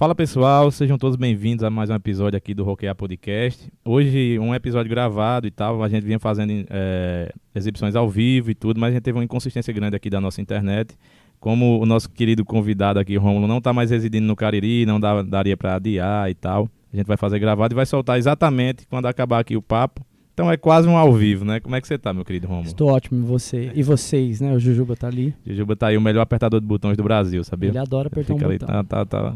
Fala pessoal, sejam todos bem-vindos a mais um episódio aqui do Rockear Podcast. Hoje um episódio gravado e tal, a gente vinha fazendo é, exibições ao vivo e tudo, mas a gente teve uma inconsistência grande aqui da nossa internet. Como o nosso querido convidado aqui, Rômulo, não está mais residindo no Cariri, não dá, daria para adiar e tal. A gente vai fazer gravado e vai soltar exatamente quando acabar aqui o papo. Então é quase um ao vivo, né? Como é que você tá, meu querido Romulo? Estou ótimo, e você? E vocês, né? O Jujuba tá ali. Jujuba tá aí, o melhor apertador de botões do Brasil, sabia? Ele adora apertar Fica um ali, botão. tá, tá, tá.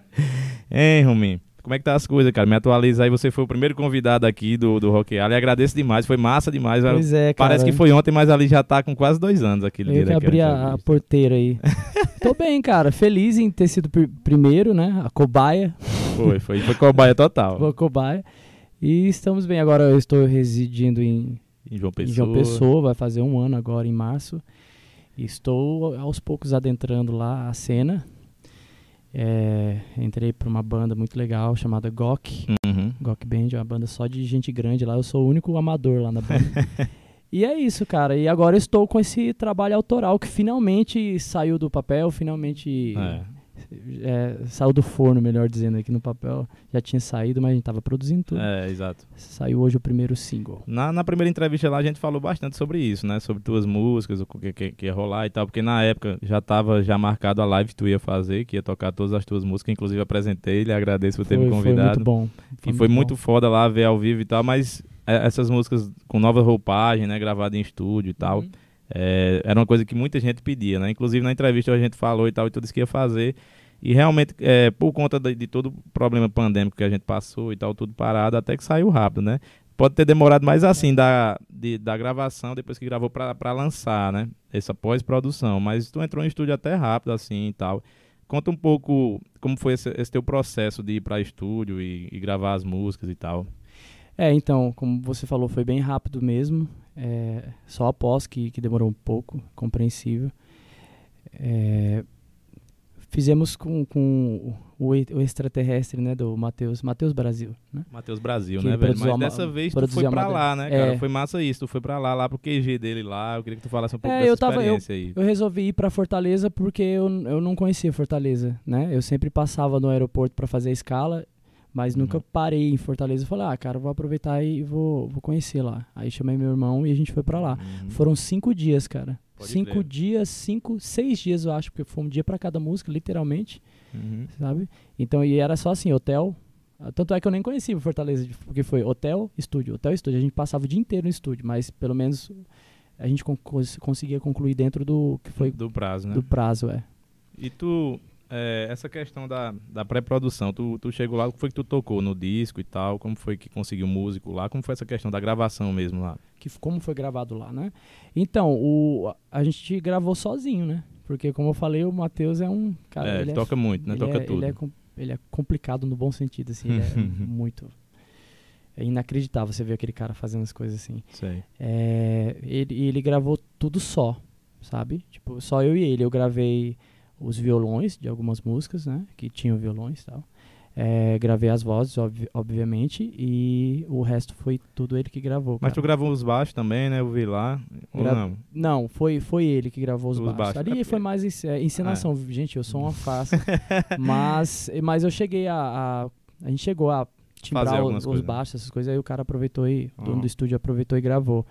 hein, Rominho? Como é que tá as coisas, cara? Me atualiza aí, você foi o primeiro convidado aqui do, do Rock Ali. Agradeço demais, foi massa demais. Pois é, cara. Parece que foi ontem, mas ali já tá com quase dois anos aquele Eu dia que daquela abri a, a porteira aí. Tô bem, cara. Feliz em ter sido pr- primeiro, né? A cobaia. Foi, foi, foi cobaia total. A cobaia. E estamos bem. Agora eu estou residindo em, Em João em Pessoa. João Pessoa. Vai fazer um ano agora, em março. E estou aos poucos adentrando lá a cena. É, entrei para uma banda muito legal chamada Gok. Uhum. Gok Band é uma banda só de gente grande lá. Eu sou o único amador lá na banda. e é isso, cara. E agora estou com esse trabalho autoral que finalmente saiu do papel, finalmente É. é, saiu do forno, melhor dizendo, aqui no papel. Já tinha saído, mas a gente tava produzindo tudo. É, exato. Saiu hoje o primeiro single. Na, na primeira entrevista lá a gente falou bastante sobre isso, né? Sobre tuas músicas, o que, que, que ia rolar e tal, porque na época já tava já marcado a live que tu ia fazer, que ia tocar todas as tuas músicas, inclusive apresentei, lhe agradeço por ter me Foi, foi convidado. muito bom. E foi muito bom. foda lá ver ao vivo e tal, mas é, essas músicas com nova roupagem, né? Gravada em estúdio e tal. Uhum. É, era uma coisa que muita gente pedia, né? Inclusive na entrevista a gente falou e tal, e tudo isso que ia fazer. E realmente, é, por conta de, de todo o problema pandêmico que a gente passou e tal, tudo parado, até que saiu rápido, né? Pode ter demorado mais assim, da, de- da gravação, depois que gravou pra lançar, né? Essa pós-produção. Mas tu entrou em estúdio até rápido, assim e tal. Conta um pouco como foi esse, esse teu processo de ir pra estúdio e, e gravar as músicas e tal. É, então, como você falou, foi bem rápido mesmo. É, só após que, que demorou um pouco, compreensível. É, fizemos com, com o, e- o extraterrestre, né, do Matheus, Matheus Brasil, né? Matheus Brasil, Que né, velho? Mas dessa vez tu foi pra lá, né, cara? É. Foi massa isso. Tu foi pra lá, lá pro QG dele lá. Eu queria que tu falasse um pouco É, dessa eu tava- eu- experiência aí. Eu resolvi ir pra Fortaleza porque eu, eu não conhecia Fortaleza, né? Eu sempre passava no aeroporto pra fazer a escala, mas Uhum. nunca parei em Fortaleza. Eu falei, ah, cara, vou aproveitar e vou, vou conhecer lá. Aí chamei meu irmão e a gente foi pra lá. Uhum. Foram cinco dias, cara. Pode cinco crer. dias, cinco, seis dias eu acho, porque foi um dia pra cada música, literalmente, Uhum. sabe? Então, e era só assim, hotel. Tanto é que eu nem conhecia Fortaleza, porque foi hotel, estúdio, hotel, estúdio. A gente passava o dia inteiro no estúdio, mas pelo menos a gente con- cons- conseguia concluir dentro do que foi do prazo, né? do prazo, é. E tu, é, essa questão da, da pré-produção, tu, tu chegou lá, o que foi que tu tocou no disco e tal? Como foi que conseguiu músico lá? Como foi essa questão da gravação mesmo lá? Que, como foi gravado lá, né? Então, o, a- gente gravou sozinho, né? Porque, como eu falei, o Matheus é um cara. é, ele ele toca muito, né? ele Toca é, tudo. Ele é, ele é complicado no bom sentido, assim. ele é muito. É inacreditável você ver aquele cara fazendo as coisas assim. Sei. É, ele, ele gravou tudo só, sabe? Tipo, só eu e ele. Eu gravei os violões de algumas músicas, né? Que tinham violões e tal. É, gravei as vozes, obvi- obviamente, e o resto foi tudo ele que gravou. Mas tu cara. gravou os baixos também, né? Eu vi lá. Ou Gra- não? Não, foi, foi ele que gravou os, Os baixos. baixos. É Ali porque- foi mais é, encenação. Gente, eu sou uma farsa. mas, mas eu cheguei a, a. A gente chegou a timbrar os, né? baixos, essas coisas, aí o cara aproveitou e. O dono Aham. do estúdio aproveitou e gravou.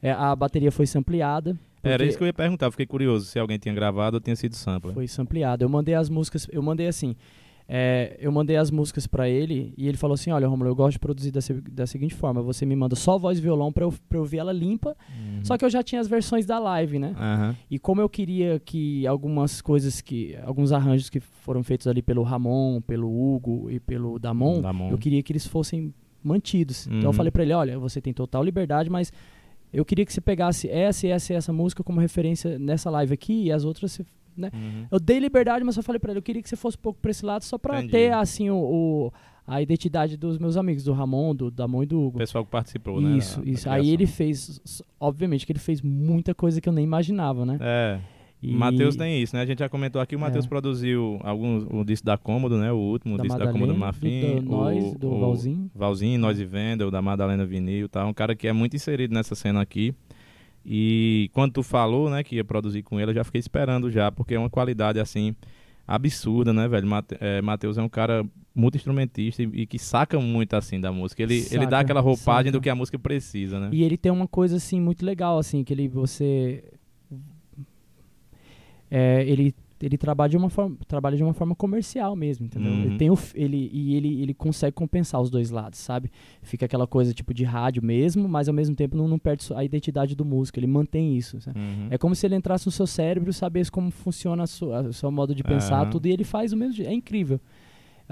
É, a bateria foi sampleada. Era isso que eu ia perguntar. Fiquei curioso se alguém tinha gravado ou tinha sido sampler. Foi sampleada. Eu mandei as músicas. Eu mandei assim. é, eu mandei as músicas pra ele e ele falou assim: Olha, Romulo, eu gosto de produzir da, da seguinte forma: você me manda só voz e violão pra eu, pra eu ver ela limpa. Uhum. Só que eu já tinha as versões da live, né? Aham. E como eu queria que algumas coisas que. Alguns arranjos que foram feitos ali pelo Ramon, pelo Hugo e pelo Damon, Damon. eu queria que eles fossem mantidos. Então eu Uhum. falei pra ele: olha, você tem total liberdade, mas eu queria que você pegasse essa e essa e essa música como referência nessa live aqui e as outras. você- Uhum. Eu dei liberdade, mas eu falei pra ele: eu queria que você fosse um pouco pra esse lado só pra Entendi. ter, assim, o. o- a identidade dos meus amigos, do Ramon, do Damon e do O Hugo. pessoal que participou, né? Isso, da- da isso. Aí ele fez, obviamente que ele fez muita coisa que eu nem imaginava, né? É. E Matheus tem isso, né? A gente já comentou aqui, o Matheus É. produziu alguns, o disco da Cômodo, né? O último, o disco da Cômodo Marfim. do, do Nós, o, do o Valzinho. Valzinho, Nós e Venda, o da Madalena Vinil, tá? Um cara que é muito inserido nessa cena aqui. E quando tu falou, né, que ia produzir com ele, eu já fiquei esperando já, porque é uma qualidade assim. absurda, né, velho? Mate, é, Matheus é um cara muito instrumentista e, e, que saca muito, assim, da música. Ele, saca, ele dá aquela roupagem saca. do que a música precisa, né? E ele tem uma coisa, assim, muito legal, assim, que ele, você... É, ele ele trabalha de uma forma, trabalha de uma forma comercial mesmo, entendeu? Uhum. Ele tem o, ele, e ele, ele consegue compensar os dois lados, sabe? Fica aquela coisa tipo de rádio mesmo, mas ao mesmo tempo não, não perde a identidade do músico, ele mantém isso. Uhum. É como se ele entrasse no seu cérebro sabesse como funciona o seu modo de pensar, uhum. tudo, e ele faz o mesmo. É incrível.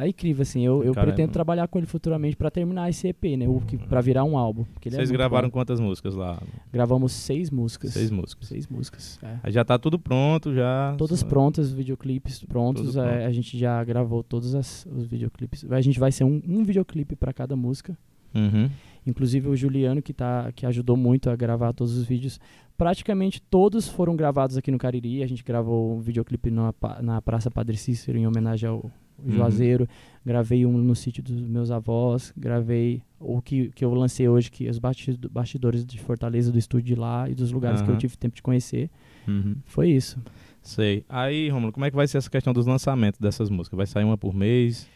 É incrível, assim. Eu, eu pretendo trabalhar com ele futuramente para terminar esse EP, né? Pra virar um álbum. É Vocês é gravaram bom. quantas músicas lá? Gravamos seis músicas. Seis músicas. Seis músicas. É. Aí já tá tudo pronto, já. Todas prontas, videoclipes prontos. É, a gente já gravou todos as, os videoclipes. A gente vai ser um, um videoclipe para cada música. Uhum. Inclusive o Juliano, que, tá, que ajudou muito a gravar todos os vídeos. Praticamente todos foram gravados aqui no Cariri. A gente gravou um videoclipe na, na Praça Padre Cícero em homenagem ao uhum. Juazeiro. Gravei um no sítio dos meus avós. Gravei o que, que eu lancei hoje, que os bastidores de Fortaleza, do estúdio de lá e dos lugares uhum. que eu tive tempo de conhecer. Uhum. Foi isso. Sei. Aí, Romulo, como é que vai ser essa questão dos lançamentos dessas músicas? Vai sair uma por mês?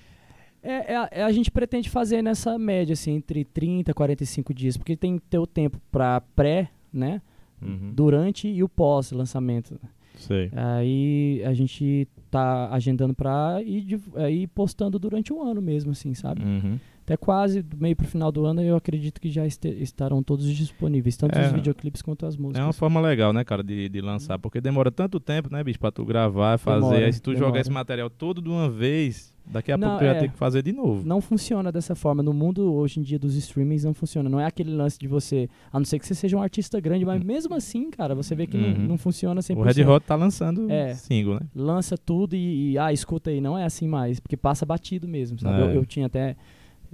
É, é, é, a gente pretende fazer nessa média, assim, entre 30 e 45 dias, porque tem que ter o tempo para pré, né? Uhum. Durante e o pós-lançamento. Sei. Aí a gente tá agendando pra ir, ir postando durante o ano mesmo, assim, sabe? Uhum. Até quase do meio pro final do ano eu acredito que já este, estarão todos disponíveis, tanto é, os videoclipes quanto as músicas. É uma forma legal, né, cara, de, de lançar, porque demora tanto tempo, né, bicho, pra tu gravar, fazer, demora, aí se tu demora. jogar esse material todo de uma vez, Daqui a não, pouco tu é, ia ter que fazer de novo. Não funciona dessa forma. No mundo hoje em dia dos streamings não funciona. Não é aquele lance de você. A não ser que você seja um artista grande, mas mesmo assim, cara, você vê que uhum. não, não funciona 100%. O Red Hot tá lançando é, single, né? Lança tudo e, e, ah, escuta aí. Não é assim mais. Porque passa batido mesmo, sabe? É. Eu, eu, tinha até.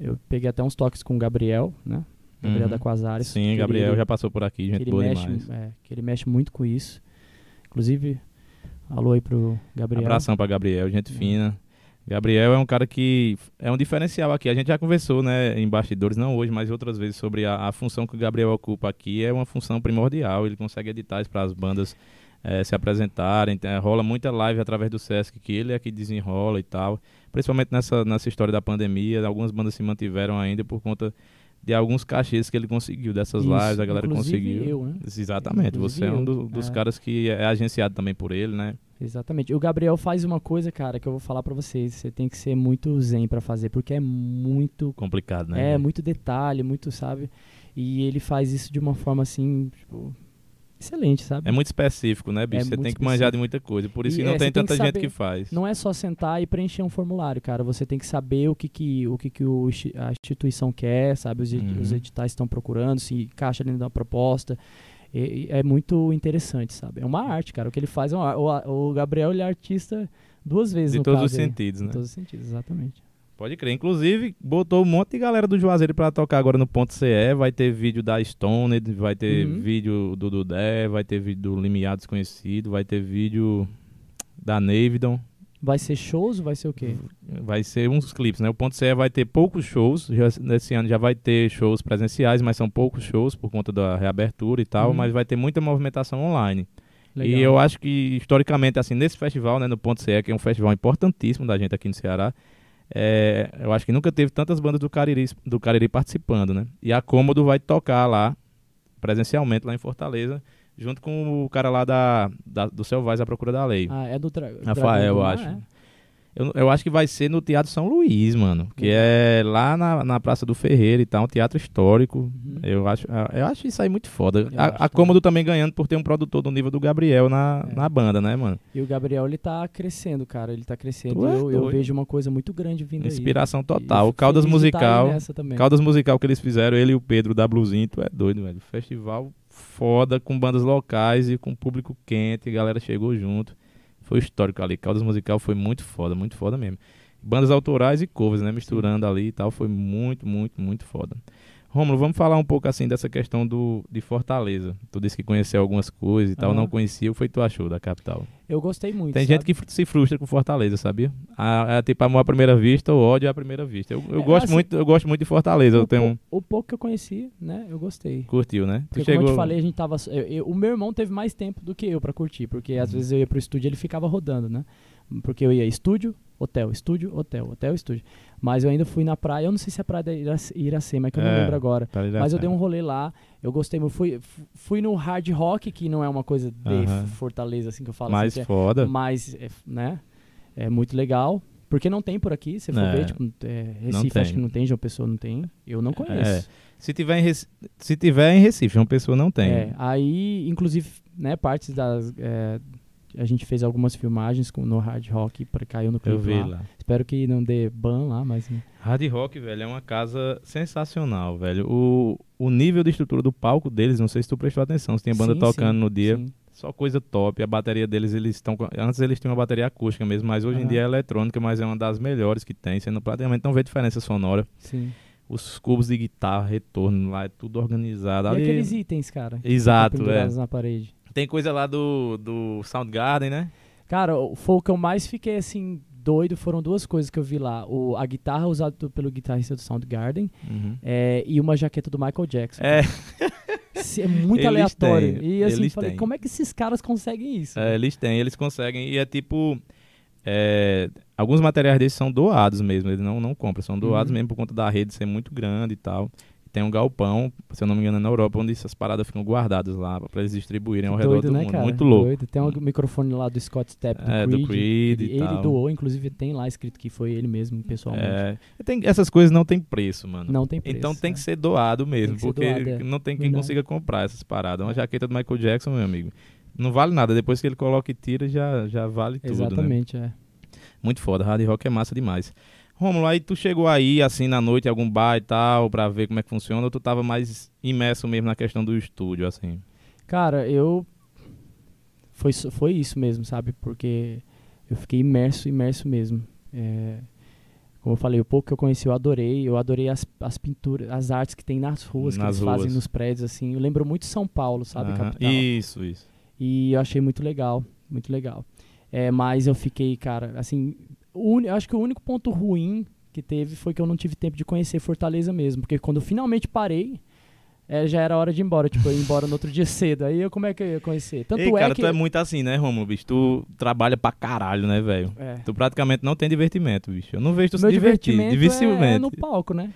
Eu peguei até uns toques com o Gabriel, né? Gabriel uhum. da Quasares. Sim, Gabriel ele, já passou por aqui, gente boa mexe, demais. É, que ele mexe muito com isso. Inclusive, alô aí pro Gabriel. Abração pra Gabriel, gente é. fina. Gabriel é um cara que é um diferencial aqui. A gente já conversou, né, em bastidores, não hoje, mas outras vezes, sobre a, a função que o Gabriel ocupa aqui. É uma função primordial. Ele consegue editar para as bandas é, se apresentarem. Tem, rola muita live através do Sesc, que ele é que desenrola e tal. Principalmente nessa, nessa história da pandemia. Algumas bandas se mantiveram ainda por conta de alguns cachês que ele conseguiu dessas Isso, lives, a galera conseguiu. Eu, né? Exatamente, inclusive você é um do, dos é. caras que é agenciado também por ele, né? Exatamente. O Gabriel faz uma coisa, cara, que eu vou falar para vocês. Você tem que ser muito zen para fazer, porque é muito complicado, né? É, muito detalhe, muito, sabe? E ele faz isso de uma forma assim, tipo, excelente, sabe? É muito específico, né, bicho? É você tem que manjar de muita coisa. Por isso e, que não é, tem tanta que gente que faz. Não é só sentar e preencher um formulário, cara. Você tem que saber o que, que, o que, que o, a instituição quer, sabe? Os, uhum. os editais estão procurando, se encaixa dentro da proposta é muito interessante, sabe? É uma arte, cara. O que ele faz é uma, o, o Gabriel ele é artista duas vezes De no todos os sentidos, né? De todos os sentidos, exatamente. Pode crer. Inclusive, botou um monte de galera do Juazeiro pra tocar agora no ponto CE. Vai ter vídeo da Stone, vai ter uhum. vídeo do Dudé, vai ter vídeo do Limiar Desconhecido, vai ter vídeo da Navidon. Vai ser shows ou vai ser o quê? Vai ser uns clipes, né? O Ponto CE vai ter poucos shows. Já, nesse ano já vai ter shows presenciais, mas são poucos shows por conta da reabertura e tal. Uhum. Mas vai ter muita movimentação online. Legal. E eu acho que, historicamente, assim, nesse festival, né, no Ponto CE, que é um festival importantíssimo da gente aqui no Ceará, é, eu acho que nunca teve tantas bandas do Cariri, do Cariri participando, né? E a Cômodo vai tocar lá, presencialmente, lá em Fortaleza junto com o cara lá da, da do Selvais à Procura da Lei. Ah, é do Tra Rafael, eu acho. É? Eu, eu acho que vai ser no Teatro São Luís, mano. Que uhum. é lá na, na Praça do Ferreira e tal, um teatro histórico. Uhum. Eu, acho, eu acho isso aí muito foda. a, a Cômodo também ganhando por ter um produtor do nível do Gabriel na, é. na banda, né, mano? E o Gabriel, ele tá crescendo, cara. Ele tá crescendo. É eu, eu, vejo uma coisa muito grande vindo Inspiração aí. total. O Caldas Musical. Caldas Musical que eles fizeram, ele e o Pedro da Bluzinho, tu é doido, velho. Festival foda, com bandas locais e com público quente, a galera chegou junto. Foi histórico ali. Caldas Musical foi muito foda, muito foda mesmo. Bandas autorais e covers, né? Misturando ali e tal. Foi muito, muito, muito foda. Romulo, vamos falar um pouco assim dessa questão do, de Fortaleza. Tu disse que conheceu algumas coisas e tal, uhum. não conhecia. O que tu achou da capital? Eu gostei muito. Tem sabe? gente que se frustra com Fortaleza, sabia? A, a, tipo, amor à primeira vista ou ódio à primeira vista. Eu, eu é, gosto, assim, muito, eu gosto muito de Fortaleza. O, eu tenho... o pouco que eu conheci, né? Eu gostei. Curtiu, né? Porque, chegou... como eu te falei, a gente tava. Eu, eu, o meu irmão teve mais tempo do que eu para curtir, porque às uhum. vezes eu ia pro estúdio e ele ficava rodando, né? porque eu ia estúdio, hotel, estúdio, hotel, hotel, estúdio. Mas eu ainda fui na praia, eu não sei se é a praia da Irac- Iracema, que eu não É, lembro agora. Tá? Mas eu dei um rolê lá, eu gostei muito. Fui, fui no Hard Rock, que não é uma coisa de Aham. Fortaleza, assim que eu falo. mais assim, que foda. é, mas, é, né? É muito legal. Porque não tem por aqui, se for É. ver, tipo, é, Recife acho que não tem, João Pessoa não tem. Eu não conheço. Se tiver em Recife, se tiver em Recife, uma pessoa não tem. É, aí, inclusive, né, partes das. A gente fez algumas filmagens com, no Hard Rock para caiu no clipe eu vi lá. lá. Espero que não dê ban lá, mas. né. Hard Rock, velho, é uma casa sensacional, velho. O, o nível de estrutura do palco deles, não sei se tu prestou atenção, se tem banda Sim, tocando sim, no dia, sim. só coisa top. A bateria deles, eles estão. Antes eles tinham uma bateria acústica mesmo, mas hoje em dia é eletrônica, mas é uma das melhores que tem. Você não, praticamente não vê diferença sonora. sim. Os cubos de guitarra, retorno lá, é tudo organizado. E Ali- aqueles itens, cara? Exato, é. na parede. Tem coisa lá do, do Soundgarden, né? Cara, o- foi o que eu mais fiquei assim doido. Foram duas coisas que eu vi lá: o, a guitarra usada do- pelo guitarrista do Soundgarden Uhum. é, e uma jaqueta do Michael Jackson. É, É muito Eles aleatório. têm, e assim, falei, têm. como é que esses caras conseguem isso? É, eles têm, eles conseguem. E é tipo. é, alguns materiais desses são doados mesmo, eles não, não compram, são doados Uhum. mesmo por conta da rede ser muito grande e tal. Tem um galpão, se eu não me engano, é na Europa, onde essas paradas ficam guardadas lá pra eles distribuírem ao redor doido, do né, mundo. cara? Muito louco. Doido. Tem um microfone lá do Scott Stepp do É, do Creed. Creed e ele, ele doou, inclusive tem lá escrito que foi ele mesmo, pessoalmente. É, tem- essas coisas não tem preço, mano. Não tem preço. então tem que né? ser doado mesmo, que ser porque doado, é. não tem quem Verdade. consiga comprar essas paradas. Uma jaqueta do Michael Jackson, meu amigo, não vale nada. Depois que ele coloca e tira, já, já vale tudo, né? Exatamente, é. Muito foda, hard rock é massa demais. Romulo, aí tu chegou aí, assim, na noite, em algum bar e tal, pra ver como é que funciona, ou tu tava mais imerso mesmo na questão do estúdio, assim? Cara, eu. Foi, isso- foi isso mesmo, sabe? Porque eu fiquei imerso, imerso mesmo. É, Como eu falei, o pouco que eu conheci eu adorei. Eu adorei as, as pinturas, as artes que tem nas ruas, que Nas eles fazem ruas. nos prédios, assim. Eu lembro muito São Paulo, sabe? Capital. Isso, isso. E eu achei muito legal, muito legal. É, mas eu fiquei, cara, assim, eu acho que o único ponto ruim que teve foi que eu não tive tempo de conhecer Fortaleza mesmo, porque quando eu finalmente parei, é, já era hora de ir embora, tipo, eu ia embora no outro dia cedo. Aí eu, como é que eu ia conhecer? Tanto Ei, é cara, que tu é muito assim, né, Romulo, bicho? Tu trabalha pra caralho, né, velho? é, Tu praticamente não tem divertimento, bicho. Eu não vejo tu se meu divertir, divertimento é, dificilmente. no palco, né?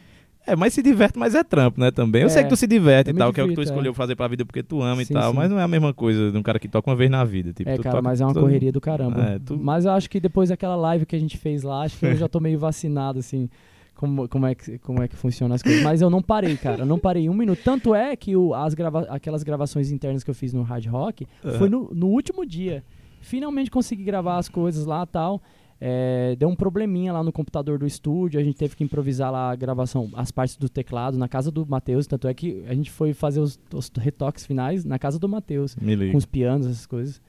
É, mas se diverte, mas é trampo, né, também. Eu É, sei que tu se diverte e tal, que é o que tu divirto, é. escolheu fazer pra vida porque tu ama Sim, e tal, sim. mas não é a mesma coisa de um cara que toca uma vez na vida. Tipo, é, tu cara, toca mas é uma todo- correria do caramba. É, tu- Mas eu acho que depois daquela live que a gente fez lá, acho que eu já tô meio vacinado, assim, como, como, é, que, como é que funciona as coisas. Mas eu não parei, cara. Eu não parei um minuto. Tanto é que o, as grava aquelas gravações internas que eu fiz no Hard Rock foi no, no último dia. Finalmente consegui gravar as coisas lá e tal. É, deu um probleminha lá no computador do estúdio, a gente teve que improvisar lá a gravação, as partes do teclado na casa do Matheus, tanto é que a gente foi fazer os, os retoques finais na casa do Matheus com os pianos, essas coisas.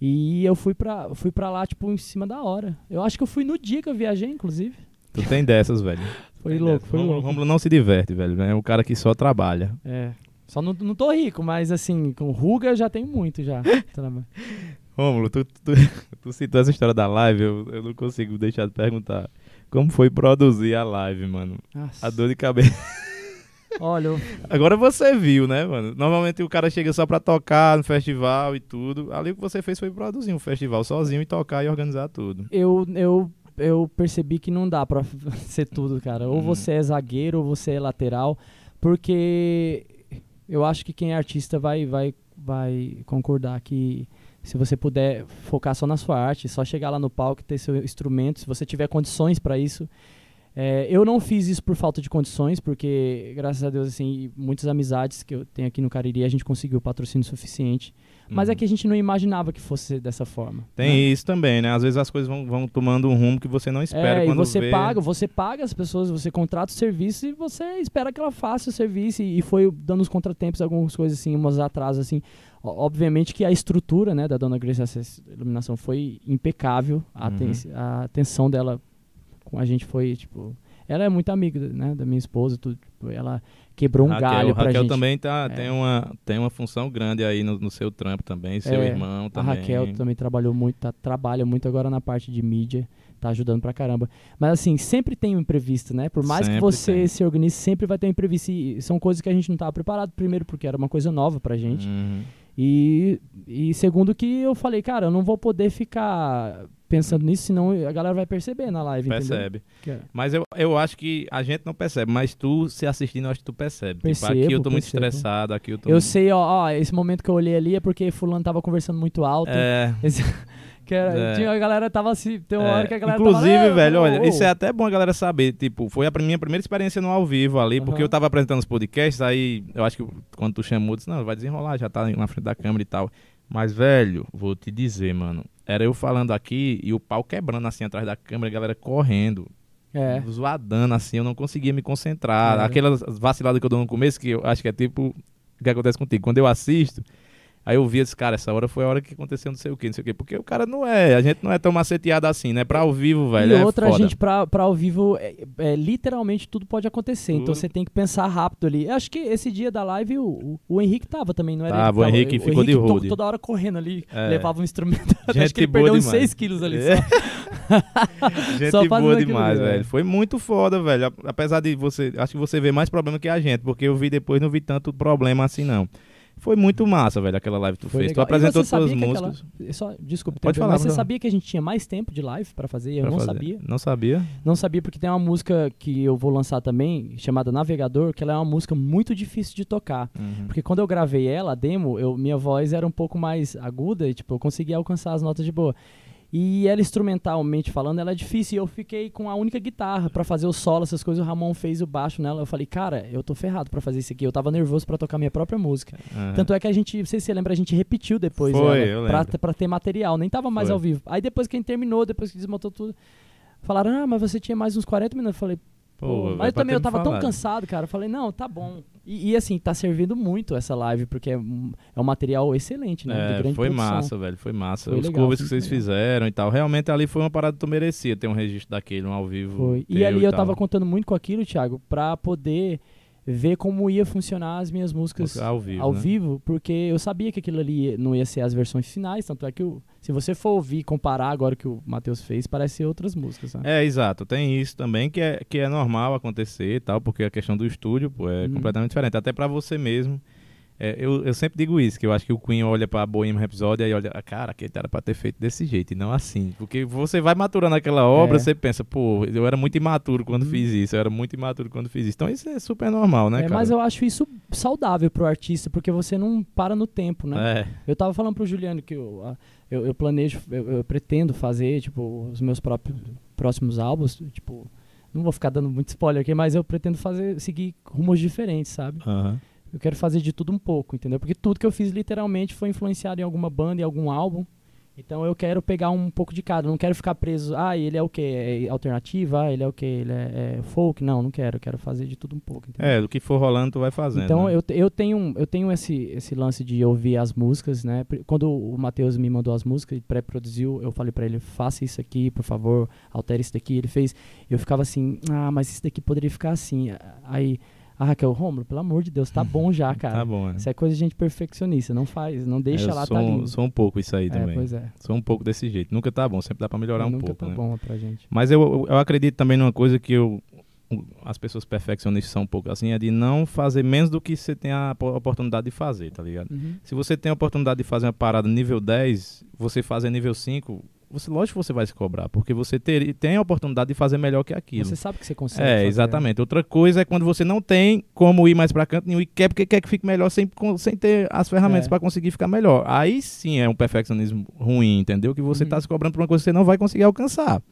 E eu fui pra, fui pra lá, tipo, em cima da hora. Eu acho que eu fui no dia que eu viajei, inclusive. Tu tem dessas, velho. Foi Tem louco, dessas. foi louco. Romulo não se diverte, velho. É um cara que só trabalha. É. Só não, não tô rico, mas assim, com ruga eu já tenho muito já. Rômulo, tu, tu, tu citou essa história da live, eu, eu não consigo deixar de perguntar. Como foi produzir a live, mano? Nossa. A dor de cabeça. Olha, eu- Agora você viu, né, mano? Normalmente o cara chega só pra tocar no festival e tudo. Ali o que você fez foi produzir um festival sozinho e tocar e organizar tudo. eu, eu, eu percebi que não dá pra ser tudo, cara. Ou Hum. você é zagueiro ou você é lateral, porque eu acho que quem é artista vai, vai, vai concordar que se você puder focar só na sua arte, só chegar lá no palco e ter seu instrumento, se você tiver condições pra isso. É, eu não fiz isso por falta de condições, porque, graças a Deus, assim, muitas amizades que eu tenho aqui no Cariri, a gente conseguiu patrocínio suficiente. Mas é Uhum. que a gente não imaginava que fosse dessa forma. Tem né? isso também, né? Às vezes as coisas vão, vão tomando um rumo que você não espera É, e quando você vê. paga, você paga as pessoas, você contrata o serviço e você espera que ela faça o serviço e, e foi dando os contratempos, algumas coisas assim, umas atrasos assim. Obviamente que a estrutura, né, da Dona Grace Access Iluminação foi impecável, a, Uhum. aten- a atenção dela com a gente foi, tipo, ela é muito amiga, né, da minha esposa, tudo, tipo, ela quebrou um Raquel, galho pra Raquel gente. também tá, É. tem, uma, tem uma função grande aí no, no seu trampo também, seu É, irmão A também. Raquel também trabalhou muito, tá- trabalha muito agora na parte de mídia, tá ajudando pra caramba. Mas assim, sempre tem um imprevisto, né? Por mais que Sempre você tem. se organize, sempre vai ter um imprevisto. E são coisas que a gente não estava preparado, primeiro porque era uma coisa nova pra gente. Uhum. E, e segundo que eu falei, cara, eu não vou poder ficar pensando nisso, senão a galera vai perceber na live, Percebe. entendeu? Mas eu, eu acho que a gente não percebe, mas tu se assistindo, eu acho que tu percebe. Percebo, tipo, aqui eu tô muito percebo. estressado, aqui eu tô Eu muito... sei, ó, ó, esse momento que eu olhei ali é porque fulano tava conversando muito alto. É, Esse- que era, É. tinha, a galera tava assim, tem uma é. hora que a galera Inclusive, tava, "Ah, velho, ô, olha, ô". isso é até bom a galera saber. Tipo, foi a minha primeira experiência no ao vivo ali, porque Aham. eu tava apresentando os podcasts, aí eu acho que quando tu chamou, disse, não, vai desenrolar, já tá na frente da câmera e tal. Mas, velho, vou te dizer, mano. Era eu falando aqui e o pau quebrando assim atrás da câmera, a galera correndo. É. zoadando, assim, eu não conseguia me concentrar. É. Aquelas vaciladas que eu dou no começo, que eu acho que é tipo o que acontece contigo. Quando eu assisto, aí eu vi esse cara, essa hora foi a hora que aconteceu não sei o que, não sei o que. Porque o cara não é, a gente não é tão maceteado assim, né? Pra ao vivo, velho, e é outra, foda. gente, pra, pra ao vivo, é, é, literalmente tudo pode acontecer. Então Tudo. você tem que pensar rápido ali. Eu Acho que esse dia da live o, o, o Henrique tava também, não era? Tava, o Henrique ficou de to- road. toda hora correndo ali, É. levava um instrumento. Gente acho que ele perdeu uns demais. 6 quilos ali só. Gente Só boa demais, ali, é. velho. Foi muito foda, velho. Apesar de você. Acho que você vê mais problema que a gente, porque eu vi depois, não vi tanto problema assim, não. Foi muito massa, velho, aquela live que tu Foi fez. Tu legal. E apresentou sabia que músicas. aquela- Só, desculpa, Pode falar, mas você falar. sabia que a gente tinha mais tempo de live pra fazer? Eu pra não fazer. sabia. Não sabia? Não sabia porque tem uma música que eu vou lançar também, chamada Navegador, que ela é uma música muito difícil de tocar. Uhum. Porque quando eu gravei ela, a demo, eu, minha voz era um pouco mais aguda e tipo, eu conseguia alcançar as notas de boa. E ela instrumentalmente falando, ela é difícil. E eu fiquei com a única guitarra pra fazer o solo, essas coisas. O Ramon fez o baixo nela. Eu falei, cara, eu tô ferrado pra fazer isso aqui. Eu tava nervoso pra tocar minha própria música. Aham. Tanto é que a gente, não sei se você lembra, a gente repetiu depois Foi, ela, pra, pra ter material. Nem tava mais Foi. ao vivo. Aí depois que a gente terminou, depois que desmontou tudo, falaram, ah, mas você tinha mais uns 40 minutos. Eu falei, Pô, mas eu também eu tava tão cansado, cara. Eu falei, não, tá bom. E, e, assim, tá servindo muito essa live, porque é um, é um material excelente, né? É, grande foi produção. massa, velho, foi massa. Foi Os legal, covers que vocês legal. fizeram e tal, realmente ali foi uma parada que tu merecia ter um registro daquele, um ao vivo. Foi. E ali eu tal. tava contando muito com aquilo, Thiago, pra poder ver como ia funcionar as minhas músicas ao vivo. ao né? vivo, porque eu sabia que aquilo ali não ia ser as versões finais, tanto é que o- se você for ouvir e comparar agora o que o Matheus fez, parece ser outras músicas, né? É, exato. Tem isso também que é, que é normal acontecer e tal, porque a questão do estúdio pô, é Uhum. completamente diferente. Até pra você mesmo. É, eu, eu sempre digo isso, que eu acho que o Queen olha pra Bohemian Rhapsody e olha, "Ah, cara, aquele era pra ter feito desse jeito e não assim. Porque você vai maturando aquela obra, É. você pensa, pô, eu era muito imaturo quando Uhum. fiz isso, eu era muito imaturo quando fiz isso. Então isso é super normal, né, É, cara? mas eu acho isso saudável pro artista, porque você não para no tempo, né? É, Eu tava falando pro Juliano que eu, eu, eu planejo, eu, eu pretendo fazer, tipo, os meus próprios próximos álbuns, tipo, não vou ficar dando muito spoiler aqui, mas eu pretendo fazer, seguir rumos diferentes, sabe? aham. Eu quero fazer de tudo um pouco, entendeu? Porque tudo que eu fiz literalmente foi influenciado em alguma banda, em algum álbum. Então eu quero pegar um pouco de cada, não quero ficar preso, ah, ele é o que? É alternativa? Ah, ele é o que? Ele é, é folk? Não, não quero, eu quero fazer de tudo um pouco, entendeu? É, do que for rolando, tu vai fazendo. Então né? eu, eu tenho, eu tenho esse, esse lance de ouvir as músicas, né? Quando o Matheus me mandou as músicas e pré-produziu, eu falei pra ele, faça isso aqui, por favor, altere isso daqui. Ele fez, eu ficava assim, ah, mas isso daqui poderia ficar assim. Aí, ah, Raquel, Romulo, pelo amor de Deus, tá bom já, cara. Tá bom, é. Isso é coisa de gente perfeccionista, não faz, não deixa eu lá, sou, tá lindo. sou um pouco isso aí é, também. pois é. Sou um pouco desse jeito. Nunca tá bom, sempre dá pra melhorar um Nunca pouco, tá né? bom pra gente. Mas eu, eu acredito também numa coisa que eu, as pessoas perfeccionistas são um pouco assim, é de não fazer menos do que você tem a po- oportunidade de fazer, tá ligado? Uhum. Se você tem a oportunidade de fazer uma parada nível 10, você fazer nível 5, você, lógico que você vai se cobrar, porque você ter, tem a oportunidade de fazer melhor que aquilo. Você sabe que você consegue. É, fazer. exatamente. Outra coisa é quando você não tem como ir mais pra canto nenhum e quer porque quer que fique melhor sem, sem ter as ferramentas É. pra conseguir ficar melhor. Aí sim é um perfeccionismo ruim, entendeu? Que você Uhum. tá se cobrando por uma coisa que você não vai conseguir alcançar.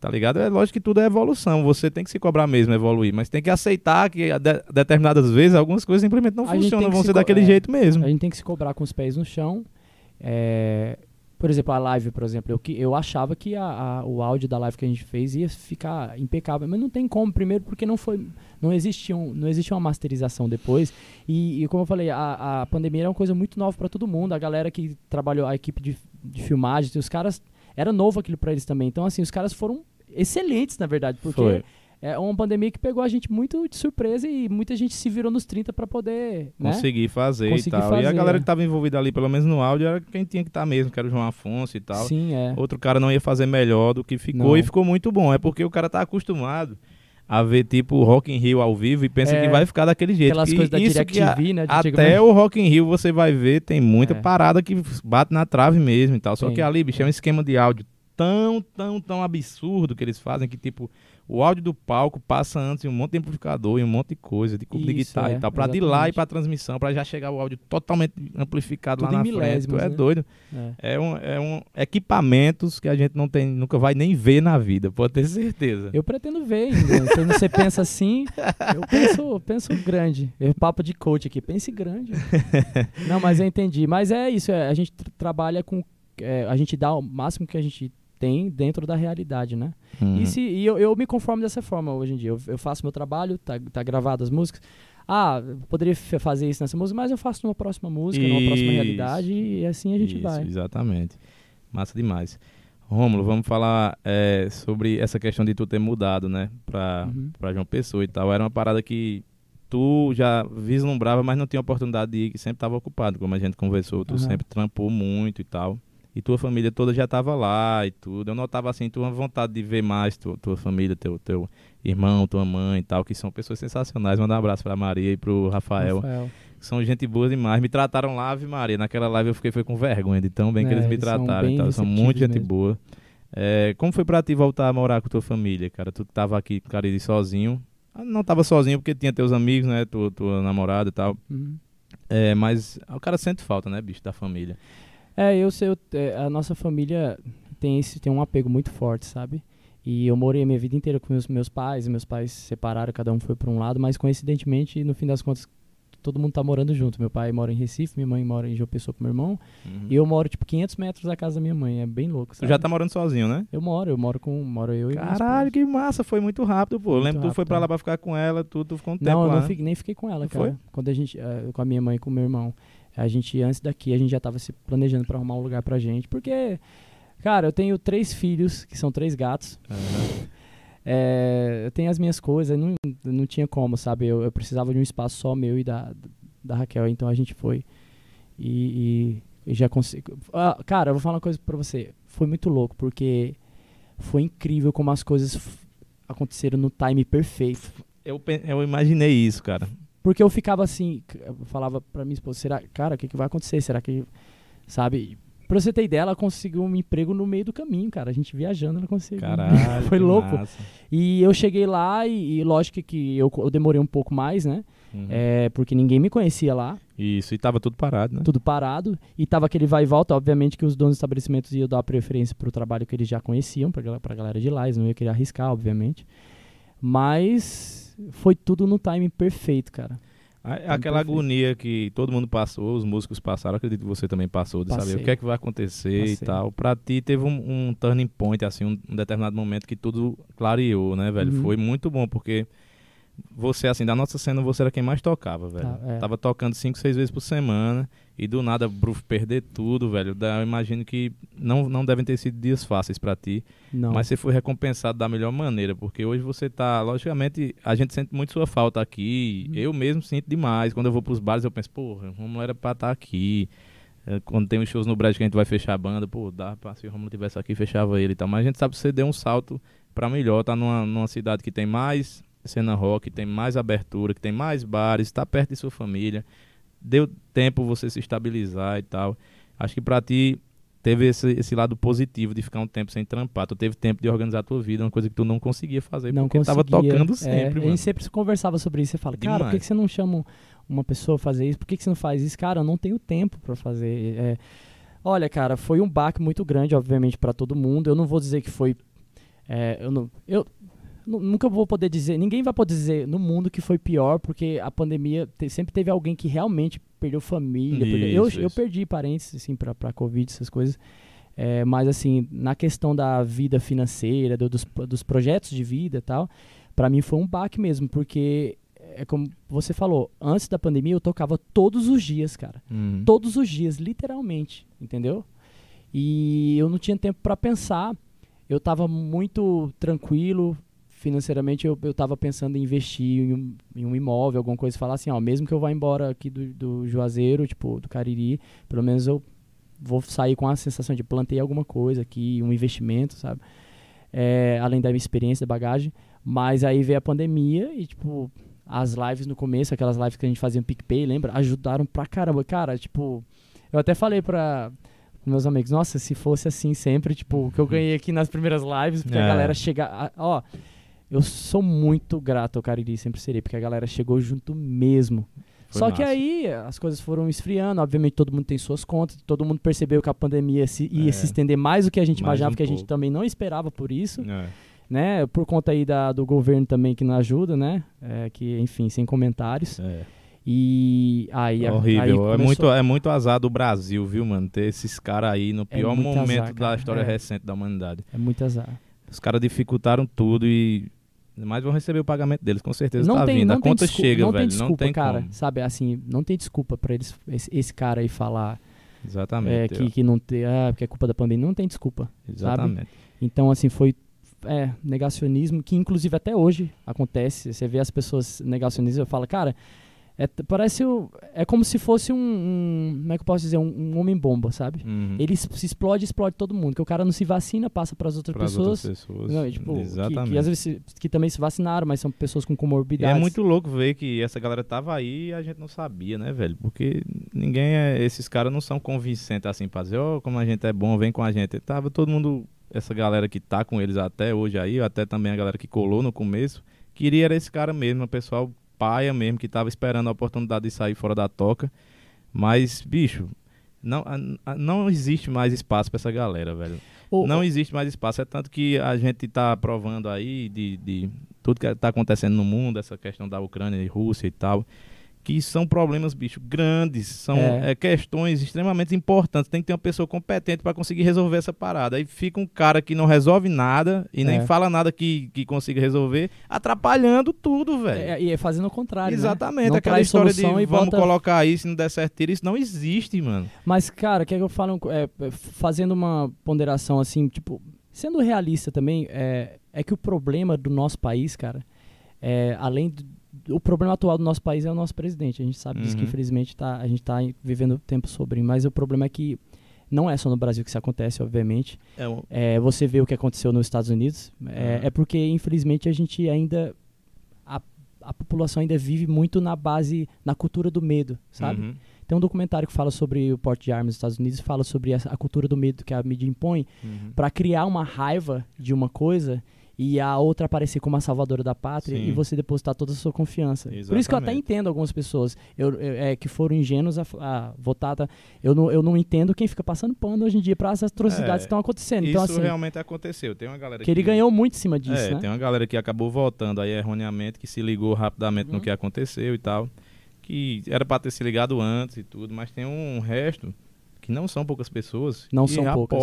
Tá ligado? É lógico que tudo é evolução. Você tem que se cobrar mesmo, evoluir. Mas tem que aceitar que de- determinadas vezes algumas coisas simplesmente não A funcionam, vão se ser daquele é. jeito mesmo. A gente tem que se cobrar com os pés no chão. É, por exemplo, a live, por exemplo, eu, eu achava que a- a- o áudio da live que a gente fez ia ficar impecável, mas não tem como, primeiro porque não foi, não existia, um, não existia uma masterização depois. E, e como eu falei, a, a pandemia era uma coisa muito nova para todo mundo. A galera que trabalhou, a equipe de, de filmagem, os caras era novo aquilo para eles também. Então assim, os caras foram excelentes, na verdade, porque Foi. É uma pandemia que pegou a gente muito de surpresa e muita gente se virou nos 30 para poder, né? Conseguir fazer Conseguir e tal. e a fazer, galera é. que tava envolvida ali, pelo menos no áudio, era quem tinha que estar mesmo, que era o João Afonso e tal. Sim, é. outro cara não ia fazer melhor do que ficou Não. e ficou muito bom. É porque o cara tá acostumado a ver tipo Rock in Rio ao vivo e pensa É, que vai ficar daquele jeito. Aquelas E coisas da que a- DirecTV, né? até o Rock in Rio você vai ver, tem muita É. parada que bate na trave mesmo e tal. Só Tem. que ali, bicho, é um esquema de áudio tão, tão, tão absurdo que eles fazem que, tipo, o áudio do palco passa antes em um monte de amplificador e um monte de coisa, de cubo de guitarra é, e tal, pra de lá e pra transmissão, pra já chegar o áudio totalmente amplificado Tudo lá em na frente. é né? doido. É. É um, é um equipamentos que a gente não tem, nunca vai nem ver na vida, pode ter certeza. Eu pretendo ver ainda. Quando você pensa assim, eu penso, penso grande. Eu, papo de coach aqui, pense grande. Não, mas eu entendi. Mas é isso, é, a gente tra- trabalha com. é, a gente dá o máximo que a gente tem dentro da realidade, né? Uhum. E, se, e eu, eu me conformo dessa forma hoje em dia. Eu, eu faço meu trabalho, tá, tá gravado as músicas. Ah, poderia fazer isso nessa música, mas eu faço numa próxima música, numa próxima Isso. realidade, e assim a gente Isso, vai. Exatamente. Massa demais. Rômulo, vamos falar é, sobre essa questão de tu ter mudado, né, pra, Uhum. pra João Pessoa e tal. Era uma parada que tu já vislumbrava, mas não tinha oportunidade de ir, que sempre estava ocupado, como a gente conversou. Tu Aham. sempre trampou muito e tal. E tua família toda já estava lá e tudo. Eu notava, assim, tua vontade de ver mais tua, tua família, teu, teu irmão, tua mãe e tal, que são pessoas sensacionais. Mandar um abraço pra Maria e pro Rafael Rafael. que são gente boa demais. Me trataram lá, Ave Maria. Naquela live eu fiquei foi com vergonha de tão bem que É, eles me eles são trataram. bem e tal. São muito gente mesmo. boa. É, como foi pra ti voltar a morar com tua família, cara? Tu que tava aqui, cara, sozinho. Ah, Não tava sozinho porque tinha teus amigos, né? Tua, tua namorada e tal. Uhum. É, mas o cara sente falta, né, bicho, da família. É, eu sei, eu- é, a nossa família tem, esse, tem um apego muito forte, sabe? E eu morei a minha vida inteira com meus, meus pais, e meus pais se separaram, cada um foi para um lado, mas coincidentemente, no fim das contas, todo mundo tá morando junto. Meu pai mora em Recife, minha mãe mora em João Pessoa com meu irmão, Uhum. e eu moro, tipo, 500 metros da casa da minha mãe, é bem louco, Tu sabe? já tá morando sozinho, né? Eu moro, eu moro com, moro eu e minha Caralho, que massa, foi muito rápido, pô. Eu Muito lembro que tu foi pra lá pra ficar com ela, tu, tu ficou um tempo Não, eu lá. não fiquei- nem fiquei com ela, cara. foi? Quando a gente, eh, com a minha mãe e com o meu irmão, a gente, antes daqui, a gente já tava se planejando pra arrumar um lugar pra gente, porque, cara, eu tenho três filhos, que são três gatos, Aham. É, eu tenho as minhas coisas, não, não tinha como, sabe? Eu, eu precisava de um espaço só meu e da, da Raquel, então a gente foi. E, e- e já consigo. Ah, cara, eu vou falar uma coisa pra você. Foi muito louco, porque foi incrível como as coisas aconteceram no time perfeito. eu, eu imaginei isso, cara. Porque eu ficava assim, eu falava pra minha esposa, será, cara, o que, que vai acontecer? Será que. Sabe? Pra você ter ideia, ela conseguiu um emprego no meio do caminho, cara. A gente viajando, ela conseguiu. Caralho. Foi louco. massa. E eu cheguei lá e, e lógico que eu, eu demorei um pouco mais, né? Uhum. É, porque ninguém me conhecia lá, Isso, e tava tudo parado, né? tudo parado. E tava aquele vai e volta, obviamente que os donos dos estabelecimentos iam dar preferência pro trabalho que eles já conheciam, pra, pra galera de lá, eles não iam querer arriscar, obviamente. Mas foi tudo no timing perfeito, cara. Aquela agonia que todo mundo passou, os músicos passaram, acredito que você também passou, de saber Passei. o que é que vai acontecer e Passei. tal. Pra ti teve um, um turning point, assim, um, um determinado momento que tudo clareou, né, velho? Uhum. Foi muito bom, porque você, assim, da nossa cena, você era quem mais tocava, velho. Tá, é. Tava tocando cinco, seis vezes por semana e do nada, bruf, perder tudo, velho. Da- Eu imagino que não, não devem ter sido dias fáceis pra ti. Não. Mas você foi recompensado da melhor maneira, porque hoje você tá, logicamente, a gente sente muito sua falta aqui. Uhum. Eu mesmo sinto demais. Quando eu vou pros bares, eu penso, porra, o Romulo era pra estar aqui. É, Quando tem os shows no Brasil que a gente vai fechar a banda, pô, dá pra se o Romulo tivesse aqui, fechava ele e tal. Mas a gente sabe que você deu um salto pra melhor, tá numa, numa cidade que tem mais cena rock, tem mais abertura, que tem mais bares, tá perto de sua família. Deu tempo você se estabilizar e tal. Acho que pra ti teve esse, esse lado positivo de ficar um tempo sem trampar. Tu teve tempo de organizar a tua vida, uma coisa que tu não conseguia fazer, não porque conseguia. tava tocando É, sempre, A mano. gente sempre conversava sobre isso. Você fala, cara, por que, Demais. que você não chama uma pessoa a fazer isso? Por que, que você não faz isso? Cara, eu não tenho tempo pra fazer. É, olha, cara, foi um baque muito grande, obviamente, pra todo mundo. Eu não vou dizer que foi. é, eu não, eu nunca vou poder dizer. Ninguém vai poder dizer no mundo que foi pior, porque a pandemia te- sempre teve alguém que realmente perdeu família. perdeu- eu, Isso, eu isso. perdi parentes, assim, pra, pra Covid, essas coisas. É, mas assim, na questão da vida financeira, do- dos, dos projetos de vida e tal, pra mim foi um baque mesmo, porque é como você falou, antes da pandemia eu tocava todos os dias, cara. Uhum. Todos os dias, literalmente, entendeu? E eu não tinha tempo pra pensar. Eu tava muito tranquilo financeiramente, eu, eu tava pensando em investir em um, em um imóvel, alguma coisa, falar assim, ó, mesmo que eu vá embora aqui do, do Juazeiro, tipo, do Cariri, pelo menos eu vou sair com a sensação de plantei alguma coisa aqui, um investimento, sabe? É, além da minha experiência, da bagagem. Mas aí veio a pandemia e, tipo, as lives no começo, aquelas lives que a gente fazia no PicPay, lembra? Ajudaram pra caramba. Cara, tipo, eu até falei pra, meus amigos. Nossa, se fosse assim sempre, tipo, o que eu ganhei aqui nas primeiras lives, porque É. a galera chega. Ó, eu sou muito grato ao Cariri, sempre serei, porque a galera chegou junto mesmo. Foi Só que massa. aí as coisas foram esfriando, obviamente todo mundo tem suas contas, todo mundo percebeu que a pandemia se- ia É. se estender mais do que a gente Mais imaginava, um porque a gente também não esperava por isso, É. né? Por conta aí da, do governo também que não ajuda, né? É, que, enfim, sem comentários. É. E aí... a- Horrível. aí é, começou- muito, é muito azar do Brasil, viu, mano? Ter esses caras aí no É pior momento azar, da história É. recente da humanidade. É muito azar. Os caras dificultaram tudo e. Mas vão receber o pagamento deles, com certeza não tá tem, vindo. não a conta desculpa, chega, não velho. tem desculpa, não tem cara. como. Sabe, assim, não tem desculpa pra eles, esse, esse cara aí falar é, Exatamente. que, que não tem, ah, porque é culpa da pandemia. Não tem desculpa. Exatamente. Então, assim, foi é, negacionismo, que inclusive até hoje acontece. Você vê as pessoas negacionistas e fala, cara, é, parece. o- É como se fosse um, um- Como é que eu posso dizer? Um, um homem-bomba, sabe? Uhum. Ele se explode, explode todo mundo. Que o cara não se vacina, passa para as outras Pras pessoas. outras pessoas. Não, e, tipo, que- Exatamente. Que, às vezes se- que também se vacinaram, mas são pessoas com E comorbidades. é muito louco ver que essa galera tava aí e a gente não sabia, né, velho? Porque ninguém é. Esses caras não são convincentes assim pra dizer, ó, como a gente é bom, vem com a gente. Tava todo mundo, essa galera que tá com eles até hoje aí, até também a galera que colou no começo, queria era esse cara mesmo, o pessoal paia mesmo, que tava esperando a oportunidade de sair fora da toca. Mas, bicho, não, não existe mais espaço pra essa galera, velho. O- Não existe mais espaço. É tanto que a gente está provando aí de, de tudo que está acontecendo no mundo, essa questão da Ucrânia e Rússia e tal, que são problemas, bicho, grandes, são É. é, questões extremamente importantes. Tem que ter uma pessoa competente para conseguir resolver essa parada. Aí fica um cara que não resolve nada e nem É. fala nada que, que consiga resolver, atrapalhando tudo, velho. É, e é fazendo o contrário. né? Exatamente, Não aquela história de vamos bota- colocar aí, se não der certo, tira. Isso não existe, mano. Mas, cara, quer que eu fale um- é, é, fazendo uma ponderação assim, tipo, sendo realista também, é, é que o problema do nosso país, cara, é, além do, o problema atual do nosso país é o nosso presidente. A gente sabe disso que Uhum. infelizmente tá, a gente está vivendo tempo sobre, mas o problema é que não é só no Brasil que isso acontece, obviamente. É um- É, você vê o que aconteceu nos Estados Unidos. É, Uhum. é porque, infelizmente, a gente ainda. A, a população ainda vive muito na base, na cultura do medo, sabe? Uhum. Tem um documentário que fala sobre o porte de armas nos Estados Unidos fala sobre essa- a cultura do medo que a mídia impõe Uhum. pra criar uma raiva de uma coisa e a outra aparecer como a salvadora da pátria Sim. e você depositar toda a sua confiança. Por isso que eu até Exatamente. entendo algumas pessoas eu, eu- é, que foram ingênuos a, a votar. tá? Eu, não, eu não entendo quem fica passando pano hoje em dia para essas atrocidades É, que estão acontecendo. Então, Isso assim, realmente aconteceu. Tem uma galera que ele ganhou muito em cima disso, é, né? tem uma galera que acabou votando aí erroneamente, que se ligou rapidamente Uhum. no que aconteceu e tal. Que era pra ter se ligado antes e tudo, mas tem um resto que não são poucas pessoas Não que são poucas.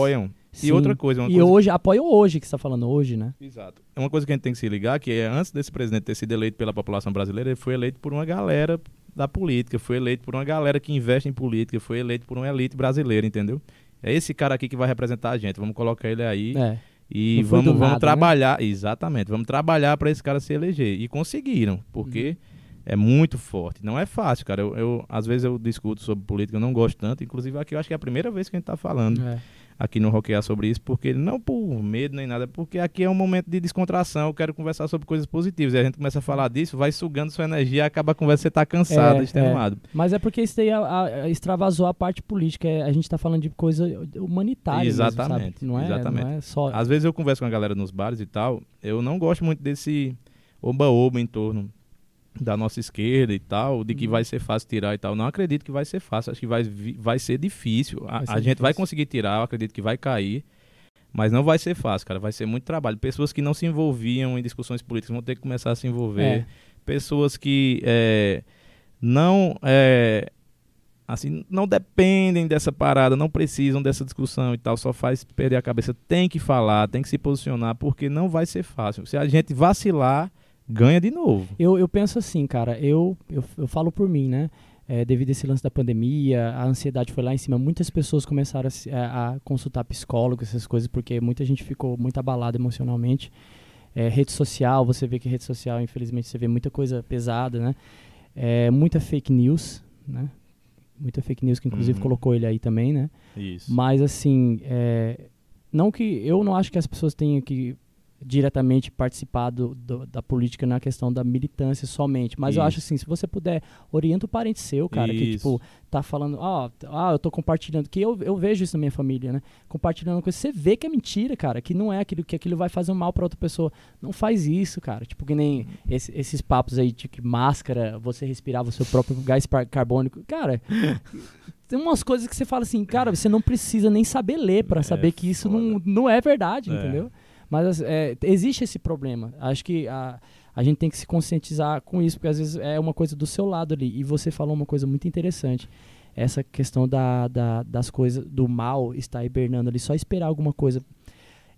Apoiam. Sim. E outra coisa, e coisa hoje, apoio hoje que você tá falando hoje, né? Exato. É uma coisa que a gente tem que se ligar, que é antes desse presidente ter sido eleito pela população brasileira, ele foi eleito por uma galera da política, foi eleito por uma galera que investe em política, foi eleito por uma elite brasileira, entendeu? É esse cara aqui que vai representar a gente. Vamos colocar ele aí É. e vamos, vamos nada, né? trabalhar. Exatamente, vamos trabalhar para esse cara se eleger. E conseguiram, porque é muito forte. Não é fácil, cara. Eu, eu- às vezes eu discuto sobre política, eu não gosto tanto. Inclusive aqui eu acho que é a primeira vez que a gente tá falando É. aqui no Rockear sobre isso, porque não por medo nem nada, porque aqui é um momento de descontração, eu quero conversar sobre coisas positivas. E a gente começa a falar disso, vai sugando sua energia, acaba a conversa, você tá cansado, É, extenuado. Mas é porque isso daí a- a- a- extravasou a parte política. é- A gente tá falando de coisa humanitária. mesmo, Exatamente, sabe? Não, é, exatamente. não é só. Às vezes eu converso com a galera nos bares e tal, eu não gosto muito desse oba-oba em torno da nossa esquerda e tal, de que Uhum. vai ser fácil tirar e tal. Não acredito que vai ser fácil, acho que vai, vai ser difícil. A, ser a gente vai conseguir tirar, eu acredito que vai cair, mas não vai ser fácil, cara. Vai ser muito trabalho. Pessoas que não se envolviam em discussões políticas vão ter que começar a se envolver. É. Pessoas que é, não é, assim não dependem dessa parada, não precisam dessa discussão e tal, só faz perder a cabeça. Tem que falar, tem que se posicionar, porque não vai ser fácil. Se a gente vacilar, ganha de novo. Eu, eu penso assim, cara, eu, eu, eu falo por mim, né? É, devido a esse lance da pandemia, a ansiedade foi lá em cima. Muitas pessoas começaram a, a consultar psicólogos, essas coisas, porque muita gente ficou muito abalada emocionalmente. É, rede social, você vê que rede social, infelizmente, você vê muita coisa pesada, né? É, muita fake news, né? Muita fake news, que inclusive Uhum. colocou ele aí também, né? Isso. Mas assim, é, não que eu não acho que as pessoas tenham que diretamente participar do, do, da política na questão da militância somente. Mas Isso. eu acho assim, se você puder, orienta o parente seu, cara, isso. que tipo, tá falando, ó, oh, ah, eu tô compartilhando, que eu, eu vejo isso na minha família, né? Compartilhando coisa, você vê que é mentira, cara, que não é aquilo, que aquilo vai fazer um mal para outra pessoa. Não faz isso, cara. Tipo, que nem esse, esses papos aí de que máscara, você respirava o seu próprio gás carbônico. Cara, tem umas coisas que você fala assim, cara, você não precisa nem saber ler para é saber que isso não, não é verdade, é. entendeu? Mas é, existe esse problema. Acho que a, a gente tem que se conscientizar com isso, porque às vezes é uma coisa do seu lado ali. E você falou uma coisa muito interessante. Essa questão da, da, das coisas, do mal estar hibernando ali, só esperar alguma coisa.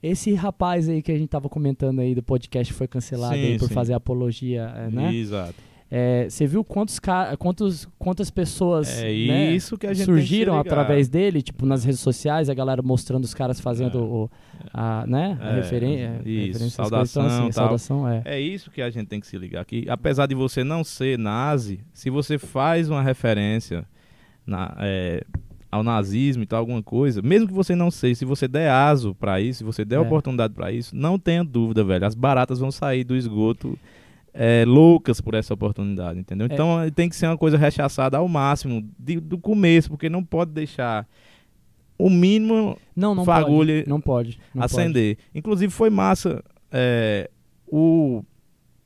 Esse rapaz aí que a gente estava comentando aí do podcast foi cancelado sim, por sim. fazer apologia, é, né? Exato. É, você viu quantos, quantos quantas pessoas é né, surgiram através dele, tipo nas redes sociais, a galera mostrando os caras fazendo é. o, a, né, a, é, referen isso, saudação, então, assim, saudação é. é isso que a gente tem que se ligar que apesar de você não ser nazi, se você faz uma referência na, é, ao nazismo e tal, alguma coisa, mesmo que você não seja, se você der aso para isso, se você der é. oportunidade para isso, não tenha dúvida, velho, as baratas vão sair do esgoto é, loucas por essa oportunidade, entendeu? É. Então tem que ser uma coisa rechaçada ao máximo de, do começo, porque não pode deixar o mínimo não, não fagulha pode, não pode não acender. Pode. Inclusive foi massa é, o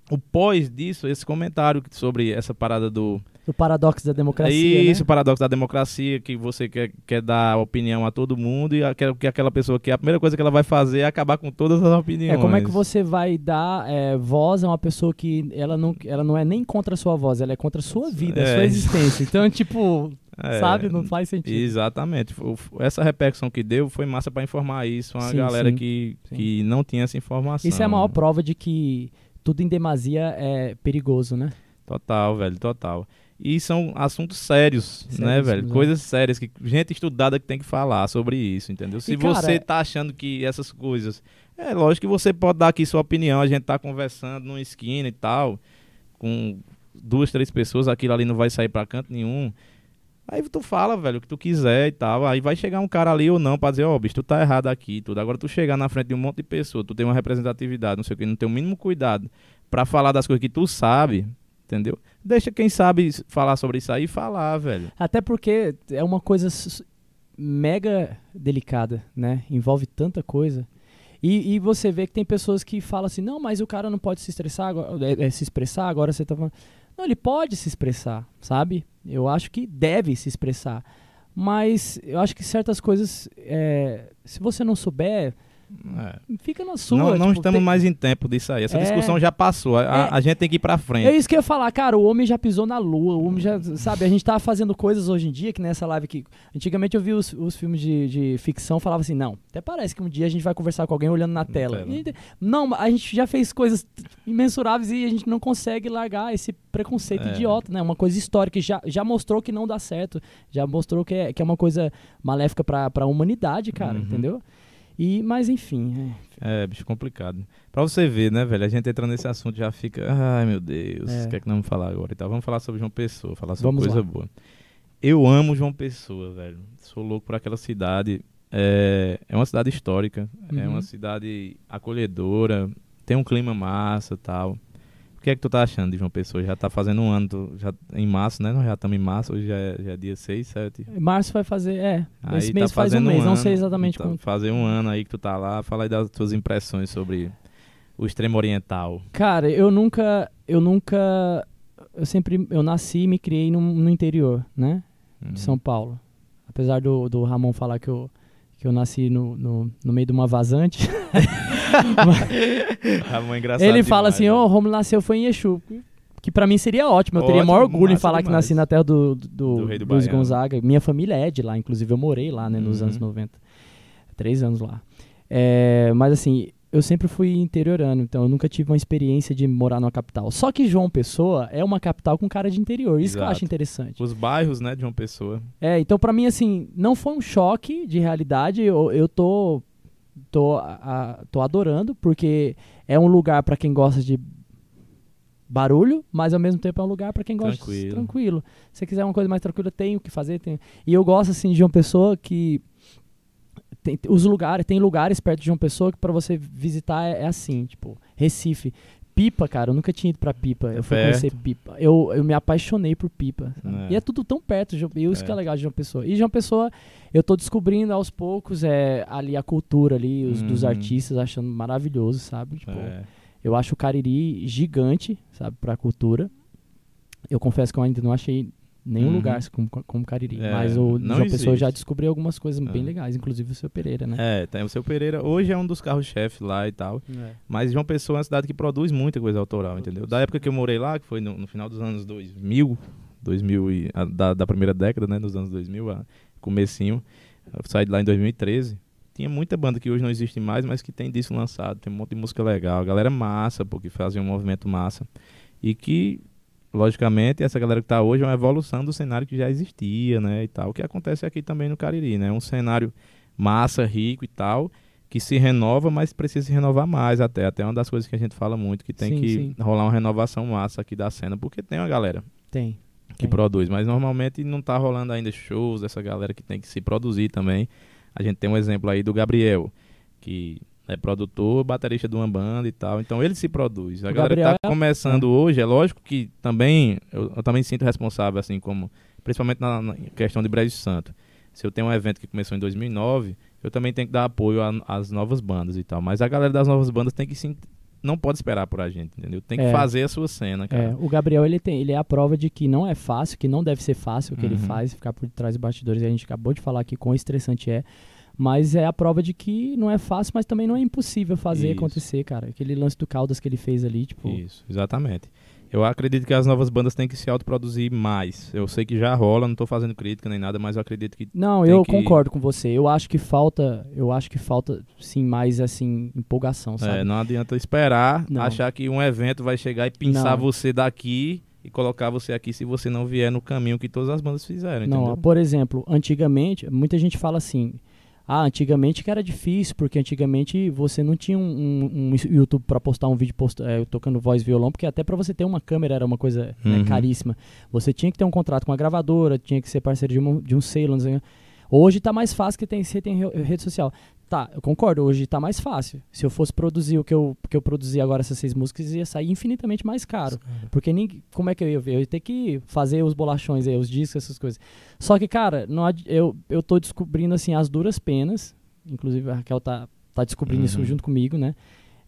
o pós disso, esse comentário sobre essa parada do o paradoxo da democracia. Isso, né? o paradoxo da democracia, que você quer, quer dar opinião a todo mundo e que aquela pessoa que a primeira coisa que ela vai fazer é acabar com todas as opiniões. É como é que você vai dar é, voz a uma pessoa que ela não, ela não é nem contra a sua voz, ela é contra a sua vida, é. a sua existência. Então, tipo, é, sabe? Não faz sentido. Exatamente. Essa repercussão que deu foi massa para informar isso a sim, galera sim, que, sim. que não tinha essa informação. Isso é a maior prova de que tudo em demasia é perigoso, né? Total, velho, total. E são assuntos sérios, né, velho? É. Coisas sérias que gente estudada que tem que falar sobre isso, entendeu? Se e, cara, você tá achando que essas coisas. É lógico que você pode dar aqui sua opinião, a gente tá conversando numa esquina e tal, com duas, três pessoas, aquilo ali não vai sair para canto nenhum. Aí tu fala, velho, o que tu quiser e tal. Aí vai chegar um cara ali ou não pra dizer, ó, oh, bicho, tu tá errado aqui tudo. Agora tu chegar na frente de um monte de pessoa, tu tem uma representatividade, não sei o que, não tem o mínimo cuidado para falar das coisas que tu sabe, entendeu? Deixa quem sabe falar sobre isso aí falar, velho. Até porque é uma coisa mega delicada, né? Envolve tanta coisa. E, e, você vê que tem pessoas que falam assim, não, mas o cara não pode se estressar, agora, é, é, se expressar, agora você tá falando. Não, ele pode se expressar, sabe? Eu acho que deve se expressar. Mas eu acho que certas coisas, é, se você não souber, é. Fica na sua. Não, não tipo, estamos tem... mais em tempo disso aí. Essa é... discussão já passou. A, é... a, gente tem que ir pra frente. É isso que eu ia falar, cara. O homem já pisou na lua. O homem já. Sabe, a gente tá fazendo coisas hoje em dia que nessa live que. Antigamente eu vi os, os filmes de, de ficção falava assim: não, até parece que um dia a gente vai conversar com alguém olhando na tela. E, não, a gente já fez coisas imensuráveis e a gente não consegue largar esse preconceito é. idiota, né? Uma coisa histórica. Já, já mostrou que não dá certo. Já mostrou que é, que é uma coisa maléfica pra, pra humanidade, cara, uhum. entendeu? E, mas enfim. É... é, bicho, complicado. Pra você ver, né, velho? A gente entra nesse assunto já fica. Ai, meu Deus, o é. que é que nós vamos falar agora? Então, vamos falar sobre João Pessoa, falar sobre vamos coisa lá. boa. Eu amo João Pessoa, velho. Sou louco por aquela cidade. É, é uma cidade histórica, uhum. é uma cidade acolhedora, tem um clima massa tal que é que tu tá achando de João Pessoa? Já tá fazendo um ano, tu, já, em março, né? Nós já estamos em março, hoje já é, já é dia 6, 7. Março vai fazer, é. Aí esse tá mês faz um mês, um não sei exatamente tá, Fazer um ano aí que tu tá lá, fala aí das tuas impressões sobre o extremo oriental. Cara, eu nunca, eu nunca, eu sempre, eu nasci e me criei no, no interior, né? De uhum. São Paulo. Apesar do, do Ramon falar que eu, que eu nasci no, no, no meio de uma vazante. é ele fala assim, ó, oh, Romulo nasceu foi em Exu. Que pra mim seria ótimo. Eu ótimo, teria maior orgulho em falar demais. que nasci na terra do, do, do, do Luiz Gonzaga. Minha família é de lá, inclusive eu morei lá, né, nos uhum. anos 90. Três anos lá. É, mas assim, eu sempre fui interiorano, então eu nunca tive uma experiência de morar numa capital. Só que João Pessoa é uma capital com cara de interior, isso Exato. que eu acho interessante. Os bairros, né, de João Pessoa. É, então para mim, assim, não foi um choque de realidade, eu, eu tô tô, a, tô adorando, porque é um lugar para quem gosta de barulho, mas ao mesmo tempo é um lugar para quem gosta tranquilo. de tranquilo. Se você quiser uma coisa mais tranquila, tem o que fazer. Tem... E eu gosto assim de uma pessoa que tem, os lugares, tem lugares perto de uma pessoa que para você visitar é, é, assim, tipo, Recife. Pipa, cara, eu nunca tinha ido pra Pipa. É eu fui perto. conhecer Pipa. Eu, eu me apaixonei por Pipa. É. E é tudo tão perto, de- e isso que é É. legal de João Pessoa. E João Pessoa, eu tô descobrindo aos poucos é, ali a cultura ali, os, dos Uhum. artistas, achando maravilhoso, sabe? Tipo, É. eu acho o Cariri gigante, sabe, pra cultura. Eu confesso que eu ainda não achei nenhum Uhum. lugar como, como Cariri. É, mas o não João Pessoa eu já existe. descobri algumas coisas bem É. legais, inclusive o seu Pereira, né? É, tem o seu Pereira. Hoje é um dos carros-chefe lá e tal. Mas João Pessoa é uma cidade que produz muita coisa autoral, entendeu? Da época que eu morei lá, que foi no, no final dos anos 2000, 2000 e, a- da, da primeira década, né, nos anos 2000, a, comecinho, eu saí de lá em 2013. Tinha muita banda que hoje não existe mais, mas que tem disco lançado, tem um monte de música legal, a galera massa, porque fazia um movimento massa. E que, logicamente, essa galera que tá hoje é uma evolução do cenário que já existia, né, e tal. O que acontece aqui também no Cariri, né? Um cenário massa, rico e tal, que se renova, mas precisa se renovar mais até. Até uma das coisas que a gente fala muito, que tem Sim, que sim. rolar uma renovação massa aqui da cena, porque tem uma galera Tem. que Tem. produz, mas normalmente não tá rolando ainda shows dessa galera que tem que se produzir também. A gente tem um exemplo aí do Gabriel, que é produtor, baterista de uma banda e tal, então ele se produz. A O galera Gabriel que tá é- começando hoje, é lógico que também, eu, eu também sinto responsável, assim, como, principalmente na, na questão de Brejo Santo. Se eu tenho um evento que começou em 2009, eu também tenho que dar apoio às novas bandas e tal, mas a galera das novas bandas tem que se não pode esperar por a gente, entendeu? Tem que É. fazer a sua cena, cara. É, o Gabriel ele tem, ele é a prova de que não é fácil, que não deve ser fácil o que ele Uhum. faz, ficar por trás dos bastidores. A gente acabou de falar aqui quão estressante é, mas é a prova de que não é fácil, mas também não é impossível fazer Isso. acontecer, cara. Aquele lance do Caldas que ele fez ali, tipo, Isso, exatamente. Eu acredito que as novas bandas têm que se autoproduzir mais. Eu sei que já rola, não tô fazendo crítica nem nada, mas eu acredito que Não, eu que- concordo com você. Eu acho que falta, eu acho que falta sim mais assim empolgação, sabe? é, não adianta esperar, Não. achar que um evento vai chegar e pinçar Não. você daqui e colocar você aqui se você não vier no caminho que todas as bandas fizeram, Não, entendeu? por exemplo, antigamente, muita gente fala assim, ah, antigamente que era difícil, porque antigamente você não tinha um, um- um YouTube para postar um vídeo post, eh, tocando voz e violão, porque até para você ter uma câmera era uma coisa né, Uhum. caríssima. Você tinha que ter um contrato com a gravadora, tinha que ser parceiro de, uma, de um selo. não sei. Hoje tá mais fácil que tem, você tem re- rede social. Tá, eu concordo, hoje tá mais fácil. Se eu fosse produzir o que eu, que eu produzi agora, essas seis músicas, ia sair infinitamente mais caro. Porque nem, como é que eu ia ver? Eu ia ter que fazer os bolachões aí, os discos, essas coisas. Só que, cara, não eu, eu tô descobrindo, assim, as duras penas. Inclusive, a Raquel tá, tá descobrindo isso Uhum. junto comigo, né?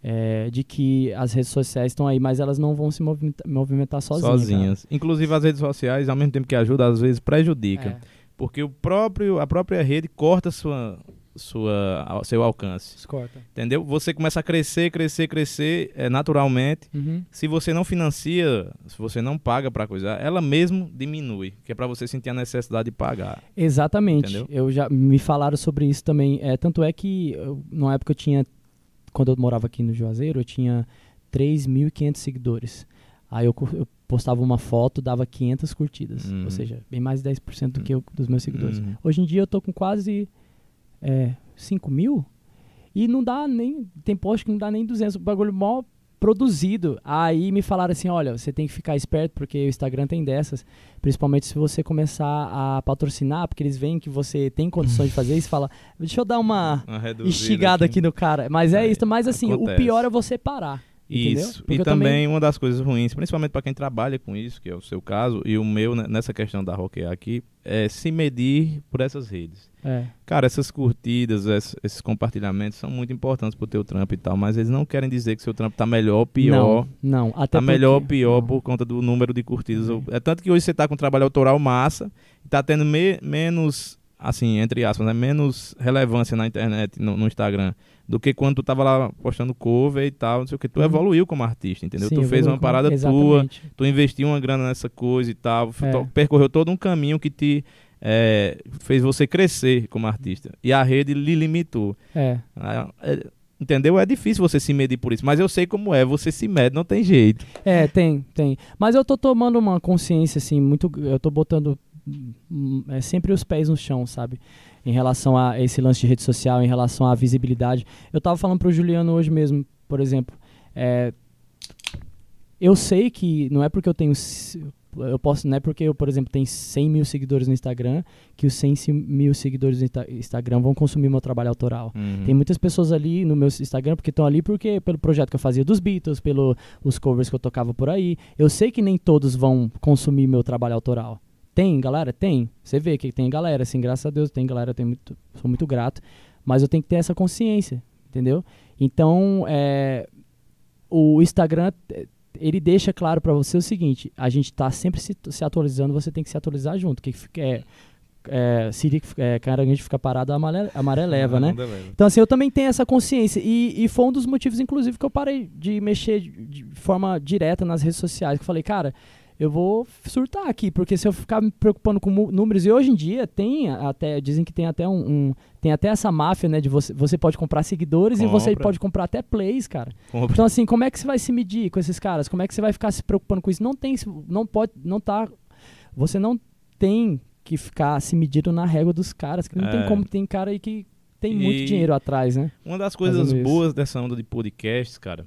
É, de que as redes sociais estão aí, mas elas não vão se movimenta- movimentar sozinhas. cara. Sozinhas. Inclusive as redes sociais, ao mesmo tempo que ajuda, às vezes prejudica. É, Porque o próprio, a própria rede corta sua, sua, seu alcance. descorta. Entendeu? Você começa a crescer, crescer, crescer é, naturalmente. Uhum. Se você não financia, se você não paga pra coisar, ela mesmo diminui, que é pra você sentir a necessidade de pagar. Exatamente. Entendeu? Eu já me falaram sobre isso também. É, tanto é que eu, na época eu tinha, quando eu morava aqui no Juazeiro, eu tinha 3.500 seguidores. Aí eu, eu postava uma foto, dava 500 curtidas. Uhum. Ou seja, bem mais de 10% do que eu, dos meus seguidores. Uhum. Hoje em dia eu tô com quase é, 5 mil e não dá nem. Tem post que não dá nem 200. O bagulho mó produzido. Aí me falaram assim: olha, você tem que ficar esperto porque o Instagram tem dessas. Principalmente se você começar a patrocinar, porque eles veem que você tem condições de fazer isso. Fala, deixa eu dar uma Uma instigada aqui no cara. Mas é, É, isso. Mas assim, acontece. o pior é você parar. Isso. E eu também, uma das coisas ruins, principalmente para quem trabalha com isso, que é o seu caso, e o meu né, nessa questão da rockear aqui, é se medir por essas redes. É. Cara, essas curtidas, esses, compartilhamentos são muito importantes pro teu trampo e tal, mas eles não querem dizer que seu trampo tá melhor ou pior. Não, não. Até Tá melhor ou pior não. por conta do número de curtidas. Uhum. É tanto que hoje você tá com um trabalho autoral massa, e tá tendo me- menos, assim, entre aspas, né, menos relevância na internet, no, no Instagram, do que quando tu tava lá postando cover e tal, não sei o que. Tu Uhum. evoluiu como artista, entendeu? Sim, tu fez uma parada tua, tu investiu uma grana nessa coisa e tal, É. percorreu todo um caminho que te é, fez você crescer como artista. E a rede lhe limitou. É. Ah, é, Entendeu? É difícil você se medir por isso, mas eu sei como é, você se mede, não tem jeito. É, tem, tem. Mas eu tô tomando uma consciência, assim, muito. Eu tô botando hum, é, sempre os pés no chão, sabe? Em relação a esse lance de rede social, em relação à visibilidade. Eu tava falando pro Juliano hoje mesmo, por exemplo. é, eu sei que não é porque eu tenho eu posso, não é porque eu, por exemplo, tenho 100 mil seguidores no Instagram, que os 100 mil seguidores no Instagram vão consumir meu trabalho autoral. Uhum. Tem muitas pessoas ali no meu Instagram porque estão ali porque pelo projeto que eu fazia dos Beatles, pelos covers que eu tocava por aí. Eu sei que nem todos vão consumir meu trabalho autoral. Tem, galera? Tem. Você vê que tem galera, assim, graças a Deus tem galera, eu muito, sou muito grato. Mas eu tenho que ter essa consciência, entendeu? Então, é, o Instagram ele deixa claro para você o seguinte: a gente está sempre se, se, atualizando, você tem que se atualizar junto. Que é, é, Siri, é, caranguejo fica parado, a maré, a maré leva, né? Então, assim, eu também tenho essa consciência. E, e, foi um dos motivos, inclusive, que eu parei de mexer de, de forma direta nas redes sociais. Que eu falei, cara, eu vou surtar aqui, porque se eu ficar me preocupando com números, e hoje em dia tem até, dizem que tem até um, um tem até essa máfia, né, de você, você pode comprar seguidores Compra. e você pode comprar até plays, cara. Compra. Então assim, como é que você vai se medir com esses caras? Como é que você vai ficar se preocupando com isso? Não tem, não pode, não tá, você não tem que ficar se medindo na régua dos caras, que não é. tem como, tem cara aí que tem e muito dinheiro atrás, né? Uma das coisas boas dessa onda de podcasts, cara,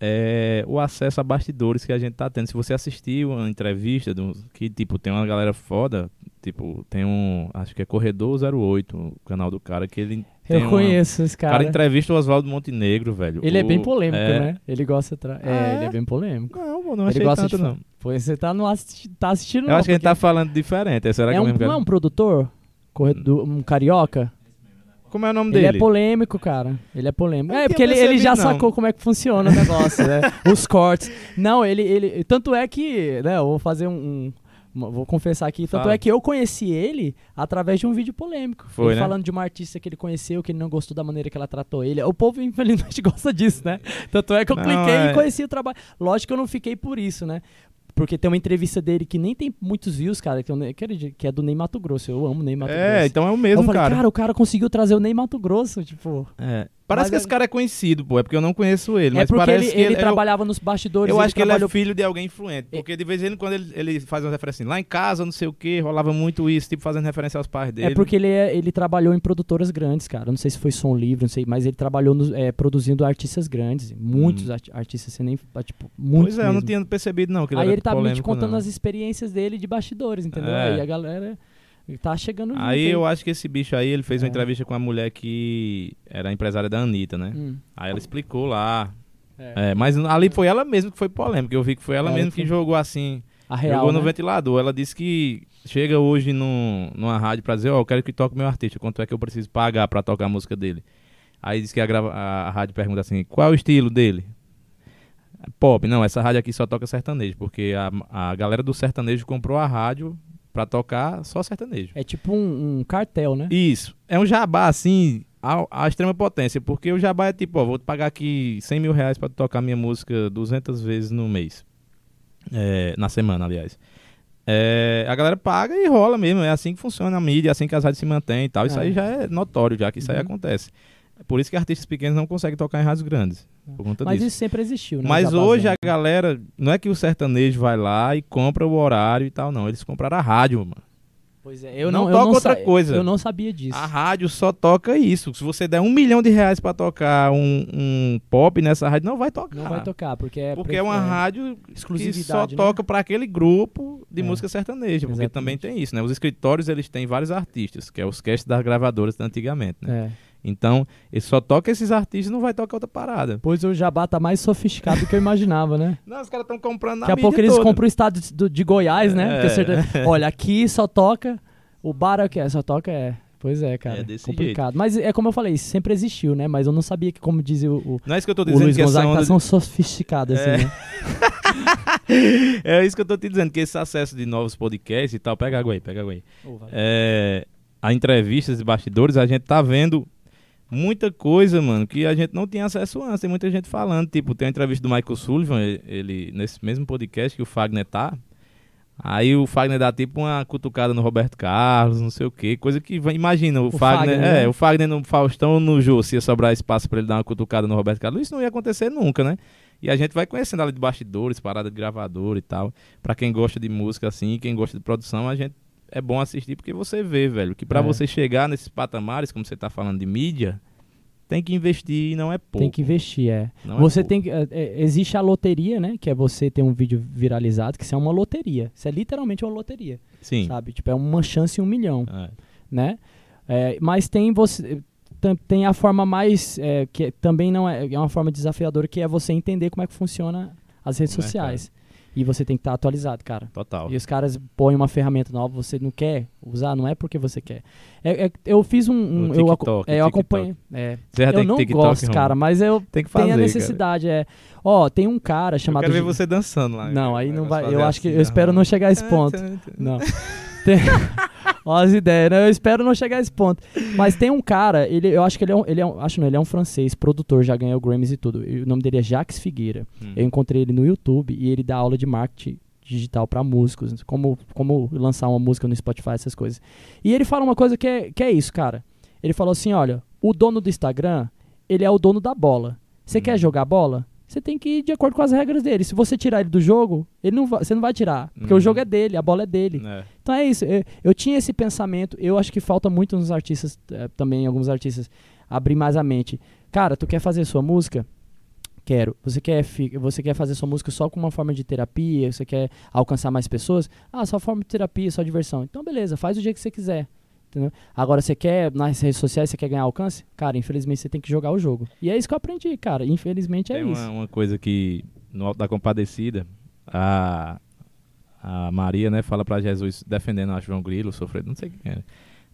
é o acesso a bastidores que a gente tá tendo. Se você assistiu uma entrevista do, que, tipo, tem uma galera foda, tipo, tem um, acho que é Corredor 08, o canal do cara, que ele Eu conheço uma, esse cara. O cara entrevista o Oswaldo Montenegro, velho. Ele o, é bem polêmico, é... né? Ele gosta... Tra... É, é, ele é bem polêmico. Não, não achei ele gosta tanto, de... não. Pois você tá, no assisti... tá assistindo, Eu não, acho que a gente tá falando diferente. Será é que um, não é um produtor? Corredor, um carioca? Como é o nome ele dele? Ele é polêmico, cara. Ele é polêmico. é, porque ele, ele já não. sacou como é que funciona o negócio, né? Os cortes. Não, ele, ele. Tanto é que. Né, eu vou fazer um. um vou confessar aqui. Tanto Fala. é que eu conheci ele através de um vídeo polêmico. Foi, ele né? falando de uma artista que ele conheceu, que ele não gostou da maneira que ela tratou ele. O povo, infelizmente, gosta disso, né? Tanto é que eu não, cliquei é... e conheci o trabalho. Lógico que eu não fiquei por isso, né? Porque tem uma entrevista dele que nem tem muitos views, cara, que, eu, que é do Ney Mato Grosso. Eu amo Ney Mato é, Grosso. É, então é o mesmo, eu falei, cara. cara, o cara conseguiu trazer o Ney Mato Grosso, tipo... É. Parece mas que é... esse cara é conhecido, pô. É porque eu não conheço ele. É mas porque parece ele, que ele, ele trabalhava eu, nos bastidores. Eu acho que trabalhou... ele é filho de alguém influente. Porque de vez em quando ele, ele faz uma referência assim, lá em casa, não sei o que, rolava muito isso, tipo fazendo referência aos pais dele. É porque ele, é, ele trabalhou em produtoras grandes, cara. Não sei se foi som livre, não sei, mas ele trabalhou no, é, produzindo artistas grandes. Muitos hum. artistas, sem nem. Tipo, muitos. Pois é, mesmo. eu não tinha percebido, não. Que ele Aí ele tava me contando não. as experiências dele de bastidores, entendeu? É. Aí a galera. Tá chegando junto. Aí eu acho que esse bicho aí, ele fez é. uma entrevista com uma mulher que era empresária da Anitta, né? Hum. Aí ela explicou lá. É. É, mas ali foi ela mesma que foi polêmica. Eu vi que foi ela mesma que jogou assim. A real, jogou né? no ventilador. Ela disse que chega hoje no, numa rádio pra dizer, ó, oh, eu quero que toque meu artista. Quanto é que eu preciso pagar pra tocar a música dele? Aí diz que a, grava, a, a rádio pergunta assim, qual é o estilo dele? Pop, não, essa rádio aqui só toca sertanejo, porque a, a galera do sertanejo comprou a rádio para tocar só sertanejo. É tipo um, um, cartel, né? Isso. É um jabá, assim, a, a, extrema potência. Porque o jabá é tipo, ó, vou te pagar aqui 100 mil reais pra tocar minha música 200 vezes no mês. É, na semana, aliás. É, a galera paga e rola mesmo. É assim que funciona a mídia, é assim que as rádios se mantêm e tal. Isso é. aí já é notório, já que isso uhum. aí acontece. Por isso que artistas pequenos não conseguem tocar em rádios grandes. Mas disso. isso sempre existiu, né? Mas hoje a galera. Não é que o sertanejo vai lá e compra o horário e tal, não. Eles compraram a rádio, mano. Pois é, eu não, não não outra coisa. Eu não sabia disso. A rádio só toca isso. Se você der um milhão de reais para tocar um, um, pop nessa rádio, não vai tocar. Não vai tocar, porque é. Porque é uma rádio que só né? toca para aquele grupo de é. música sertaneja. Porque Exatamente. também tem isso, né? Os escritórios eles têm vários artistas, que é os cast das gravadoras antigamente, né? É. Então, ele só toca esses artistas não vai tocar outra parada. Pois o Jabá tá mais sofisticado do que eu imaginava, né? Não, os caras estão comprando na Daqui a pouco eles toda. compram o estado de, de Goiás, né? É. olha, aqui só toca. O bar é o que é? Só toca é. Pois é, cara. É desse complicado. Jeito. Mas é como eu falei, sempre existiu, né? Mas eu não sabia que, como dizia o, o, não é isso que eu tô dizendo, Luiz que Gonzaga, onda... tá tão sofisticado assim, é. né? é isso que eu tô te dizendo, que esse acesso de novos podcasts e tal, pega água aí, pega água aí. Oh, é, a entrevistas e bastidores, a gente tá vendo muita coisa, mano, que a gente não tinha acesso antes. Tem muita gente falando. Tipo, tem a entrevista do Michael Sullivan, ele, nesse mesmo podcast que o Fagner tá. Aí o Fagner dá tipo uma cutucada no Roberto Carlos, não sei o que, coisa que imagina o, o Fagner, Fagner, é, né? o Fagner no Faustão no Jô, se ia sobrar espaço para ele dar uma cutucada no Roberto Carlos, isso não ia acontecer nunca, né? E a gente vai conhecendo ali de bastidores, parada de gravador e tal. Para quem gosta de música assim, quem gosta de produção, a gente é bom assistir porque você vê, velho, que para é. você chegar nesses patamares, como você tá falando de mídia, tem que investir e não é pouco. Tem que investir, é. Não é você pouco. tem que. é, é, existe a loteria, né? Que é você ter um vídeo viralizado, que isso é uma loteria. Isso é literalmente uma loteria. Sim. Sabe? Tipo, é uma chance em um milhão, É. né? É, mas tem você. Tem a forma mais. é, que também não é. É uma forma desafiadora, que é você entender como é que funciona as redes sociais. E você tem que estar atualizado, cara. Total. E os caras põem uma ferramenta nova, você não quer usar, não é porque você quer. É- é- eu fiz um. um- O eu, aco- TikTok, é, eu TikTok. acompanhei. É, eu tem não TikTok, gosto, cara, mas eu Tem que fazer, tenho a cara. necessidade. É, ó, tem um cara Eu chamado. quero ver você dançando lá. Não, aí não vai. Eu acho que assim, eu espero aham. não chegar a esse ponto. Não. Tem... Ó as ideias, né? Eu espero não chegar a esse ponto. Mas tem um cara, ele, eu acho que ele é um, ele é um- acho não, ele é um francês, produtor, já ganhou Grammys e tudo. E o nome dele é Jacques Figueira. Hum. Eu encontrei ele no YouTube e ele dá aula de marketing digital para músicos, como, como lançar uma música no Spotify, essas coisas. E ele fala uma coisa que é, que é isso, cara. Ele falou assim, olha, o dono do Instagram, ele é o dono da bola. Você Hum. quer jogar bola? Você tem que ir de acordo com as regras dele. Se você tirar ele do jogo, ele não vai- você não vai tirar. Porque Hum. o jogo é dele, a bola é dele. É. Então é isso. Eu, eu tinha esse pensamento. Eu acho que falta muito nos artistas, eh, também alguns artistas, abrir mais a mente. Cara, tu quer fazer sua música? Quero. Você quer, você quer fazer sua música só com uma forma de terapia? Você quer alcançar mais pessoas? Ah, só forma de terapia, só diversão. Então beleza, faz do jeito que você quiser. Entendeu? Agora você quer, nas redes sociais, você quer ganhar alcance? Cara, infelizmente você tem que jogar o jogo. E é isso que eu aprendi, cara. Infelizmente é Tem isso. uma, uma coisa que, no Alto da Compadecida, a, a Maria, né, fala pra Jesus, defendendo a João Grilo, sofrendo, não sei quem era.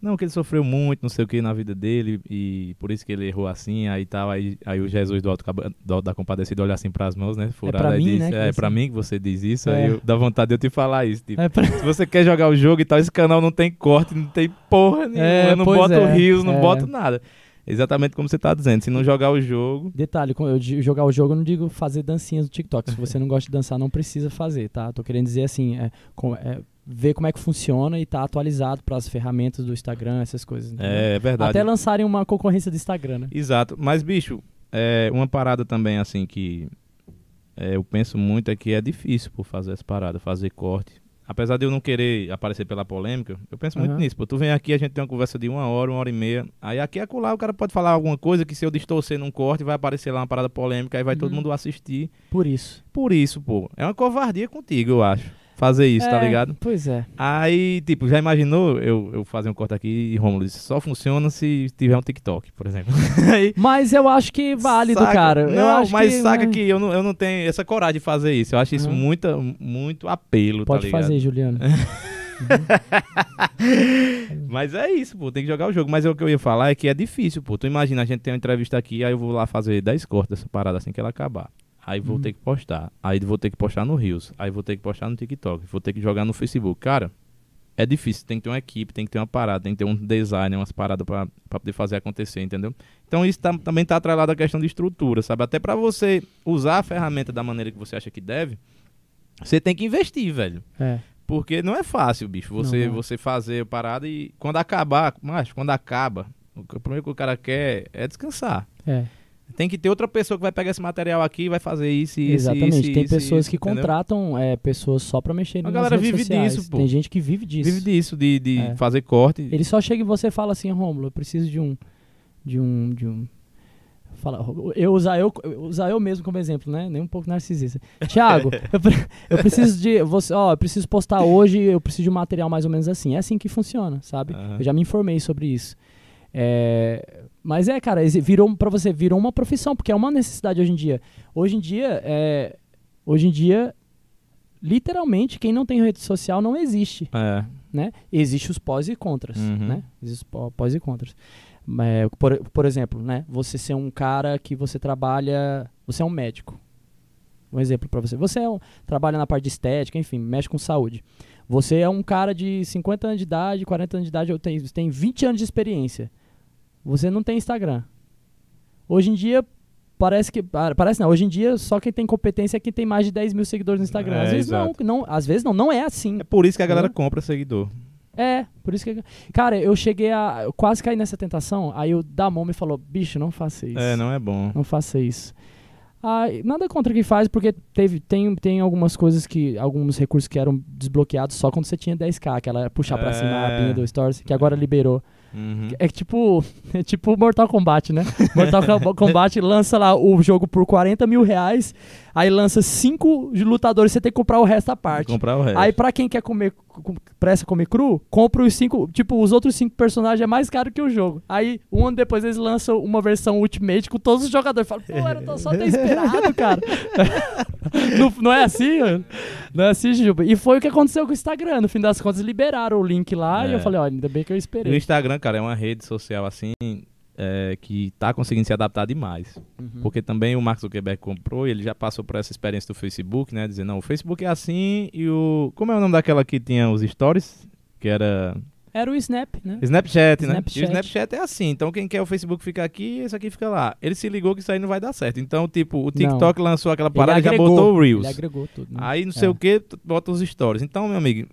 Não, que ele sofreu muito, não sei o que, na vida dele, e por isso que ele errou assim, aí tal, aí, aí o Jesus do Alto, do da Compadecida olha assim pras mãos, né, furado, pra aí mim, diz, né, que é você- pra mim que você diz isso, É. aí eu, dá vontade de eu te falar isso, tipo, É pra- se você quer jogar o jogo e tal, esse canal não tem corte, não tem porra nenhuma, É, eu não boto é, rios, não é. boto nada. Exatamente como você tá dizendo, se não jogar o jogo, Detalhe, eu jogar o jogo, eu não digo fazer dancinhas no TikTok. Se você não gosta de dançar, não precisa fazer, tá? Tô querendo dizer assim, é, com- é, ver como é que funciona e tá atualizado para as ferramentas do Instagram, essas coisas. entendeu? é verdade. Até lançarem uma concorrência do Instagram, né? Exato. Mas, bicho, é uma parada também, assim, que é, eu penso muito é que é difícil por fazer essa parada, fazer corte. Apesar de eu não querer aparecer pela polêmica, eu penso muito nisso. Pô, tu vem aqui, a gente tem uma conversa de uma hora, uma hora e meia. Aí aqui e acolá o cara pode falar alguma coisa que se eu distorcer num corte, vai aparecer lá uma parada polêmica, aí vai todo Uhum. mundo assistir. Por isso. Por isso, pô, é uma covardia contigo, eu acho. Fazer isso, tá É, ligado? Pois é. Aí, tipo, já imaginou eu, eu fazer um corte aqui e Romulo disse, só funciona se tiver um TikTok, por exemplo. Aí, Mas eu acho que válido, Saca? cara. eu Não, mas que, saca né, que eu não, eu não tenho essa coragem de fazer isso. Eu acho isso Aham. muita, muito apelo, Pode tá ligado? fazer, Juliano. Mas é isso, pô, tem que jogar o jogo. Mas o que eu ia falar é que é difícil, pô. Tu imagina, a gente tem uma entrevista aqui, aí eu vou lá fazer 10 cortes dessa parada assim que ela acabar. Aí vou Uhum. ter que postar. Aí vou ter que postar no Rios. Aí vou ter que postar no TikTok. Vou ter que jogar no Facebook. Cara, é difícil. Tem que ter uma equipe, tem que ter uma parada, tem que ter um design, umas paradas pra, pra poder fazer acontecer, entendeu? Então isso tá- também tá atrelado à questão de estrutura, sabe? Até pra você usar a ferramenta da maneira que você acha que deve, você tem que investir, velho. É. Porque não é fácil, bicho, você, Não, não. você fazer parada e quando acabar, mas quando acaba, o primeiro que o cara quer é descansar. É. Tem que ter outra pessoa que vai pegar esse material aqui e vai fazer isso e isso, Exatamente. isso, Tem isso, pessoas isso, que entendeu? contratam é, pessoas só pra mexer A galera vive sociais. disso, pô. Tem gente que vive disso. Vive disso, de, de É. fazer corte. Ele só chega e você fala assim, Rômulo, eu preciso de um. De um. De um. Fala, eu usar eu, usar eu mesmo como exemplo, né? Nem um pouco narcisista. Tiago, eu, eu preciso de. Você, ó, eu preciso postar hoje, eu preciso de um material mais ou menos assim. É assim que funciona, sabe? Aham. Eu já me informei sobre isso. É, mas é, cara, virou para você virou uma profissão, porque é uma necessidade hoje em dia. Hoje em dia, é, hoje em dia, literalmente, quem não tem rede social não existe É. né? Existe os pós e contras, Uhum. né? Existem os pó- pós e contras. É, por, por exemplo, né? Você ser um cara que você trabalha, você é um médico. Um exemplo para você. Você é um, trabalha na parte de estética, enfim, mexe com saúde. Você é um cara de 50 anos de idade, 40 anos de idade, ou tem, tem 20 anos de experiência. Você não tem Instagram. Hoje em dia, parece que. ah, Parece não, hoje em dia só quem tem competência é quem tem mais de 10 mil seguidores no Instagram. É, às vezes não, exato. não, às vezes não, não é assim. É por isso que a galera compra seguidor. É, por isso que. Cara, eu cheguei a. Eu quase caí nessa tentação. Aí o Damon me falou: bicho, não faça isso. É, não é bom. Não faça isso. Ah, nada contra quem faz, porque teve, tem, tem algumas coisas que. Alguns recursos que eram desbloqueados só quando você tinha 10k, aquela puxar pra É. cima a abinha do Stories, que agora liberou. Uhum. É tipo, é tipo Mortal Kombat, né? Mortal Kombat lança lá o jogo por 40 mil reais, aí lança cinco lutadores, você tem que comprar o resto à parte. Comprar o resto. Aí pra quem quer comer, com- pressa comer cru, compra os cinco, tipo, os outros cinco personagens é mais caro que o jogo. Aí, um ano depois eles lançam uma versão Ultimate com todos os jogadores. Fala, pô, era só ter esperado, cara. não, não é assim, mano? Não é assim, Juba. E foi o que aconteceu com o Instagram. No fim das contas, liberaram o link lá e É. eu falei, olha, ainda bem que eu E o esperei. Instagram, cara, é uma rede social assim é, que tá conseguindo se adaptar demais. Uhum. Porque também o Mark Zuckerberg comprou e ele já passou por essa experiência do Facebook, né? Dizendo, não, o Facebook é assim e o. Como é o nome daquela que tinha os stories? Que era. Era o Snap, né? Snapchat, né? E Snapchat. o Snapchat é assim. Então quem quer o Facebook fica aqui e esse aqui fica lá. Ele se ligou que isso aí não vai dar certo. Então, tipo, o TikTok lançou aquela parada e já botou o Reels. Ele agregou tudo. né? Aí não sei É. o que, bota os stories. Então, meu amigo,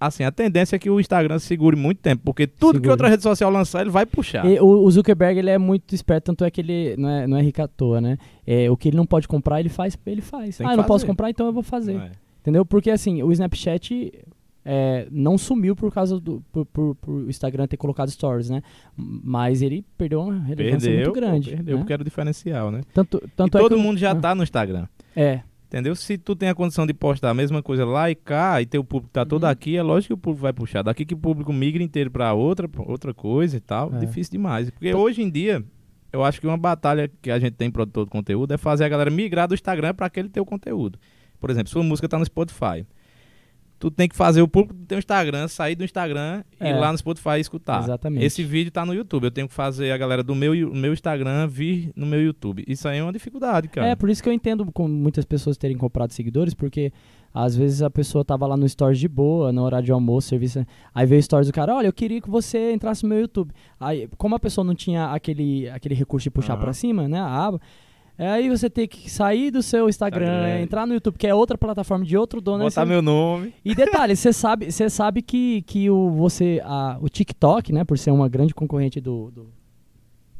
assim, a tendência é que o Instagram segure muito tempo, porque tudo que outra rede social lançar, ele vai puxar. E o, o Zuckerberg ele é muito esperto, tanto é que ele não é, não é rico à toa, né? É, o que ele não pode comprar, ele faz, ele faz. Tem ah, eu não posso comprar, então eu vou fazer. É. Entendeu? Porque assim, o Snapchat é, não sumiu por causa do por, por- por Instagram ter colocado stories, né? Mas ele perdeu uma relevância Perdeu, muito grande. perdeu né? porque era o diferencial, né? Tanto, E tanto é todo que- mundo já ah, tá no Instagram. É, Entendeu? Se tu tem a condição de postar a mesma coisa lá e cá, e teu público tá todo Uhum. aqui, é lógico que o público vai puxar. Daqui que o público migra inteiro pra outra, outra coisa e tal, É. difícil demais. Porque hoje em dia, eu acho que uma batalha que a gente tem produtor de conteúdo é fazer a galera migrar do Instagram pra aquele teu conteúdo. Por exemplo, sua música tá no Spotify. Tu tem que fazer o público do teu Instagram sair do Instagram e É. ir lá no Spotify e escutar. Exatamente. Esse vídeo tá no YouTube. Eu tenho que fazer a galera do meu, meu Instagram vir no meu YouTube. Isso aí é uma dificuldade, cara. É, por isso que eu entendo com muitas pessoas terem comprado seguidores, porque às vezes a pessoa tava lá no Stories de boa, na hora de almoço, serviço. Aí veio o Stories do cara, olha, eu queria que você entrasse no meu YouTube. Aí, como a pessoa não tinha aquele, aquele recurso de puxar Aham. pra cima, né, a aba, é, aí você tem que sair do seu Instagram, Instagram. entrar no YouTube, que é outra plataforma de outro dono. Botar você- meu nome. E detalhe, você sabe, você sabe que, que o, você, a, o TikTok, né, por ser uma grande concorrente do, do,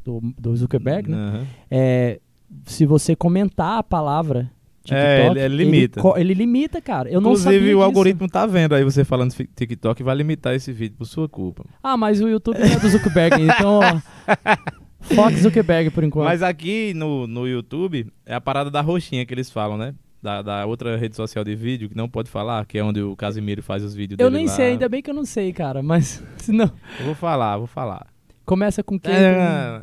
do, do Zuckerberg, né, é, se você comentar a palavra TikTok, É, ele- ele limita. co- Ele, limita, cara. Eu Inclusive, o algoritmo tá vendo aí você falando TikTok vai limitar esse vídeo por sua culpa. Ah, mas o YouTube não é do Zuckerberg, então... ó, Fox Zuckerberg, por enquanto. Mas aqui no, no YouTube é a parada da roxinha que eles falam, né? Da, da outra rede social de vídeo que não pode falar, que é onde o Casimiro faz os vídeos eu dele nem lá. sei, ainda bem que eu não sei, cara. Mas, se não... Eu vou falar, vou falar. Começa com quem? É,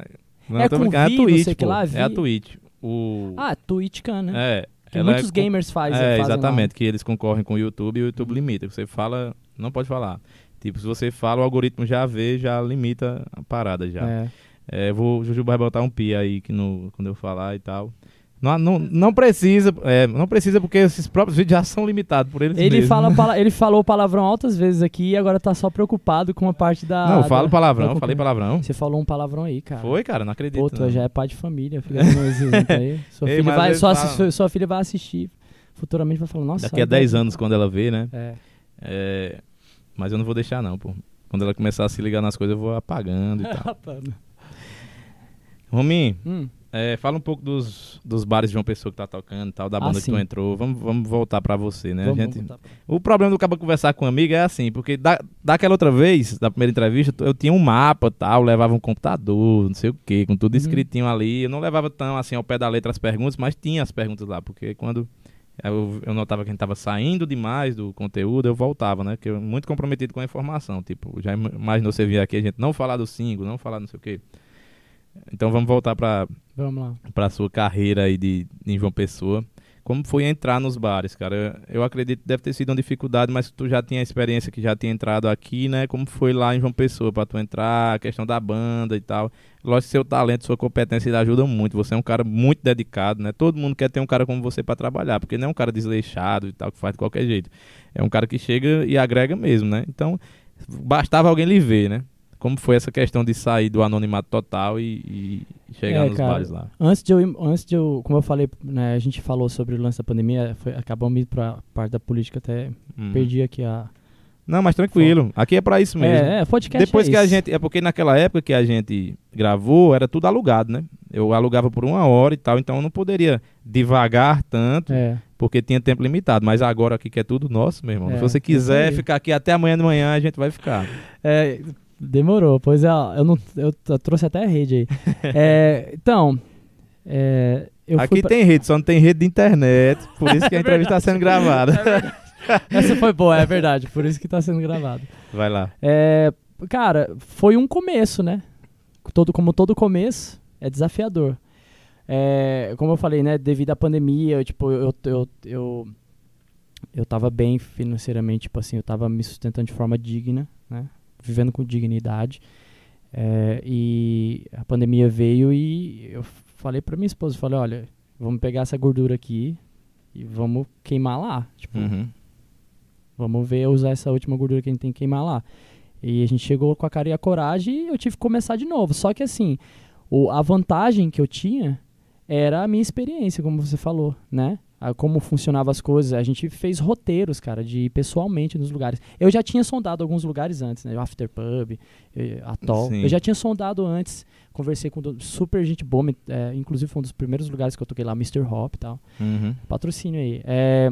não, É com Vi, é a Twitch, pô. lá, É a. Twitch. O... Ah, TwitchCan, né? é. que ela muitos é fazem, É, fazem lá. exatamente, que eles concorrem com o YouTube e o YouTube limita. Você fala, não pode falar. Tipo, se você fala, o algoritmo já vê, já limita a parada já. É. É, vou, o Jujuba vai botar um pi aí que no, quando eu falar e tal. Não, não, não precisa, é, não precisa porque esses próprios vídeos já são limitados por eles Ele, mesmos. fala, ele falou palavrão altas vezes aqui e agora tá só preocupado com a parte da. Não, eu da- falo palavrão, da falei palavrão. Você falou um palavrão aí, cara. Foi, cara, não acredito. Pô, tu já é pai de família, fica dando esse exemplo aí. Sua, Ei, filha vai, sua, falam- sua, sua filha vai assistir. Futuramente vai falar, nossa. Daqui a olha, 10 anos, quando ela vê, né? É. É, mas eu não vou deixar, não, pô. Quando ela começar a se ligar nas coisas, eu vou apagando e tal. Rapaz. Rominho, Hum, é, fala um pouco dos, dos bares de João Pessoa que tá tocando tal, da Ah, banda que tu entrou. Vamos, vamos voltar pra você, né? Vamos, gente, pra- O problema do cabo conversar com um amigo é assim, porque da, daquela outra vez, da primeira entrevista, eu tinha um mapa tal, levava um computador, não sei o que, com tudo Uhum. escritinho ali. Eu não levava tão assim ao pé da letra as perguntas, mas tinha as perguntas lá, porque quando eu, eu notava que a gente tava saindo demais do conteúdo, eu voltava, né? Porque eu muito comprometido com a informação. Tipo, já imaginou você vir aqui a gente não falar do single, não falar não sei o que. Então vamos voltar lá. pra sua carreira aí de, em João Pessoa. Como foi entrar nos bares, cara? Eu acredito que deve ter sido uma dificuldade, mas tu já tinha experiência que já tinha entrado aqui, né? Como foi lá em João Pessoa pra tu entrar, a questão da banda e tal. Lógico que seu talento, sua competência ele ajuda muito. Você é um cara muito dedicado, né? Todo mundo quer ter um cara como você pra trabalhar, porque não é um cara desleixado e tal, que faz de qualquer jeito. É um cara que chega e agrega mesmo, né? Então, bastava alguém lhe ver, né? Como foi essa questão de sair do anonimato total e, e chegar É, nos cara, bares lá? Antes de eu, antes de eu, como eu falei, né, a gente falou sobre o lance da pandemia, foi, acabamos indo pra parte da política, até Uhum. perdi aqui a... Não, mas tranquilo. Aqui é pra isso mesmo. É, é, podcast Depois é que a gente. É porque naquela época que a gente gravou, era tudo alugado, né? Eu alugava por uma hora e tal, então eu não poderia devagar tanto, É, porque tinha tempo limitado. Mas agora aqui que é tudo nosso, meu irmão. É, Se você isso quiser ficar aqui até amanhã de manhã, a gente vai ficar. é, Demorou, pois é, eu, não, eu, eu trouxe até a rede aí. é, então, é, Aqui pra... tem rede, só não tem rede de internet, por isso que a entrevista está sendo gravada. É Essa foi boa, é verdade, por isso que está sendo gravada. Vai lá. É, cara, foi um começo, né? Todo, como todo começo, é desafiador. É, como eu falei, né, devido à pandemia, eu, tipo, eu, eu, eu, eu tava bem financeiramente, tipo assim, eu tava me sustentando de forma digna, né? Vivendo com dignidade. É, e a pandemia veio e eu falei para minha esposa, falei, olha, vamos pegar essa gordura aqui e vamos queimar lá. Tipo, uhum. vamos ver, usar essa última gordura que a gente tem que queimar lá. E a gente chegou com a cara e a coragem e eu tive que começar de novo. Só que assim, o, a vantagem que eu tinha era a minha experiência, como você falou, né? A, como funcionavam as coisas. A gente fez roteiros, cara, de ir pessoalmente nos lugares. Eu já tinha sondado alguns lugares antes, né? O After Pub, eh, Atoll. Sim. Eu já tinha sondado antes. Conversei com super gente boa, é, inclusive foi um dos primeiros lugares que eu toquei lá, Mr. Hop e tal. Uhum. Patrocínio aí. É,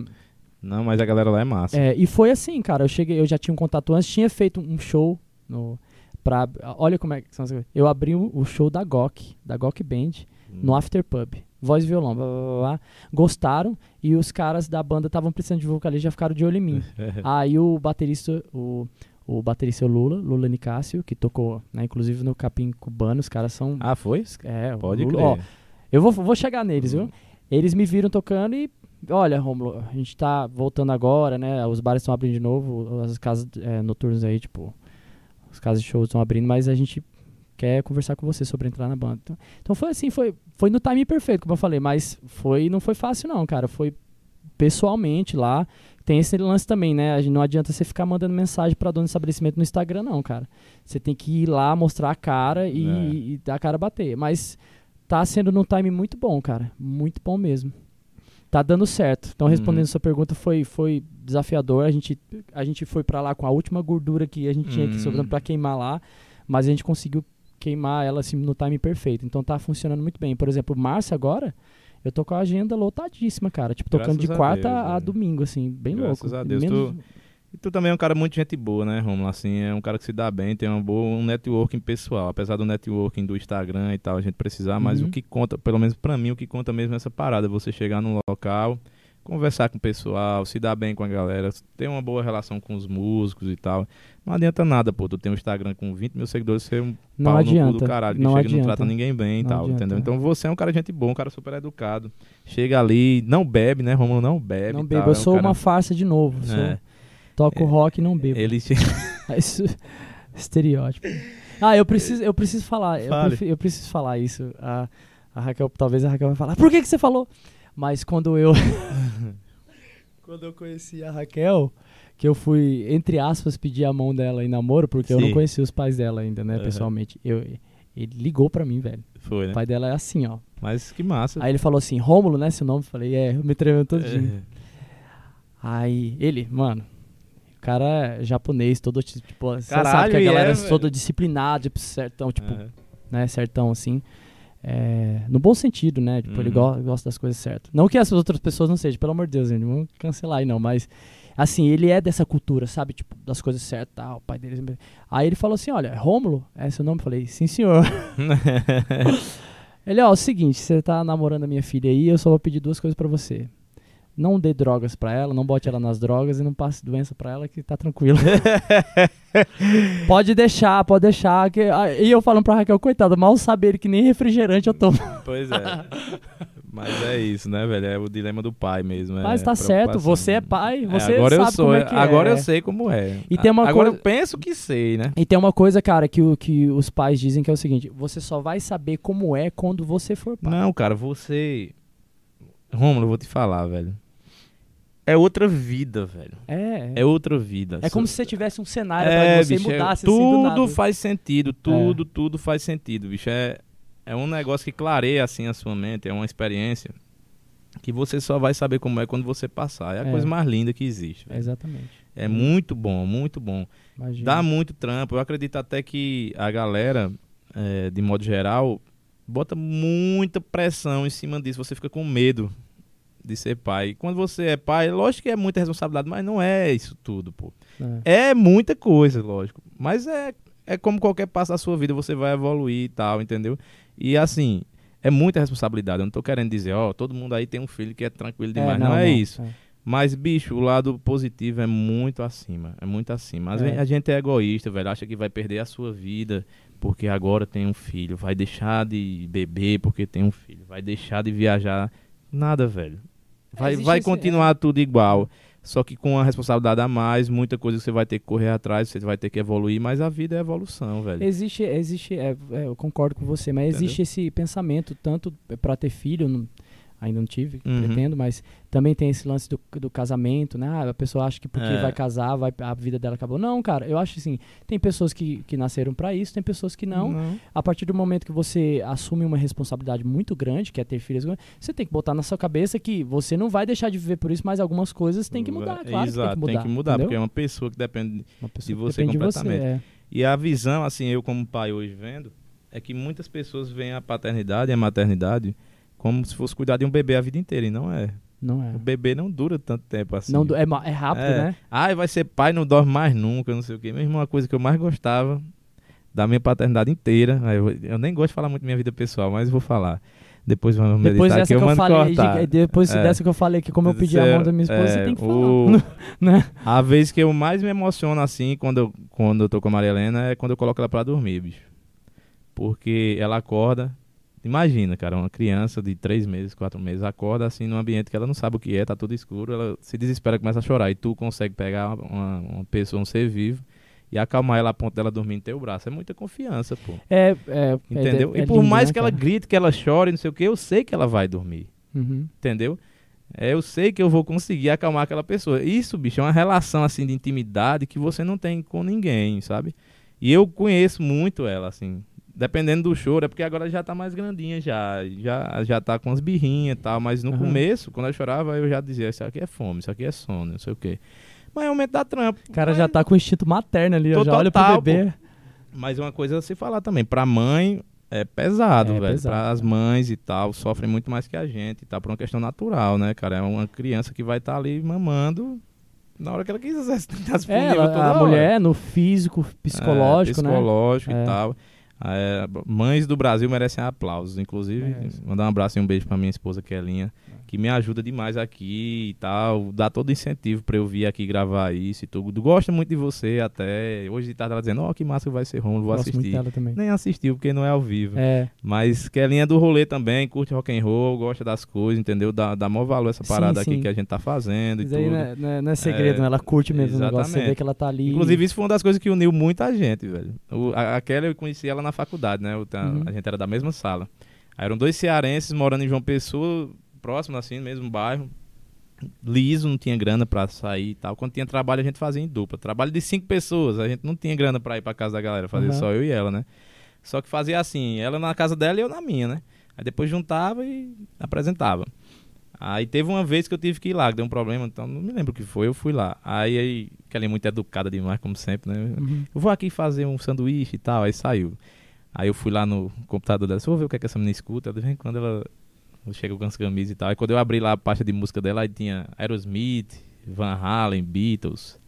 Não, mas a galera lá é massa. É, e foi assim, cara. Eu cheguei, eu já tinha um contato antes, tinha feito um show no. Pra, olha como é que são as coisas. Eu abri o, o show da GOK, da GOK Band no After Pub. Voz e violão, blá, blá, blá, gostaram e os caras da banda estavam precisando de vocalista já ficaram de olho em mim. Aí o baterista, o, o baterista Lula, Lula Nicásio, que tocou, né, inclusive no Capim Cubano, os caras são... Ah, foi? É, Pode Lula, crer. Ó, eu vou, vou chegar neles, viu? Eles me viram tocando e olha, Romulo, a gente tá voltando agora, né? Os bares estão abrindo de novo, as casas é, noturnas aí, tipo, as casas de shows estão abrindo, mas a gente quer conversar com você sobre entrar na banda. Então, então foi assim, foi, foi no timing perfeito, como eu falei, mas foi não foi fácil não, cara. Foi pessoalmente lá. Tem esse lance também, né? Não adianta você ficar mandando mensagem para dono do estabelecimento no Instagram, não, cara. Você tem que ir lá, mostrar a cara e, é. e dar a cara bater. Mas tá sendo num time muito bom, cara. Muito bom mesmo. Tá dando certo. Então, respondendo uhum. sua pergunta, foi, foi desafiador. A gente, a gente foi para lá com a última gordura que a gente tinha aqui sobrando uhum. para queimar lá. Mas a gente conseguiu queimar ela assim, no time perfeito. Então tá funcionando muito bem. Por exemplo, março agora, eu tô com a agenda lotadíssima, cara. Tipo, tocando Graças de quarta a, Deus, a, é. domingo, assim, bem Graças louco. Graças a Deus. Menos... Tu... E tu também é um cara muito gente boa, né, Romulo? Assim, é um cara que se dá bem, tem uma boa, um networking pessoal. Apesar do networking do Instagram e tal, a gente precisar, mas uhum. o que conta, pelo menos para mim, o que conta mesmo é essa parada. Você chegar num local, conversar com o pessoal, se dar bem com a galera, ter uma boa relação com os músicos e tal. Não adianta nada, pô, tu tem um Instagram com 20 mil seguidores, ser um não pau adianta, no cu do caralho, que não chega adianta. e não trata ninguém bem e não tal, adianta. entendeu? Então você é um cara de gente bom, um cara super educado. Chega ali, não bebe, né, Romulo? Não bebe. Não bebe, eu é sou um cara... uma farsa de novo. Sou... É. Toco É. rock e não bebo. Ele Isso, estereótipo. Ah, eu preciso, eu preciso falar. Eu, eu preciso falar isso. A, a Raquel, talvez a Raquel vai falar. Por que, que você falou? Mas quando eu. quando eu conheci a Raquel, que eu fui, entre aspas, pedir a mão dela em namoro, porque eu não Sim. conhecia os pais dela ainda, né, Aham. pessoalmente. Eu, ele ligou pra mim, velho. foi, O né? pai dela é assim, ó. Mas que massa. Aí ele falou assim, Rômulo, né, seu nome? Eu falei, é, eu me tremendo todinho. É. Aí, ele, mano, o cara é japonês, todo tipo, você sabe Caralho, que a galera é, é toda velho. disciplinada, tipo, certão, tipo, É. né, certão assim. É, no bom sentido, né? Tipo, ele Uhum. go gosta das coisas certas. Não que as outras pessoas não sejam, pelo amor de Deus, gente, não vamos cancelar aí não, mas assim, ele é dessa cultura, sabe? Tipo, das coisas certas, tal, o pai dele. sempre- Aí ele falou assim: "Olha, Rômulo, é seu nome?" Eu falei: "Sim, senhor." Ele, ó, é o seguinte, você tá namorando a minha filha aí, eu só vou pedir duas coisas pra você. Não dê drogas pra ela, não bote ela nas drogas e não passe doença pra ela que tá tranquilo. pode deixar, pode deixar. Que... ah, E eu falando pra Raquel, coitada, mal sabe ele que nem refrigerante eu tomo. pois é. Mas é isso, né, velho? É o dilema do pai mesmo. Mas é tá certo, você é pai, É, você agora sabe eu sou, como é que agora é. eu sei como é. E tem uma agora coisa- eu penso que sei, né? E tem uma coisa, cara, que, o, que os pais dizem que é o seguinte: você só vai saber como é quando você for pai. Não, cara, você. Rômulo, eu vou te falar, velho. É outra vida, velho. É. É outra vida. É como se você tivesse um cenário é, pra você bicho, é- mudasse assim do tudo nada. É. faz sentido, tudo, tudo faz sentido, bicho. É, é um negócio que clareia assim a sua mente, é uma experiência que você só vai saber como é quando você passar. É a É. coisa mais linda que existe. Exatamente. É muito bom, muito bom. Imagina. Dá muito trampo. Eu acredito até que a galera, é, de modo geral, bota muita pressão em cima disso. Você fica com medo de ser pai. Quando você é pai, lógico que é muita responsabilidade, mas não é isso tudo, pô. É. É muita coisa, lógico. Mas é, é como qualquer passo da sua vida, você vai evoluir e tal, entendeu? E assim, é muita responsabilidade. Eu não tô querendo dizer, ó, todo mundo aí tem um filho que é tranquilo demais. não, não, é isso. É. Mas, bicho, o lado positivo é muito acima. É muito acima. Às é. vezes a gente é egoísta, velho. Acha que vai perder a sua vida porque agora tem um filho. Vai deixar de beber porque tem um filho. Vai deixar de viajar. Nada, velho. Vai, vai continuar esse, tudo igual. Só que com a responsabilidade a mais, muita coisa você vai ter que correr atrás, você vai ter que evoluir, mas a vida é evolução, velho. Existe, existe, é, é, eu concordo com você, mas Entendeu? existe esse pensamento tanto para ter filho, ainda não tive, uhum. pretendo, mas também tem esse lance do, do casamento, né? Ah, a pessoa acha que porque é. vai casar, vai, a vida dela acabou. Não, cara, eu acho assim, tem pessoas que, que nasceram para isso, tem pessoas que não. não. A partir do momento que você assume uma responsabilidade muito grande, que é ter filhos, você tem que botar na sua cabeça que você não vai deixar de viver por isso, mas algumas coisas tem que mudar, claro Exato, que tem que mudar. Tem que mudar, porque é uma pessoa que depende pessoa de você depende completamente. De você, é. E a visão, assim, eu como pai hoje vendo, é que muitas pessoas veem a paternidade e a maternidade como se fosse cuidar de um bebê a vida inteira, e não é. Não é. O bebê não dura tanto tempo assim. Não, é, é rápido, é. né? Ah, vai ser pai, não dorme mais nunca, não sei o quê. Mesmo uma coisa que eu mais gostava da minha paternidade inteira. Eu, nem gosto de falar muito da minha vida pessoal, mas vou falar. Depois vamos meditar depois dessa que eu, que eu falei, de, depois é. dessa que eu falei que como eu pedi a mão da minha esposa, é, você tem que falar. O, né? A vez que eu mais me emociono assim, quando eu, quando eu tô com a Maria Helena, é quando eu coloco ela pra dormir, bicho. Porque ela acorda, Imagina, cara, uma criança de três meses, quatro meses, acorda assim num ambiente que ela não sabe o que é, tá tudo escuro, ela se desespera, começa a chorar. E tu consegue pegar uma, uma pessoa, um ser vivo, e acalmar ela a ponto dela dormir em teu braço. É muita confiança, pô. É, é Entendeu? É, é e por lindo, mais né, que ela grite, que ela chore, não sei o que, eu sei que ela vai dormir. Uhum. Entendeu? É, eu sei que eu vou conseguir acalmar aquela pessoa. Isso, bicho, é uma relação assim de intimidade que você não tem com ninguém, sabe? E eu conheço muito ela, assim dependendo do choro, é porque agora já tá mais grandinha já, já, já tá com as birrinhas e tal, mas no uhum. começo, quando eu chorava, eu já dizia, isso aqui é fome, isso aqui é sono, não sei o quê. Mas é o momento da trampa. O cara mas... já tá com o instinto materno ali, já olha pro bebê. Pô. Mas uma coisa a se falar também, pra mãe é pesado, é, velho. Pesado. Pra as mães e tal, sofrem muito mais que a gente e tal, por uma questão natural, né, cara? É uma criança que vai estar tá ali mamando na hora que ela quiser. Tá é, ela, a hora. mulher no físico, psicológico, é, psicológico né? e é. tal. É, mães do Brasil merecem aplausos. Inclusive, é mandar um abraço e um beijo para minha esposa Kelinha, que me ajuda demais aqui e tal, dá todo incentivo para eu vir aqui gravar isso e tudo. Gosta muito de você até. Hoje de tarde ela dizendo, ó, oh, que massa vai ser Romulo, vou Gosto assistir. Nem assistiu porque não é ao vivo. É. Mas Kelinha é do rolê também, curte rock and roll, gosta das coisas, entendeu? Dá, dá maior valor essa parada sim, sim. aqui que a gente tá fazendo Mas e tudo. Não é, não, é, não é segredo, é, né? ela curte mesmo exatamente. o negócio, você vê que ela tá ali. Inclusive, isso foi uma das coisas que uniu muita gente, velho. O, a, a Kelly eu conheci ela na faculdade, né? O, uhum. A gente era da mesma sala. Aí eram dois cearenses morando em João Pessoa, próximo assim, no mesmo bairro. Liso, não tinha grana para sair e tal. Quando tinha trabalho, a gente fazia em dupla. Trabalho de cinco pessoas, a gente não tinha grana para ir para casa da galera, fazia uhum. só eu e ela, né? Só que fazia assim, ela na casa dela e eu na minha, né? Aí depois juntava e apresentava. Aí teve uma vez que eu tive que ir lá, que deu um problema, então não me lembro o que foi, eu fui lá. Aí, aí que ela é muito educada demais, como sempre, né? Uhum. Eu vou aqui fazer um sanduíche e tal, aí saiu. Aí eu fui lá no computador dela, vou ver o que, é que essa menina escuta. De vez em quando ela chega com as camisas e tal. Aí quando eu abri lá a pasta de música dela, aí tinha Aerosmith, Van Halen, Beatles,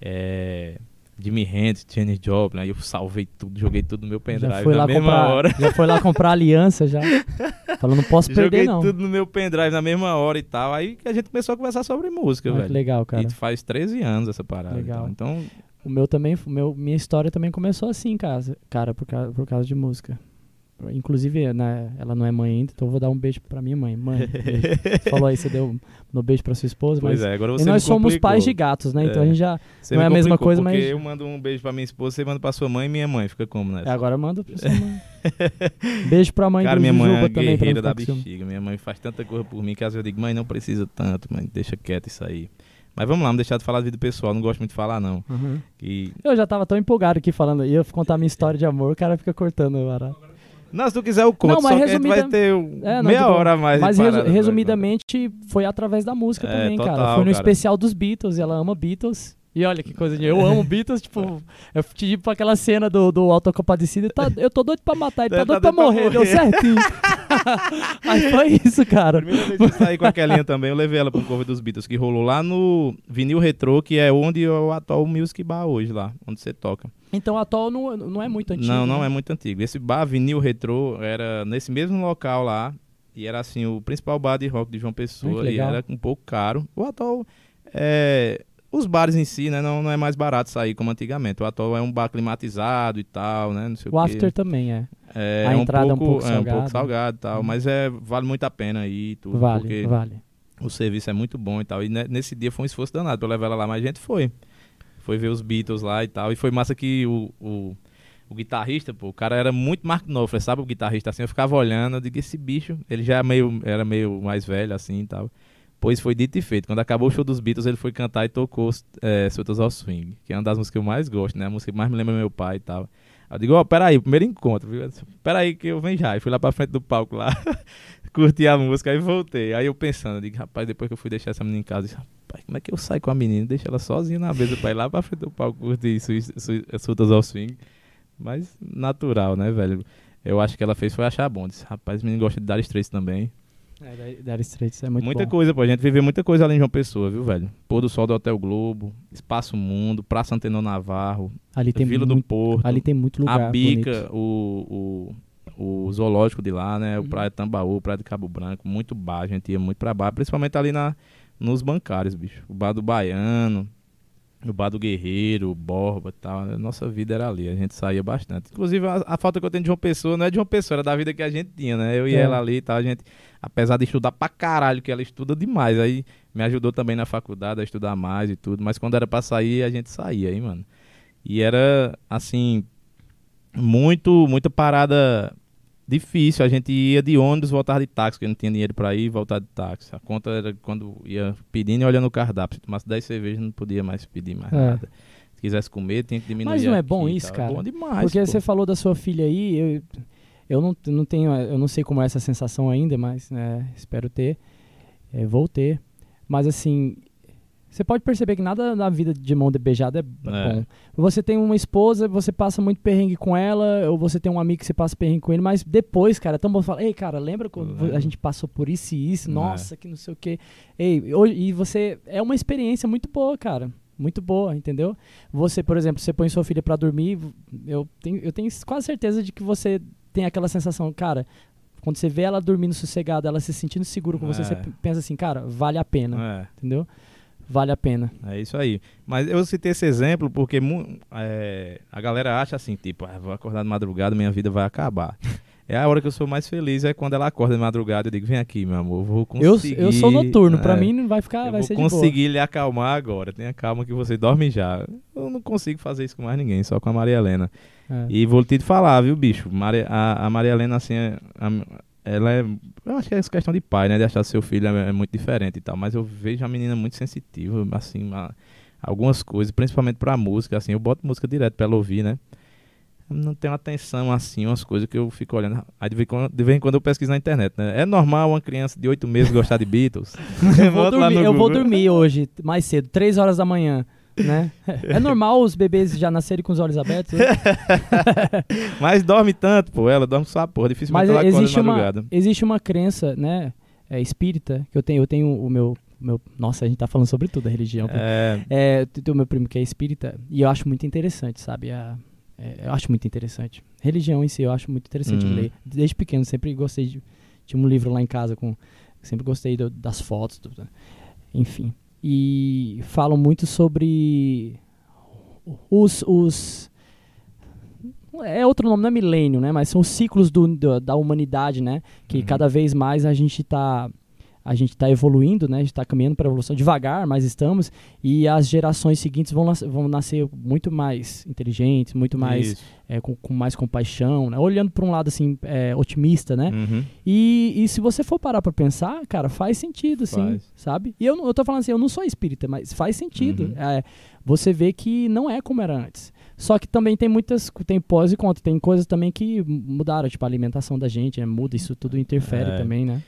é, Jimi Hendrix, Janis Joplin. Aí eu salvei tudo, joguei tudo no meu pendrive já foi na lá mesma comprar, hora. Já foi lá comprar aliança já. Falando, não posso perder joguei não. Joguei tudo no meu pendrive na mesma hora e tal. Aí a gente começou a conversar sobre música, ah, velho. legal, cara. E faz 13 anos essa parada. Legal. Então, o meu também, meu, minha história também começou assim, cara, cara por, causa, por causa de música. Inclusive, né, ela não é mãe ainda, então eu vou dar um beijo pra minha mãe. Mãe, falou aí, você deu um beijo pra sua esposa, pois mas é, agora você nós somos pais de gatos, né? Então é. a gente já você não é a mesma coisa, porque mas eu mando um beijo pra minha esposa, você manda pra sua mãe e minha mãe, fica como, né? É, agora manda pra sua mãe. beijo pra mãe Cara, minha mãe é também, guerreira da bexiga. Minha mãe faz tanta coisa por mim que às vezes eu digo, mãe, não precisa tanto, mãe, deixa quieto isso aí. Mas vamos lá, não deixar de falar da vida pessoal, não gosto muito de falar, não. Uhum. E... Eu já tava tão empolgado aqui falando, ia contar minha história de amor, o cara fica cortando o barato. Não, se tu quiser eu conto, não, mas só resumida... vai ter é, não, meia tipo, hora a mais. Mas resu resumidamente foi através da música é, também, total, cara. Foi no cara. especial dos Beatles, ela ama Beatles. E olha que coisa de. Eu amo Beatles, tipo, eu tive pra aquela cena do, do Autocompadecido. Tá, eu tô doido pra matar ele, tá, tá doido pra morrer, morrer, deu certinho. Aí foi isso, cara. Primeira vez que eu saí com aquela também, eu levei ela pro cover dos Beatles, que rolou lá no Vinil Retro, que é onde é o atual Music Bar hoje, lá, onde você toca. Então o Atol não, não é muito antigo. Não, não né? é muito antigo. Esse bar Vinil Retrô era nesse mesmo local lá. E era assim, o principal bar de rock de João Pessoa. Ai, e era um pouco caro. O Atol é. Os bares em si, né? Não, não é mais barato sair como antigamente. O Atol é um bar climatizado e tal, né? Não sei o, O. After também é. É, A é um entrada é um pouco, pouco é um pouco salgado e tal, Hum. mas é, vale muito a pena aí tudo, Vale, porque vale. o serviço é muito bom e tal. E ne- nesse dia foi um esforço danado pra levar ela lá, mas a gente foi. Foi ver os Beatles lá e tal. E foi massa que o, o, o guitarrista, pô, o cara era muito Mark Knopfler, sabe o guitarrista assim? Eu ficava olhando, eu digo, esse bicho, ele já é meio, era meio mais velho assim e tal. Pois foi dito e feito. Quando acabou o show dos Beatles, ele foi cantar e tocou é, Soltas ao Swing, que é uma das músicas que eu mais gosto, né? A música que mais me lembra meu pai e tal. Eu digo, ó, peraí, primeiro encontro, viu? Peraí que eu venho já. E fui lá pra frente do palco lá, curti a música e voltei. Aí eu pensando, digo, rapaz, depois que eu fui deixar essa menina em casa, disse, rapaz, como é que eu saio com a menina? Deixa ela sozinha na mesa pra ir lá pra frente do palco curtir Soltas ao Swing. Mas natural, né, velho? Eu acho que ela fez foi achar bom. Disse, rapaz, o menino gosta de dar Straits também. É, Dire Straits é muito muita bom. coisa, pô. A gente viveu muita coisa ali em João Pessoa, viu, velho? Pôr do sol do Hotel Globo, Espaço Mundo, Praça Antenor Navarro, Ali tem Vila do muito, Porto, ali tem muito lugar a Bica, bonito. o, o, o zoológico de lá, né? O Uhum. Praia Tambaú, Praia de Cabo Branco, muito bar, a gente ia muito pra bar, principalmente ali na, nos bancários, bicho. O bar do Baiano, o bar do Guerreiro, o Borba e tal. A Nossa vida era ali, a gente saía bastante. Inclusive, a, a falta que eu tenho de João Pessoa não é de João Pessoa, era da vida que a gente tinha, né? Eu e É. ela ali e tal, a gente, apesar de estudar pra caralho, que ela estuda demais, aí me ajudou também na faculdade a estudar mais e tudo, mas quando era pra sair, a gente saía aí, mano. E era, assim, muito, muita parada difícil. A gente ia de ônibus, voltar de táxi, porque não tinha dinheiro pra ir e voltar de táxi. A conta era quando ia pedindo e olhando o cardápio. Se tomasse 10 cervejas, não podia mais pedir mais É. nada. Se quisesse comer, tinha que diminuir. Mas não é bom isso, tal. cara? É bom demais. Porque pô. você falou da sua filha aí, eu, eu não, não tenho, eu não sei como é essa sensação ainda, mas né, espero ter, é, vou ter. Mas assim, você pode perceber que nada na vida de mão de beijada é, É. bom. Você tem uma esposa, você passa muito perrengue com ela, ou você tem um amigo que você passa perrengue com ele, mas depois, cara, é tão bom falar, ei, cara, lembra quando Lembro. a gente passou por isso e isso? É. Nossa, que não sei o quê. Ei, hoje, e você, é uma experiência muito boa, cara. Muito boa, entendeu? Você, por exemplo, você põe sua filha pra dormir, eu tenho, eu tenho quase certeza de que você tem aquela sensação, cara, quando você vê ela dormindo sossegada, ela se sentindo segura com você, É. você p- pensa assim, cara, vale a pena, É. entendeu? Vale a pena. É isso aí. Mas eu citei esse exemplo porque é, a galera acha assim, tipo, ah, vou acordar de madrugada, minha vida vai acabar. É a hora que eu sou mais feliz, é quando ela acorda de madrugada. Eu digo, vem aqui, meu amor, eu vou Eu, conseguir. eu sou noturno, pra é, mim não vai ficar, eu vai ser de boa. conseguir lhe acalmar agora. Tenha calma que você dorme já. Eu não consigo fazer isso com mais ninguém, só com a Maria Helena. É. E vou te falar, viu, bicho? Maria- a, a Maria Helena, assim, é- a- ela é. Eu acho que é essa questão de pai, né? De achar seu filho é, é muito diferente e tal. Mas eu vejo a menina muito sensitiva, assim, uma- algumas coisas, principalmente pra música, assim. Eu boto música direto pra ela ouvir, né? Não tem uma atenção, assim, umas coisas que eu fico olhando. Aí de vez, em quando, de vez em quando eu pesquiso na internet, né? É normal uma criança de oito meses gostar de Beatles? Eu vou, dormir, eu vou dormir hoje, mais cedo, 3 horas da manhã. Né? É normal os bebês já nascerem com os olhos abertos? né? Mas dorme tanto, pô. Ela dorme só a porra. Dificilmente Mas ela existe uma, madrugada. existe uma crença, né, é, espírita, que eu tenho, eu tenho o meu, meu. Nossa, a gente tá falando sobre tudo, a religião. É, É, tem o meu primo que é espírita, e eu acho muito interessante, sabe? A- é, eu acho muito interessante. Religião em si, eu acho muito interessante Uhum. ler. Desde pequeno, sempre gostei de. Tinha um livro lá em casa com. Sempre gostei do- das fotos, do- enfim. E falam muito sobre os. os é outro nome, não é milênio, né? Mas são os ciclos do, do- da humanidade, né? Que Uhum. cada vez mais a gente está a gente está evoluindo, né? A gente está caminhando para a evolução devagar, mas estamos. E as gerações seguintes vão, vão nascer muito mais inteligentes, muito mais é, com, com mais compaixão, né? olhando para um lado assim é, otimista, né? Uhum. E, e se você for parar para pensar, cara, faz sentido, sim, Faz. sabe? E eu, eu tô falando assim, eu não sou espírita, mas faz sentido. Uhum. É, você vê que não é como era antes. Só que também tem muitas, tem pós e contras, tem coisas também que mudaram, tipo a alimentação da gente, né? muda, isso tudo interfere É. também, né?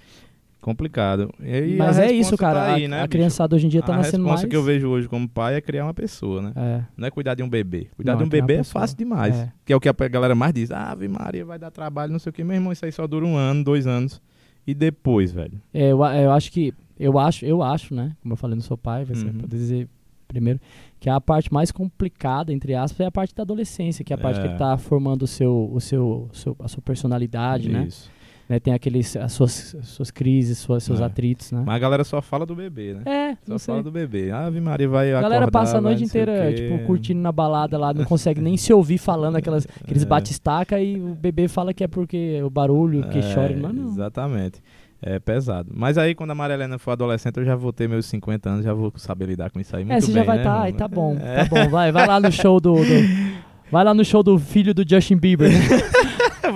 Complicado. E mas a é isso, cara. tá aí, a, né, a criançada hoje em dia tá a nascendo resposta mais. que eu vejo hoje como pai é criar uma pessoa, né? É, Não é cuidar de um bebê. Cuidar Não, de um é bebê é pessoa. fácil demais. É. Que é o que a galera mais diz. Ah, Ave Maria, vai dar trabalho, não sei o que. Meu irmão, isso aí só dura um ano, dois anos. E depois, velho? É, eu, a- eu acho que. Eu acho, eu acho, né? Como eu falei, não sou pai, você Uhum. pode dizer primeiro, que é a parte mais complicada, entre aspas, é a parte da adolescência, que é a parte É. que ele tá formando o seu, o seu, seu- a sua personalidade, né? Isso. né? Tem aqueles, as suas, suas crises, suas, seus É. atritos, né? Mas a galera só fala do bebê, né? É, Só sei. fala do bebê. A Ave Maria vai A galera acordar, passa a noite inteira, tipo, curtindo na balada lá, não consegue nem se ouvir falando aquelas, aqueles É. batistaca e o bebê fala que é porque o barulho, que É, chora, mas não. Exatamente. É pesado. Mas aí, quando a Maria Helena for adolescente, eu já vou ter meus 50 anos, já vou saber lidar com isso aí. É, Muito você bem, já vai né, estar, tá, Romulo? ai, tá bom, É. tá bom, vai, vai lá no show do, do- vai lá no show do filho do Justin Bieber. né?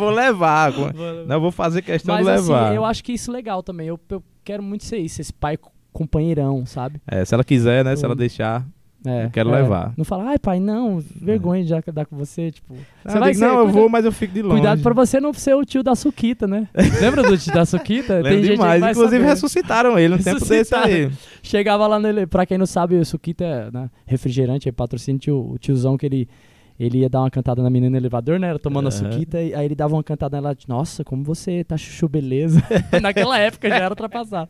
Eu vou levar. Não, vou fazer questão Mas de levar. assim, eu acho que isso é legal também. Eu, eu quero muito ser isso, esse pai co- companheirão, sabe? É, se ela quiser, né? Se Eu- ela deixar. É, Eu quero é. levar. Não fala, ai pai, não, vergonha de já dar com você, tipo. Não, Você eu vai digo, ser, não, eu cuida- vou, mas eu fico de longe. Cuidado pra você não ser o tio da Suquita, né? Lembra do tio da Suquita? Lembro que demais. Inclusive, saber. ressuscitaram ele um tempo desse Ressuscitaram. aí. Chegava lá nele, pra quem não sabe, o Suquita é né, refrigerante, é patrocínio, tio, o tiozão que ele, ele ia dar uma cantada na menina no elevador, né? Era tomando a Aham. Suquita, e aí ele dava uma cantada nela, nossa, como você tá chuchu beleza. Naquela época já era ultrapassado.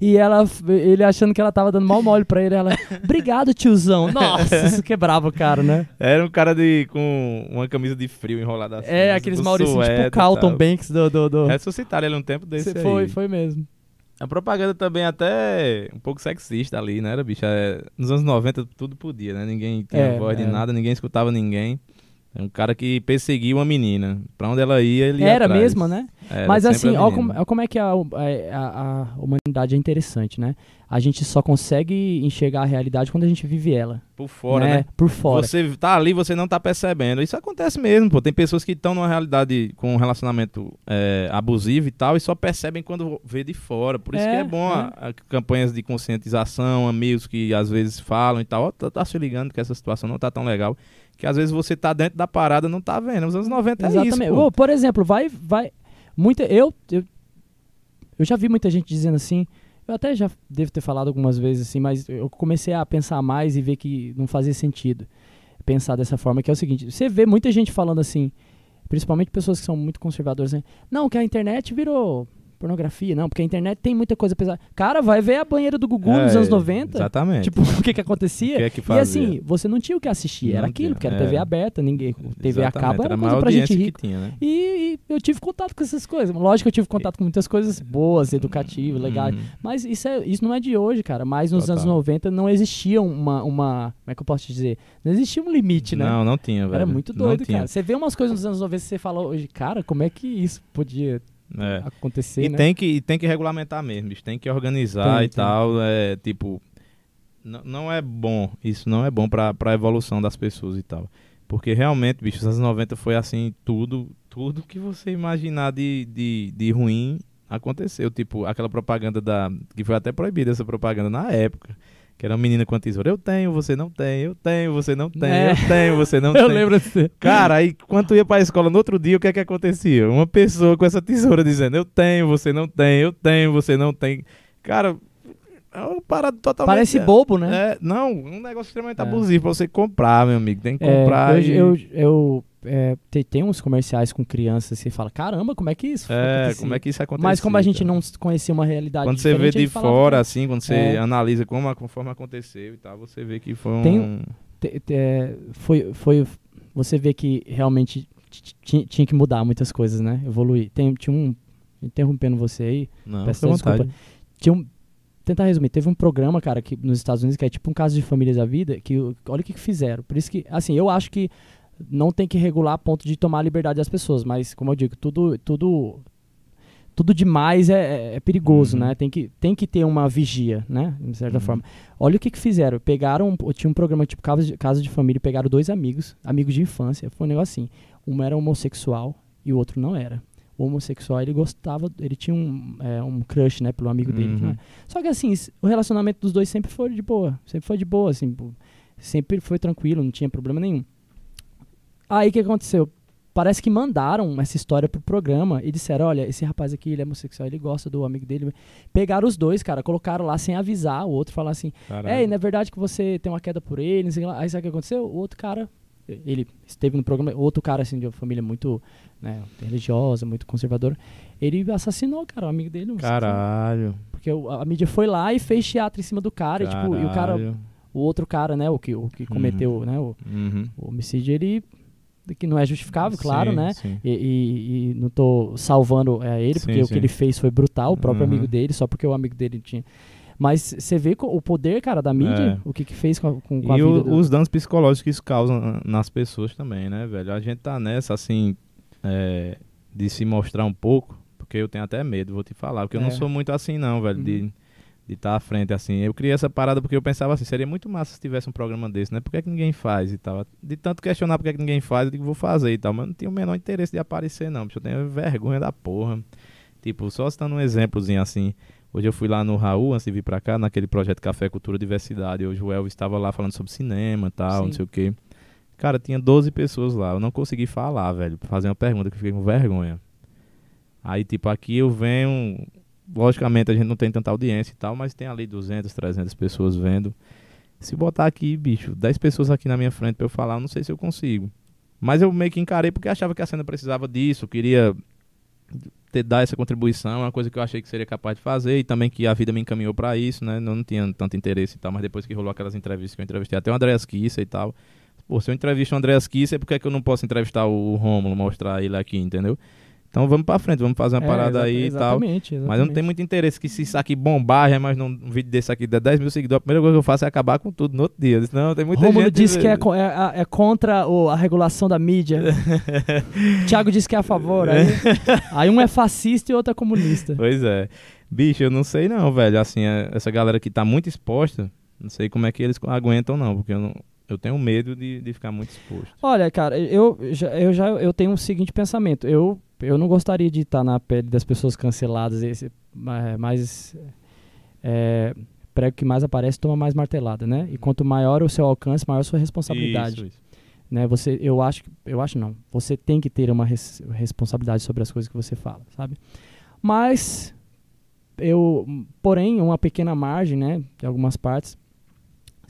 E ela, ele achando que ela tava dando mal mole pra ele, ela, obrigado tiozão. Nossa, isso quebrava o cara, né? Era um cara de, com uma camisa de frio enrolada assim. É, aqueles com Maurício, suéter tipo o Carlton. Banks do... do, do... Ressuscitaram ele um tempo desse Cê aí. foi, foi mesmo. A propaganda também até um pouco sexista ali, né, era, bicho? É, nos anos 90 tudo podia, né? Ninguém tinha É, voz de é. nada, ninguém escutava ninguém. É um cara que perseguia uma menina. Pra onde ela ia, ele ia Era atrás. mesmo, né? Era Mas assim, a ó menina. como, como é que a, a, a humanidade é interessante, né? A gente só consegue enxergar a realidade quando a gente vive ela. Por fora, né? Por fora. Você tá ali, você não tá percebendo. Isso acontece mesmo, pô. Tem pessoas que estão numa realidade com um relacionamento é, abusivo e tal, e só percebem quando vê de fora. Por isso É, que é bom a- a campanhas de conscientização, amigos que às vezes falam e tal. Tá, tá se ligando que essa situação não tá tão legal. Que às vezes você tá dentro da parada não tá vendo. Nos anos 90 é Exatamente. isso. pô. Ô, por exemplo, vai, vai. Muita, eu, eu, eu já vi muita gente dizendo assim. Eu até já devo ter falado algumas vezes assim, mas eu comecei a pensar mais e ver que não fazia sentido pensar dessa forma, que é o seguinte, você vê muita gente falando assim, principalmente pessoas que são muito conservadoras, né? Não, que a internet virou pornografia, não, porque a internet tem muita coisa pesada. Cara, vai ver a banheira do Gugu nos É, anos 90. Exatamente. Tipo, o que que o acontecia? que é que E assim, você não tinha o que assistir, era Não aquilo, tinha, porque era é. TV aberta, ninguém, TV a cabo era a coisa pra gente rica. tinha, né? E, e eu tive contato com essas coisas. Lógico que eu tive contato com muitas coisas boas, educativas, legais. Uhum. Mas isso, é, isso não é de hoje, cara. Mas nos Total. anos 90 não existia uma, uma. Como é que eu posso te dizer? Não existia um limite, né? Não, não tinha, velho. Era muito doido, cara. Você vê umas coisas nos anos 90 e você fala hoje, cara, como é que isso podia É. acontecer, E né? tem, que, e tem que regulamentar mesmo. Tem que organizar Tem, e tem. tal. É, tipo, não é bom. Isso não é bom pra, pra evolução das pessoas e tal. Porque realmente, bicho, os anos 90 foi assim, tudo, tudo que você imaginar de, de, de ruim aconteceu. Tipo, aquela propaganda da. Que foi até proibida essa propaganda na época. Que era uma menina com a tesoura. Eu tenho, você não tem, eu tenho, você não tem, É. eu tenho, você não eu tem. lembro disso. Cara, aí quando ia pra escola no outro dia, o que é que acontecia? Uma pessoa com essa tesoura dizendo, eu tenho, você não tem, eu tenho, você não tem. Cara, é uma parada totalmente... Parece bobo, né? É, não, um negócio extremamente É. abusivo pra você comprar, meu amigo. Tem que É, comprar eu, e... eu, eu, é, tem, tem uns comerciais com crianças e você fala, caramba, como é que isso É, acontecia? como é que isso acontece? Mas como a gente não conhecia uma realidade Quando você vê de fora, que- assim, quando você É. analisa como, a- conforme aconteceu e tal, você vê que foi um... Tem te- te- é, foi, foi, você vê que realmente tinha que mudar muitas coisas, né? Evoluir. Tem, tinha um, interrompendo você aí, Não, peço desculpa. tinha um, tentar resumir, teve um programa, cara, que nos Estados Unidos que é tipo um caso de famílias da vida, que olha o que, que fizeram. Por isso que, assim, eu acho que não tem que regular a ponto de tomar a liberdade das pessoas, mas como eu digo, tudo tudo tudo demais é, é- é perigoso, Uhum. né? Tem que, tem que ter uma vigia, né? De certa Uhum. forma. Olha o que, que fizeram. Pegaram, tinha um programa tipo Casa de, Casa de Família, pegaram dois amigos, amigos de infância. Foi um negócio assim. Um era homossexual e o outro não era. O homossexual, ele gostava, ele tinha um, é, um crush, né, pelo amigo dele. Uhum. né? Só que assim, o relacionamento dos dois sempre foi de boa. Sempre foi de boa, assim. Sempre foi tranquilo, não tinha problema nenhum. Aí o que aconteceu? Parece que mandaram essa história pro programa e disseram: olha, esse rapaz aqui, ele é homossexual, ele gosta do amigo dele. Pegaram os dois, cara, colocaram lá sem avisar o outro, falar assim: é, não é verdade que você tem uma queda por ele. Aí sabe o que aconteceu? O outro cara, ele esteve no programa, outro cara, assim, de uma família muito né, religiosa, muito conservadora, ele assassinou, cara, o amigo dele. Caralho. Porque o- a, a mídia foi lá e fez teatro em cima do cara, e, tipo, e o cara o outro cara, né, o que, o que cometeu, né, o, Uhum. o homicídio, ele que não é justificável, claro, Sim, né? sim. E, e- e não tô salvando é, ele, Sim, porque o que ele fez foi brutal, o próprio Uhum. amigo dele, só porque o amigo dele tinha. Mas você vê o poder, cara, da mídia, É. o que que fez com a, com, com a E vida o- do... os danos psicológicos que isso causa na- nas pessoas também, né, velho? A gente tá nessa, assim, é, de se mostrar um pouco, porque eu tenho até medo, vou te falar, porque eu não É. sou muito assim, não, velho, Uhum. de estar à frente, assim. Eu criei essa parada porque eu pensava assim, seria muito massa se tivesse um programa desse, né? Por que, é que ninguém faz e tal? De tanto questionar por que, é que ninguém faz, eu digo, vou fazer e tal, mas eu não tinha o menor interesse de aparecer, não, bicho, eu tenho vergonha da porra. Tipo, só citando um exemplozinho assim, Hoje eu fui lá no Raul, antes de vir pra cá, naquele projeto Café Cultura Diversidade. Hoje o Elvis estava lá falando sobre cinema e tal, Sim. não sei o quê. Cara, tinha 12 pessoas lá. Eu não consegui falar, velho, fazer uma pergunta que eu fiquei com vergonha. Aí, tipo, aqui eu venho. Logicamente a gente não tem tanta audiência e tal, mas tem ali 200, 300 pessoas vendo. Se botar aqui, bicho, 10 pessoas aqui na minha frente pra eu falar, eu não sei se eu consigo. Mas eu meio que encarei porque achava que a cena precisava disso, queria ter, dar essa contribuição, é uma coisa que eu achei que seria capaz de fazer e também que a vida me encaminhou pra isso, né? Eu não tinha tanto interesse e tal, mas depois que rolou aquelas entrevistas que eu entrevistei, até o Andreas Kissa e tal. Pô, se eu entrevisto o Andreas Kissa, por que, é que eu não posso entrevistar o Rômulo, mostrar ele aqui, entendeu? Então vamos pra frente, vamos fazer uma É, parada aí e tal. exatamente, Mas eu não tenho muito interesse que se isso aqui bombar, já mais um vídeo desse aqui der 10 mil seguidores, a primeira coisa que eu faço é acabar com tudo no outro dia. Eu disse, Não, tem muita Rômulo gente... disse que é, é- é contra o- a regulação da mídia. Thiago disse que é a favor. Aí, aí um é fascista e outro é comunista. Pois é. Bicho, eu não sei não, velho. Assim, é- essa galera que tá muito exposta, não sei como é que eles aguentam não, porque eu, não, eu tenho medo de, de ficar muito exposto. Olha, cara, eu já, eu já eu tenho o seguinte pensamento. Eu, eu não gostaria de estar na pele das pessoas canceladas. Esse, é, mais é, prego que mais aparece toma mais martelada, né? E quanto maior o seu alcance, maior a sua responsabilidade. Isso, isso. né? Você, eu acho, que- eu acho não. Você tem que ter uma res- responsabilidade sobre as coisas que você fala, sabe? Mas eu, porém, uma pequena margem, né, de algumas partes.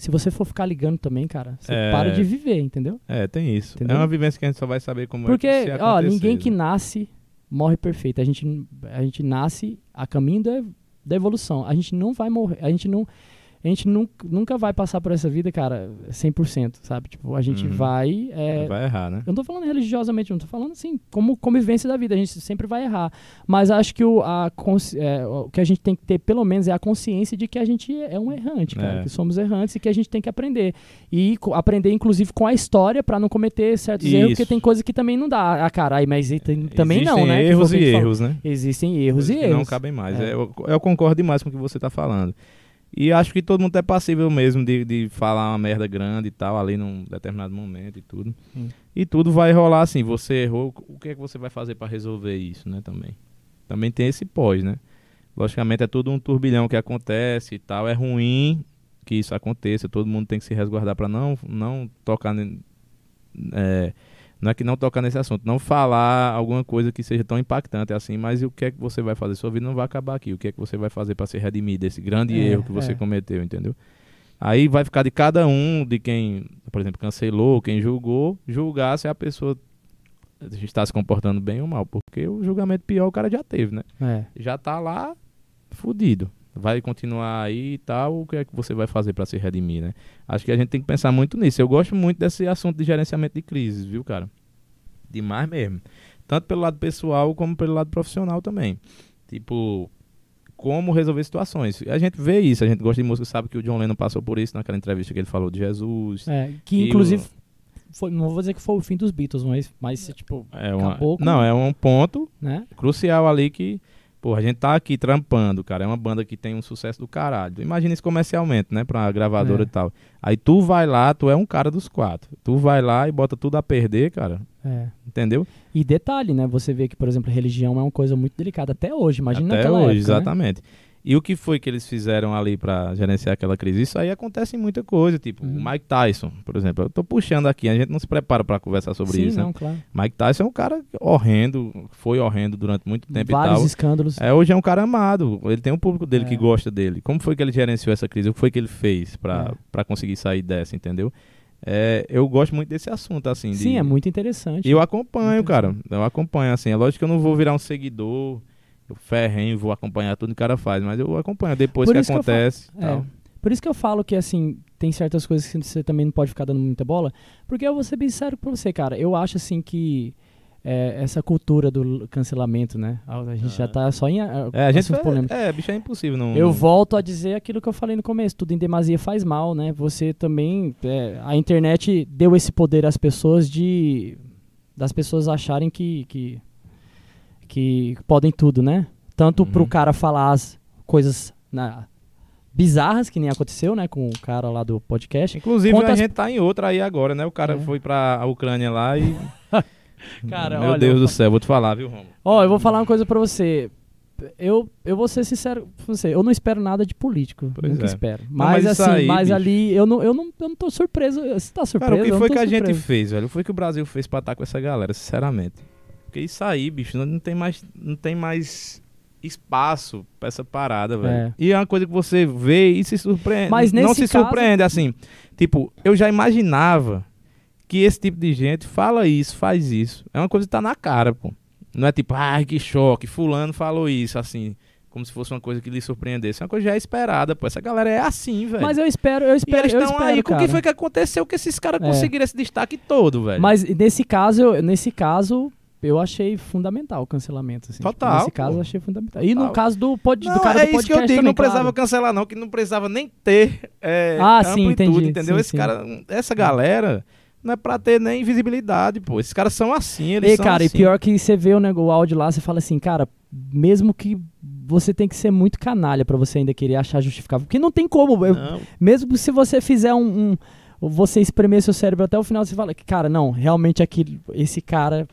Se você for ficar ligando também, cara, você É. para de viver, entendeu? É, tem isso. Entendeu? É uma vivência que a gente só vai saber como Porque, é que se ó, ninguém que né? nasce morre perfeito. A gente, a gente nasce a caminho da, da evolução. A gente não vai morrer, a gente não a gente nunca, nunca vai passar por essa vida, cara, 100%, sabe? Tipo, a gente Uhum. vai é, Vai errar, né? eu não tô falando religiosamente, eu não tô falando assim, como convivência da vida, a gente sempre vai errar. Mas acho que o, a é, o que a gente tem que ter, pelo menos, é a consciência de que a gente é um errante, cara, É. que somos errantes e que a gente tem que aprender. E aprender, inclusive, com a história para não cometer certos erros, porque Isso. tem coisa que também não dá. Ah, caralho, mas e tem- também não, Existem né? que erros e falou. erros, né? Existem erros Coisas e erros. não cabem mais. É. É, eu, eu concordo demais com o que você tá falando. E acho que todo mundo é passível mesmo de, de falar uma merda grande e tal, ali num determinado momento e tudo. Hum. E tudo vai rolar assim, você errou, o que é que você vai fazer pra resolver isso, né, também. Também tem esse pós, né? Logicamente é tudo um turbilhão que acontece e tal, é ruim que isso aconteça, todo mundo tem que se resguardar pra não, não tocar... é, não é que não tocar nesse assunto, não falar alguma coisa que seja tão impactante assim, mas o que é que você vai fazer? Sua vida não vai acabar aqui. O que é que você vai fazer para se redimir desse grande É, erro que você é. cometeu, entendeu? Aí vai ficar de cada um, de quem, por exemplo, cancelou, quem julgou, julgar se a pessoa está se comportando bem ou mal, porque o julgamento pior o cara já teve, né? É. Já tá lá fudido. Vai continuar aí e tal, o que é que você vai fazer para se redimir, né? Acho que a gente tem que pensar muito nisso. Eu gosto muito desse assunto de gerenciamento de crises, viu, cara? Demais mesmo. Tanto pelo lado pessoal como pelo lado profissional também. Tipo, como resolver situações. A gente vê isso, a gente gosta de música, sabe que o John Lennon passou por isso naquela entrevista que ele falou de Jesus. É, que inclusive, o- foi, não vou dizer que foi o fim dos Beatles, mas, mas tipo, É uma, Acabou com- Não, é um ponto né? crucial ali que, pô, a gente tá aqui trampando, cara. É uma banda que tem um sucesso do caralho. Imagina isso comercialmente, né? Pra gravadora É. e tal. Aí tu vai lá, tu é um cara dos quatro. Tu vai lá e bota tudo a perder, cara. É. Entendeu? E detalhe, né? Você vê que, por exemplo, religião é uma coisa muito delicada até hoje. Imagina Até naquela hoje, época, né? E o que foi que eles fizeram ali pra gerenciar aquela crise? Isso aí acontece em muita coisa, tipo Uhum. o Mike Tyson, por exemplo. Eu tô puxando aqui, a gente não se prepara pra conversar sobre Sim, isso, né? não, claro. Mike Tyson é um cara horrendo, foi horrendo durante muito tempo Vários e tal. escândalos. É, hoje é um cara amado. Ele tem um público dele É. que gosta dele. Como foi que ele gerenciou essa crise? O que foi que ele fez pra É. pra conseguir sair dessa, entendeu? É, eu gosto muito desse assunto, assim. Sim, de- é muito interessante. E eu acompanho, Muito cara. Eu acompanho, assim. É lógico que eu não vou virar um seguidor, eu ferrenho, vou acompanhar tudo que o cara faz, mas eu acompanho depois Por que isso que acontece. e É. Por isso que eu falo que, assim, tem certas coisas que você também não pode ficar dando muita bola. Porque eu vou ser bem sincero pra você, cara. Eu acho, assim, que é, essa cultura do cancelamento, né? A gente já Aham. tá só em a, É, a gente assunto polêmico. é, bicho, é impossível não. Eu não- volto a dizer aquilo que eu falei no começo, tudo em demasia faz mal, né? Você também, é, a internet deu esse poder às pessoas de das pessoas acharem que que, que podem tudo, né? Tanto pro Uhum. cara falar as coisas na- bizarras que nem aconteceu, né, com o cara lá do podcast. Inclusive, a gente tá em outra aí agora, né? O cara É. foi pra Ucrânia lá e. Cara, Meu olha, Deus eu do céu, vou te falar, viu, Romulo? Ó, eu vou falar uma coisa pra você. Eu, eu vou ser sincero com você, eu não espero nada de político. Pois nunca é. espero. mas Mas, isso assim, aí, mas bicho. ali eu não, eu, não, eu não tô surpreso. Você tá surpreso? Cara, o que não foi que a gente surpreso. fez, velho? O que foi que o Brasil fez pra estar com essa galera, sinceramente? Porque isso aí, bicho, não, não tem mais, não tem mais espaço pra essa parada, velho. É. E é uma coisa que você vê e se surpreende. Mas não nesse se caso- surpreende, assim. Tipo, eu já imaginava que esse tipo de gente fala isso, faz isso. É uma coisa que tá na cara, pô. Não é tipo, ai, que choque, fulano falou isso, assim. Como se fosse uma coisa que lhe surpreendesse. É uma coisa já esperada, pô. Essa galera é assim, velho. Mas eu espero, eu E espero, eles eu estão espero, aí com o que foi que aconteceu que esses caras É. conseguiram esse destaque todo, velho. Mas nesse caso, eu, nesse caso, eu achei fundamental o cancelamento. Assim, Tipo, Total, nesse caso, eu achei fundamental. E no Total. caso do, pod, Não, do cara é do isso que eu podcast digo, também, não precisava claro. cancelar não, que não precisava nem ter é, Ah, sim, entendi. entendeu? Sim, Esse sim. cara, essa galera não é pra ter nem visibilidade, pô. Esses caras são assim, eles E, são cara, assim. e pior que você vê o, nego- o áudio lá, você fala assim, cara, mesmo que você tem que ser muito canalha pra você ainda querer achar justificável. Porque não tem como. eu- Não, mesmo se você fizer um, um- Você espremer seu cérebro até o final, você fala que, cara, não, realmente aquele, esse cara.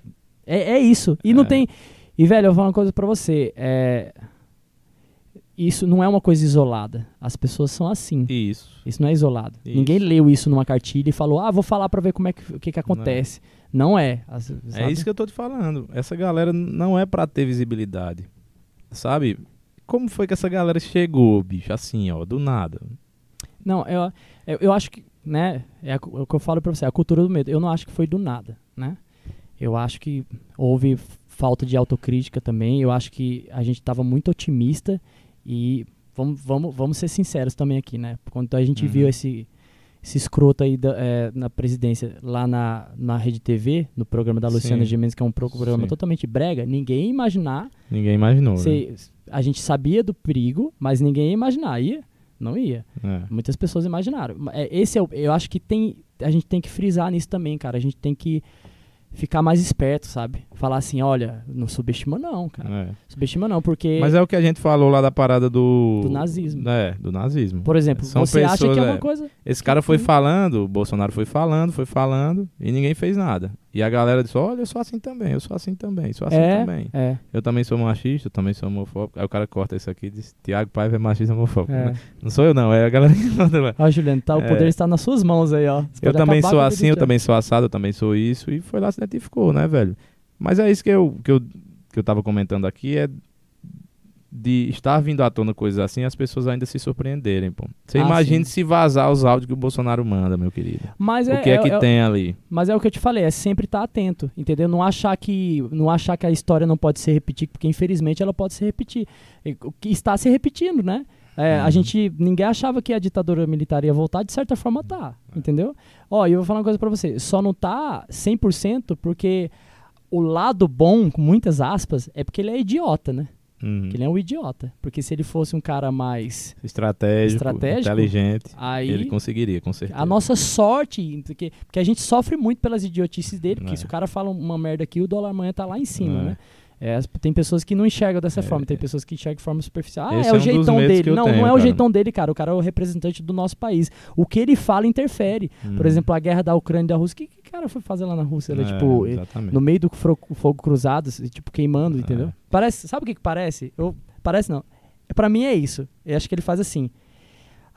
É, é isso. E não É. tem. E, velho, eu vou falar uma coisa pra você. É, isso não é uma coisa isolada. As pessoas são assim. isso. Isso não é isolado. Isso. Ninguém leu isso numa cartilha e falou, ah, vou falar pra ver como é que, o que, que acontece. Não, é. As- É isso que eu tô te falando. Essa galera não é pra ter visibilidade. Sabe? Como foi que essa galera chegou, bicho? Assim, ó, do nada. Não, eu, eu, eu acho que, né, é, é o que eu falo pra você, a cultura do medo. Eu não acho que foi do nada, né? Eu acho que houve falta de autocrítica também. Eu acho que a gente tava muito otimista e vamos, vamos, vamos ser sinceros também aqui, né? Quando a gente Uhum. viu esse, esse escroto aí da- é, na presidência lá na, na Rede TV, no programa da Luciana Sim. Gimenez, que é um pro- programa Sim. totalmente brega, ninguém ia imaginar Ninguém imaginou, né? Cê- a gente sabia do perigo, mas ninguém ia imaginar. Ia? Não ia. É. Muitas pessoas imaginaram. Ma- é, Esse é o, eu acho que tem, a gente tem que frisar nisso também, cara. A gente tem que ficar mais esperto, sabe? Falar assim, olha, não subestima não, cara. É. Subestima não, porque, Mas é o que a gente falou lá da parada do... Do nazismo. É, do nazismo. por exemplo, São você acha que é pessoas, uma é. coisa... Esse cara foi falando, o Bolsonaro foi falando, foi falando, e ninguém fez nada. E a galera disse, olha, eu sou assim também, eu sou assim também, sou assim é, também. é, Eu também sou machista, eu também sou homofóbico. Aí o cara corta isso aqui e diz, Tiago Paiva é machista homofóbico. é. né? Não sou eu não, é a galera que manda lá. Ó, Juliano, tá, o É. poder está nas suas mãos aí, ó. Você Eu também sou assim, eu também sou assado, eu também sou isso. E foi lá, se identificou, né, velho? Mas é isso que eu, que eu, que eu tava comentando aqui, é de estar vindo à tona coisas assim, as pessoas ainda se surpreenderem, pô. Você Ah, imagine sim. se vazar os áudios que o Bolsonaro manda, meu querido. Mas o que é, que é- tem ali? Mas é o que eu te falei, é sempre estar atento, entendeu? Não achar que não achar que a história não pode se repetir, porque infelizmente ela pode se repetir. O que está se repetindo, né? É, A Uhum. gente ninguém achava que a ditadura militar ia voltar, de certa forma tá, entendeu? Ó, e eu vou falar uma coisa pra você, só não tá 100% porque o lado bom, com muitas aspas, é porque ele é idiota, né? Uhum. Ele é um idiota. Porque se ele fosse um cara mais Estratégico, Estratégico? inteligente, aí ele conseguiria, com certeza. a nossa sorte, porque, porque a gente sofre muito pelas idiotices dele, porque É. se o cara fala uma merda aqui, o dólar amanhã tá lá em cima, É. né? É, tem pessoas que não enxergam dessa É. forma, tem pessoas que enxergam de forma superficial. Ah, é é o um dos jeitão dele. Não, tenho, não é o jeitão dele, cara. O cara é o representante do nosso país. O que ele fala interfere. Por Uhum. exemplo, a guerra da Ucrânia e da Rússia. Que, cara foi fazer lá na Rússia? Era, É, tipo, exatamente. no meio do fogo cruzado, assim, tipo, queimando, É. entendeu? Parece, sabe o que, que parece? Eu, parece não. É, Pra mim é isso. Eu acho que ele faz assim.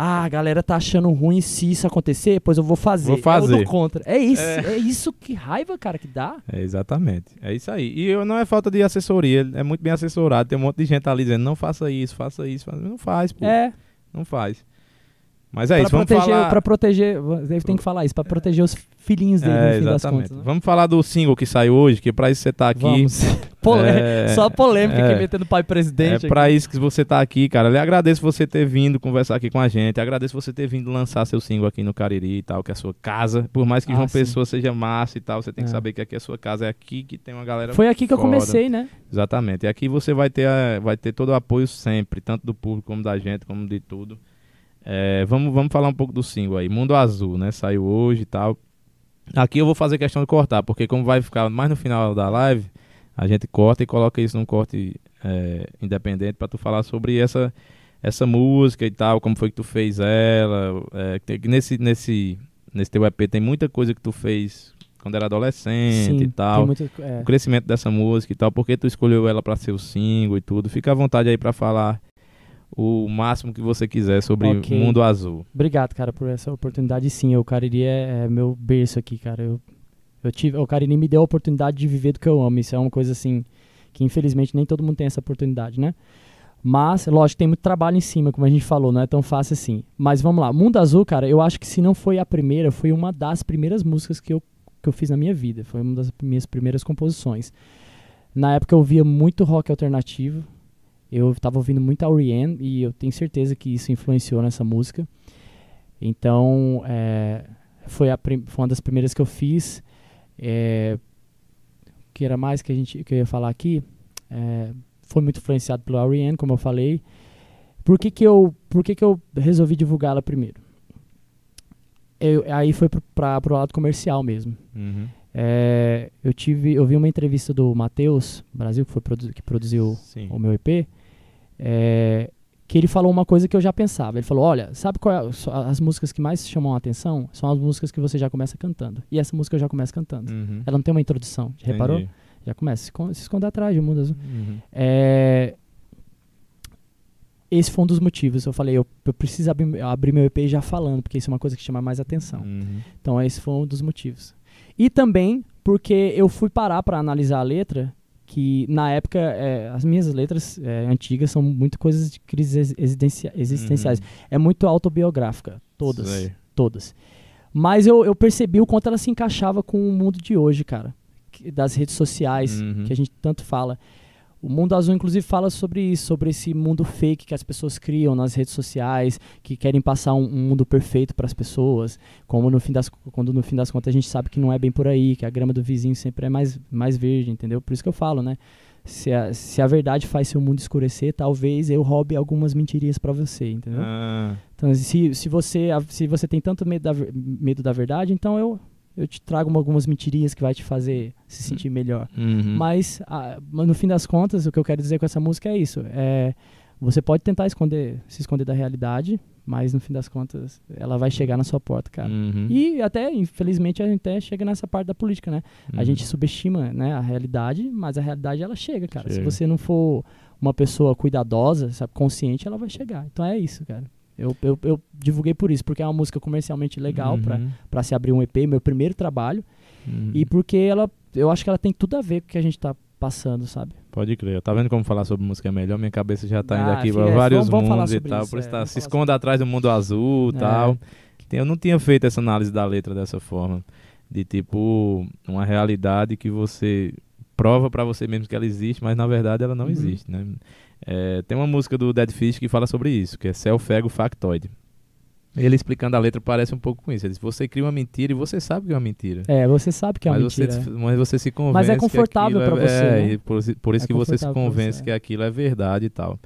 Ah, a galera tá achando ruim se isso acontecer, pois eu vou fazer. Vou fazer. Eu dou contra. É isso, É. é. isso que raiva, cara, que dá. É, exatamente. É isso aí. E eu, não é falta de assessoria, é muito bem assessorado. Tem um monte de gente ali dizendo, não faça isso, faça isso. Faça... Não faz, pô. É. Não faz. Mas é pra isso, vamos proteger, falar... Pra proteger, ele tem que falar isso, pra proteger os filhinhos dele, É, no fim das exatamente. contas. né? Vamos falar do single que saiu hoje, que pra isso você tá aqui. Vamos. Polê- É, Só polêmica é. aqui, metendo pai presidente. É pra isso que você tá aqui, cara. Eu agradeço você ter vindo conversar aqui com a gente. Agradeço você ter vindo lançar seu single aqui no Cariri e tal, que é a sua casa. Por mais que Ah, João sim. Pessoa seja massa e tal, você tem que É. saber que aqui é a sua casa. É aqui que tem uma galera. Foi aqui que eu comecei, né? Exatamente. E aqui você vai ter, vai ter todo o apoio sempre, tanto do público como da gente, como de tudo. É, vamos, vamos falar um pouco do single aí. Mundo Azul, né? Saiu hoje e tal. Aqui eu vou fazer questão de cortar, porque como vai ficar mais no final da live, a gente corta e coloca isso num corte é, independente pra tu falar sobre essa, essa música e tal, como foi que tu fez ela. É, nesse, nesse, nesse teu EP tem muita coisa que tu fez quando era adolescente e tal é. o crescimento dessa música e tal, porque tu escolheu ela pra ser o single e tudo. Fica à vontade aí pra falar o máximo que você quiser sobre Ok. Mundo Azul. Obrigado, cara, por essa oportunidade. Sim, o Cariri é, é meu berço aqui, cara. Eu, eu tive, o Cariri me deu a oportunidade de viver do que eu amo. Isso é uma coisa assim que infelizmente nem todo mundo tem essa oportunidade, né? Mas, lógico, tem muito trabalho em cima, como a gente falou, não é tão fácil assim. Mas vamos lá, Mundo Azul, cara, eu acho que se não foi a primeira, foi uma das primeiras músicas que eu, que eu fiz na minha vida. Foi uma das minhas primeiras composições. Na época eu ouvia muito rock alternativo. Eu tava ouvindo muito a R.E.M. e eu tenho certeza que isso influenciou nessa música. Então, é, foi, a foi uma das primeiras que eu fiz. É, o que era mais que, a gente, que eu ia falar aqui? É, foi muito influenciado pelo R.E.M., como eu falei. Por que, que, eu, por que, que eu resolvi divulgá-la primeiro? Eu, aí foi para o lado comercial mesmo. Uhum. É, eu tive, eu vi uma entrevista do Matheus Brasil, que, foi produ- que produziu Sim. o meu EP, é, que ele falou uma coisa que eu já pensava. Ele falou: Olha, sabe qual é, só- as músicas que mais chamam a atenção? São as músicas que você já começa cantando. E essa música eu já começo cantando. Uhum. Ela não tem uma introdução, já reparou? Entendi. Já começa, se, se esconder atrás de mundo azul. Uhum. É, esse foi um dos motivos. Eu falei: Eu, eu preciso abrir, abrir meu EP já falando, porque isso é uma coisa que chama mais atenção. Uhum. Então esse foi um dos motivos. E também porque eu fui parar para analisar a letra, que na época é, as minhas letras é, antigas são muito coisas de crises existencia- existenciais. Uhum. É muito autobiográfica, todas, Sei. todas. Mas eu, eu percebi o quanto ela se encaixava com o mundo de hoje, cara, que- das redes sociais Uhum. que a gente tanto fala. O Mundo Azul, inclusive, fala sobre isso, sobre esse mundo fake que as pessoas criam nas redes sociais, que querem passar um, um mundo perfeito para as pessoas, como no fim das, quando no fim das contas a gente sabe que não é bem por aí, que a grama do vizinho sempre é mais, mais verde, entendeu? Por isso que eu falo, né? Se a, se a verdade faz seu mundo escurecer, talvez eu roube algumas mentirinhas para você, entendeu? Ah, Então, se, se, você, se você tem tanto medo da, medo da verdade, então eu, eu te trago uma- algumas mentirinhas que vai te fazer se sentir melhor. uhum. Mas, ah, mas no fim das contas, o que eu quero dizer com essa música é isso. É, você pode tentar esconder, se esconder da realidade, mas no fim das contas, ela vai chegar na sua porta, cara. Uhum. E até, infelizmente, a gente até chega nessa parte da política, né? A Uhum. gente subestima né, a realidade, mas a realidade ela chega, cara. Se Chega. você não for uma pessoa cuidadosa, sabe, consciente, ela vai chegar. Então é isso, cara. Eu, eu, eu divulguei por isso, porque é uma música comercialmente legal Uhum. para se abrir um EP, meu primeiro trabalho. Uhum. E porque ela, eu acho que ela tem tudo a ver com o que a gente tá passando, sabe? Pode crer. Tá vendo como falar sobre música é melhor? Minha cabeça já tá indo Ah, aqui fica- pra é, vários vamos- vamos mundos e tal. isso, por isso é, tá, se esconda atrás do mundo azul e É. tal. Eu não tinha feito essa análise da letra dessa forma. De tipo, uma realidade que você prova pra você mesmo que ela existe, mas na verdade ela não Uhum. existe, né? É, tem uma música do Dead Fish que fala sobre isso, que é Self Ego Factoid. Ele explicando a letra parece um pouco com isso. Ele diz, você cria uma mentira e você sabe que é uma mentira. É, você sabe que é uma mas, mentira. você, mas você se convence Mas é confortável pra é, você, é, né? por, isso- por isso É que você se convence você, que aquilo é verdade e tal.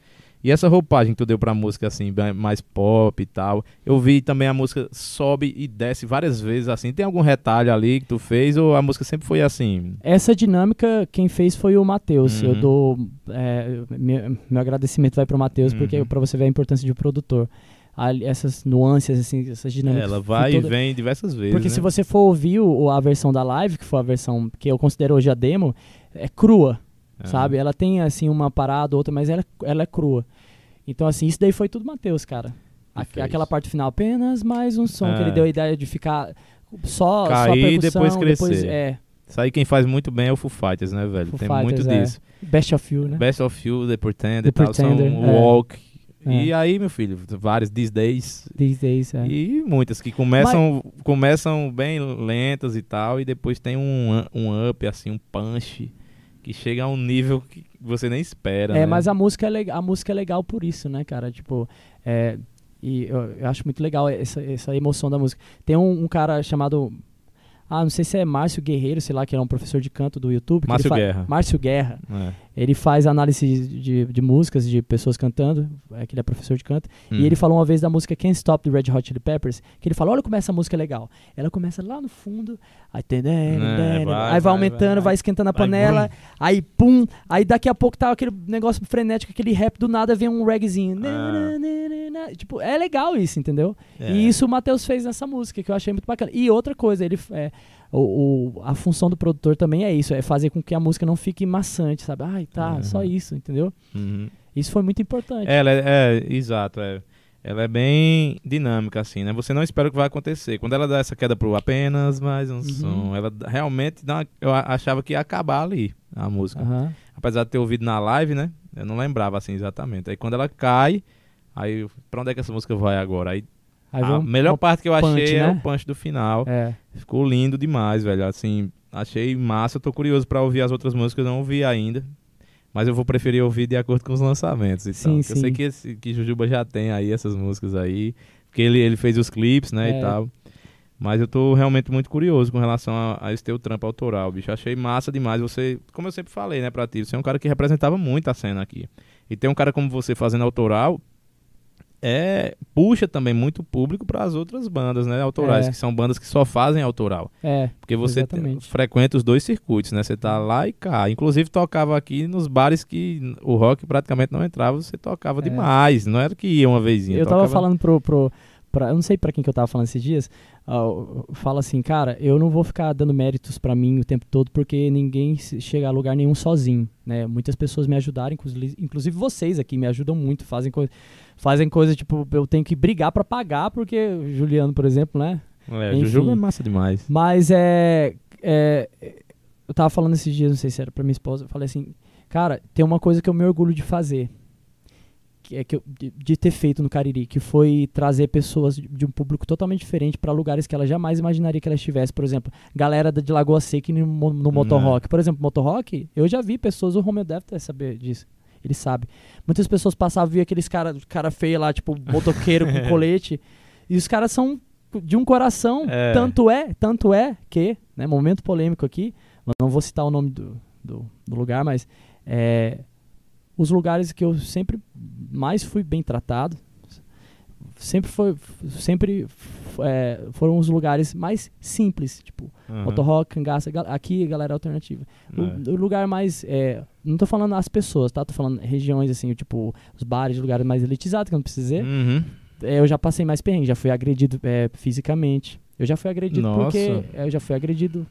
E essa roupagem que tu deu pra música, assim, mais pop e tal. Eu vi também a música sobe e desce várias vezes, assim. Tem algum retalho ali que tu fez ou a música sempre foi assim? Essa dinâmica, quem fez foi o Matheus. Uhum. Eu dou. é, meu, meu agradecimento vai pro Matheus, porque Uhum. para você ver a importância de um produtor. Essas nuances, assim, essas dinâmicas. Ela vai toda- e vem diversas vezes, Porque né? se você for ouvir o- a versão da live, que foi a versão que eu considero hoje a demo, é crua, Ah. sabe? Ela tem, assim, uma parada, outra, mas ela, ela é crua. Então, assim, isso daí foi tudo Matheus, cara. Aquela parte final, apenas mais um som, que É. ele deu a ideia de ficar só, só Cair e depois crescer. é, Isso aí quem faz muito bem é o Foo Fighters, né, velho? Foo Tem Fighters, muito é. disso. Best of You, né? Best of You, The Pretender The e tal, são Pretender, é. walk. E aí, meu filho, vários these days. These days, é. E muitas que começam, começam bem lentas e tal, e depois tem um, um up, assim, um punch, que chega a um nível que você nem espera. É, né? mas a música é, a música é legal por isso, né, cara? Tipo, é, e eu, eu acho muito legal essa, essa emoção da música. Tem um, um cara chamado. Ah, não sei se é Márcio Guerreiro, sei lá, que é um professor de canto do YouTube. Márcio Guerra. Márcio Guerra. É. Ele faz análise de, de músicas, de pessoas cantando, é que ele é professor de canto. Hum. E ele falou uma vez da música Can't Stop do Red Hot Chili Peppers, que ele falou, olha como essa música é legal. Ela começa lá no fundo, aí, tem- É, vai, aí vai, vai, aumentando, vai, vai. esquentando a panela, aí pum, aí daqui a pouco tá aquele negócio frenético, aquele rap do nada vem um reggaezinho. Ah. Tipo, é legal isso, entendeu? É. E isso o Matheus fez nessa música, que eu achei muito bacana. E outra coisa, ele é, o, o- a função do produtor também é isso, é fazer com que a música não fique maçante, sabe? Ai, tá, Uhum. só isso, entendeu? Uhum. Isso foi muito importante. Ela é, é, exato, é. Ela é bem dinâmica, assim, né? Você não espera o que vai acontecer. Quando ela dá essa queda pro apenas mais um Uhum. som, ela realmente dá uma- eu achava que ia acabar ali a música. Apesar de ter ouvido na live, né? Eu não lembrava assim exatamente. Aí quando ela cai, aí pra onde é que essa música vai agora? Aí a melhor parte que eu punch, achei é né? o punch do final. É. Ficou lindo demais, velho. Assim, achei massa. Eu tô curioso pra ouvir as outras músicas, eu não ouvi ainda. Mas eu vou preferir ouvir de acordo com os lançamentos. Então, Sim, Eu sim. sei que, esse, que Jujuba já tem aí essas músicas aí. Porque ele, ele fez os clipes, né, É. e tal. Mas eu tô realmente muito curioso com relação a, a esse teu trampo autoral, bicho. Achei massa demais. Você, como eu sempre falei, né, pra ti, você é um cara que representava muito a cena aqui. E tem um cara como você fazendo autoral, é puxa também muito público para as outras bandas, né, autorais, É. que são bandas que só fazem autoral. É. Porque você Exatamente. frequenta os dois circuitos, né? Você tá lá e cá. Inclusive tocava aqui nos bares que o rock praticamente não entrava, você tocava É. demais. Não era que ia uma vezinha. Eu tava tocava- falando pro. pro pra, eu não sei pra quem que eu tava falando esses dias. ah, fala assim, cara, eu não vou ficar dando méritos pra mim o tempo todo porque ninguém chega a lugar nenhum sozinho, né? Muitas pessoas me ajudaram, inclusive, inclusive vocês aqui me ajudam muito, fazem coisa, fazem coisa tipo eu tenho que brigar pra pagar porque Juliano, por exemplo, né? É, Enfim. Jujuba é massa demais. Mas é, é, Eu tava falando esses dias, não sei se era pra minha esposa, eu falei assim, cara, tem uma coisa que eu me orgulho de fazer. Que é que eu, de, de ter feito no Cariri, que foi trazer pessoas de, de um público totalmente diferente pra lugares que ela jamais imaginaria que ela estivesse. Por exemplo, galera de Lagoa Seca no, no Motorrock. Por exemplo, Motorrock, eu já vi pessoas, o Romeu deve saber disso. Ele sabe. Muitas pessoas passavam e via aqueles cara, cara feio lá, tipo, motoqueiro com colete. E os caras são de um coração. É. Tanto é, tanto é que, né, momento polêmico aqui, não vou citar o nome do, do, do lugar, mas é, os lugares que eu sempre mais fui bem tratado, sempre foi, sempre é, foram os lugares mais simples, tipo Aham. Motorrock, Cangaça, aqui galera alternativa. É. O, o lugar mais. é, não tô falando as pessoas, tá? Tô falando regiões assim, tipo, os bares, lugares mais elitizados, que eu não preciso dizer. Uhum. É, eu já passei mais perrengue, já fui agredido é, fisicamente. Eu já fui agredido Nossa. porque. é, eu já fui agredido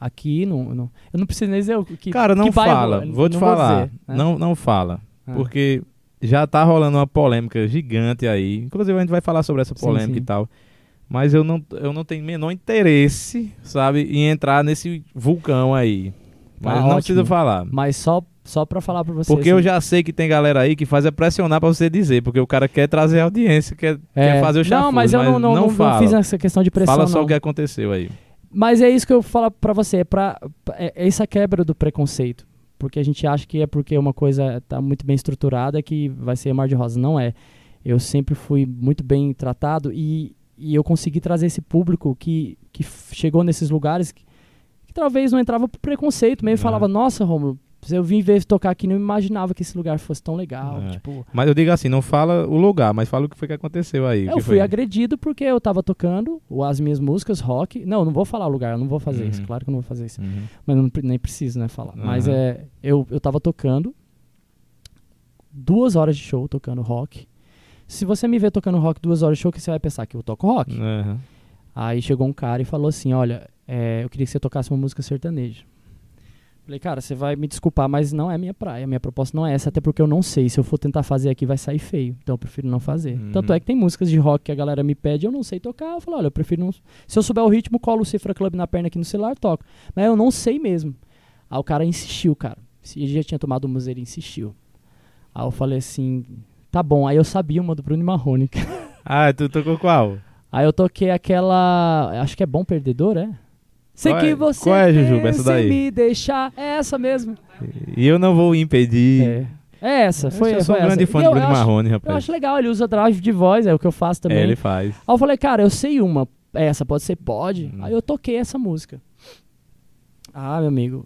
aqui. No, no- eu não preciso nem dizer o que. Cara, não que bairro, fala. eu Vou te não falar. dizer, né? Não, não fala. Ah. Porque já tá rolando uma polêmica gigante aí. Inclusive a gente vai falar sobre essa Sim, polêmica sim. e tal. Mas eu não, eu não tenho menor interesse, sabe, em entrar nesse vulcão aí. Mas Tá não ótimo. precisa falar. Mas só, só pra falar pra você. Porque eu assim, já sei que tem galera aí que faz é pressionar pra você dizer, porque o cara quer trazer audiência, quer, é, quer fazer o chafuzo, Não, mas eu não, não, não, não fala. fiz essa questão de pressão. Fala só não. o que aconteceu aí. Mas é isso que eu falo pra você, é, pra, é essa quebra do preconceito. Porque a gente acha que é porque uma coisa tá muito bem estruturada que vai ser mar de rosa. Não é. Eu sempre fui muito bem tratado e, e eu consegui trazer esse público que, que chegou nesses lugares que, que talvez não entrava por preconceito, meio É. falava, nossa, Romulo, eu vim ver tocar aqui, não imaginava que esse lugar fosse tão legal. É. Tipo, Mas eu digo assim, não fala o lugar, mas fala o que foi que aconteceu aí. eu fui foi. agredido porque eu tava tocando as minhas músicas, rock. Não, não vou falar o lugar, eu não vou fazer isso. Uhum. Claro que eu não vou fazer isso. Uhum. Mas eu não, nem preciso, né, falar. Mas Aham. é. Eu, eu tava tocando. Duas horas de show tocando rock. Se você me ver tocando rock duas horas de show, que você vai pensar que eu toco rock. Aham. Aí chegou um cara e falou assim: Olha, é, eu queria que você tocasse uma música sertaneja. Falei, cara, você vai me desculpar, mas não é minha praia. Minha proposta não é essa, até porque eu não sei. Se eu for tentar fazer aqui, vai sair feio. Então eu prefiro não fazer. Uhum. Tanto é que tem músicas de rock que a galera me pede, eu não sei tocar. Eu falo, olha, eu prefiro não. Se eu souber o ritmo, colo o Cifra Club na perna aqui no celular, toco. Mas eu não sei mesmo. Aí o cara insistiu, cara. Ele já tinha tomado o museu, ele insistiu. Aí eu falei assim, Tá bom, aí eu sabia uma do Bruno Marrone. Ah, tu tocou qual? Aí eu toquei aquela. Acho que é Bom Perdedor, é? Sei Qual que é- você qual é, Jujuba, essa daí? me deixar. É essa mesmo. E eu não vou impedir. É, é essa, foi, eu sou foi um grande essa. fã E do eu, Bruno eu acho, Marrone, eu rapaz. acho legal, ele usa drive de voz, é o que eu faço também. É, ele faz. Aí eu falei, cara, eu sei uma. Essa pode ser? Pode. Hum. Aí eu toquei essa música. Ah, meu amigo.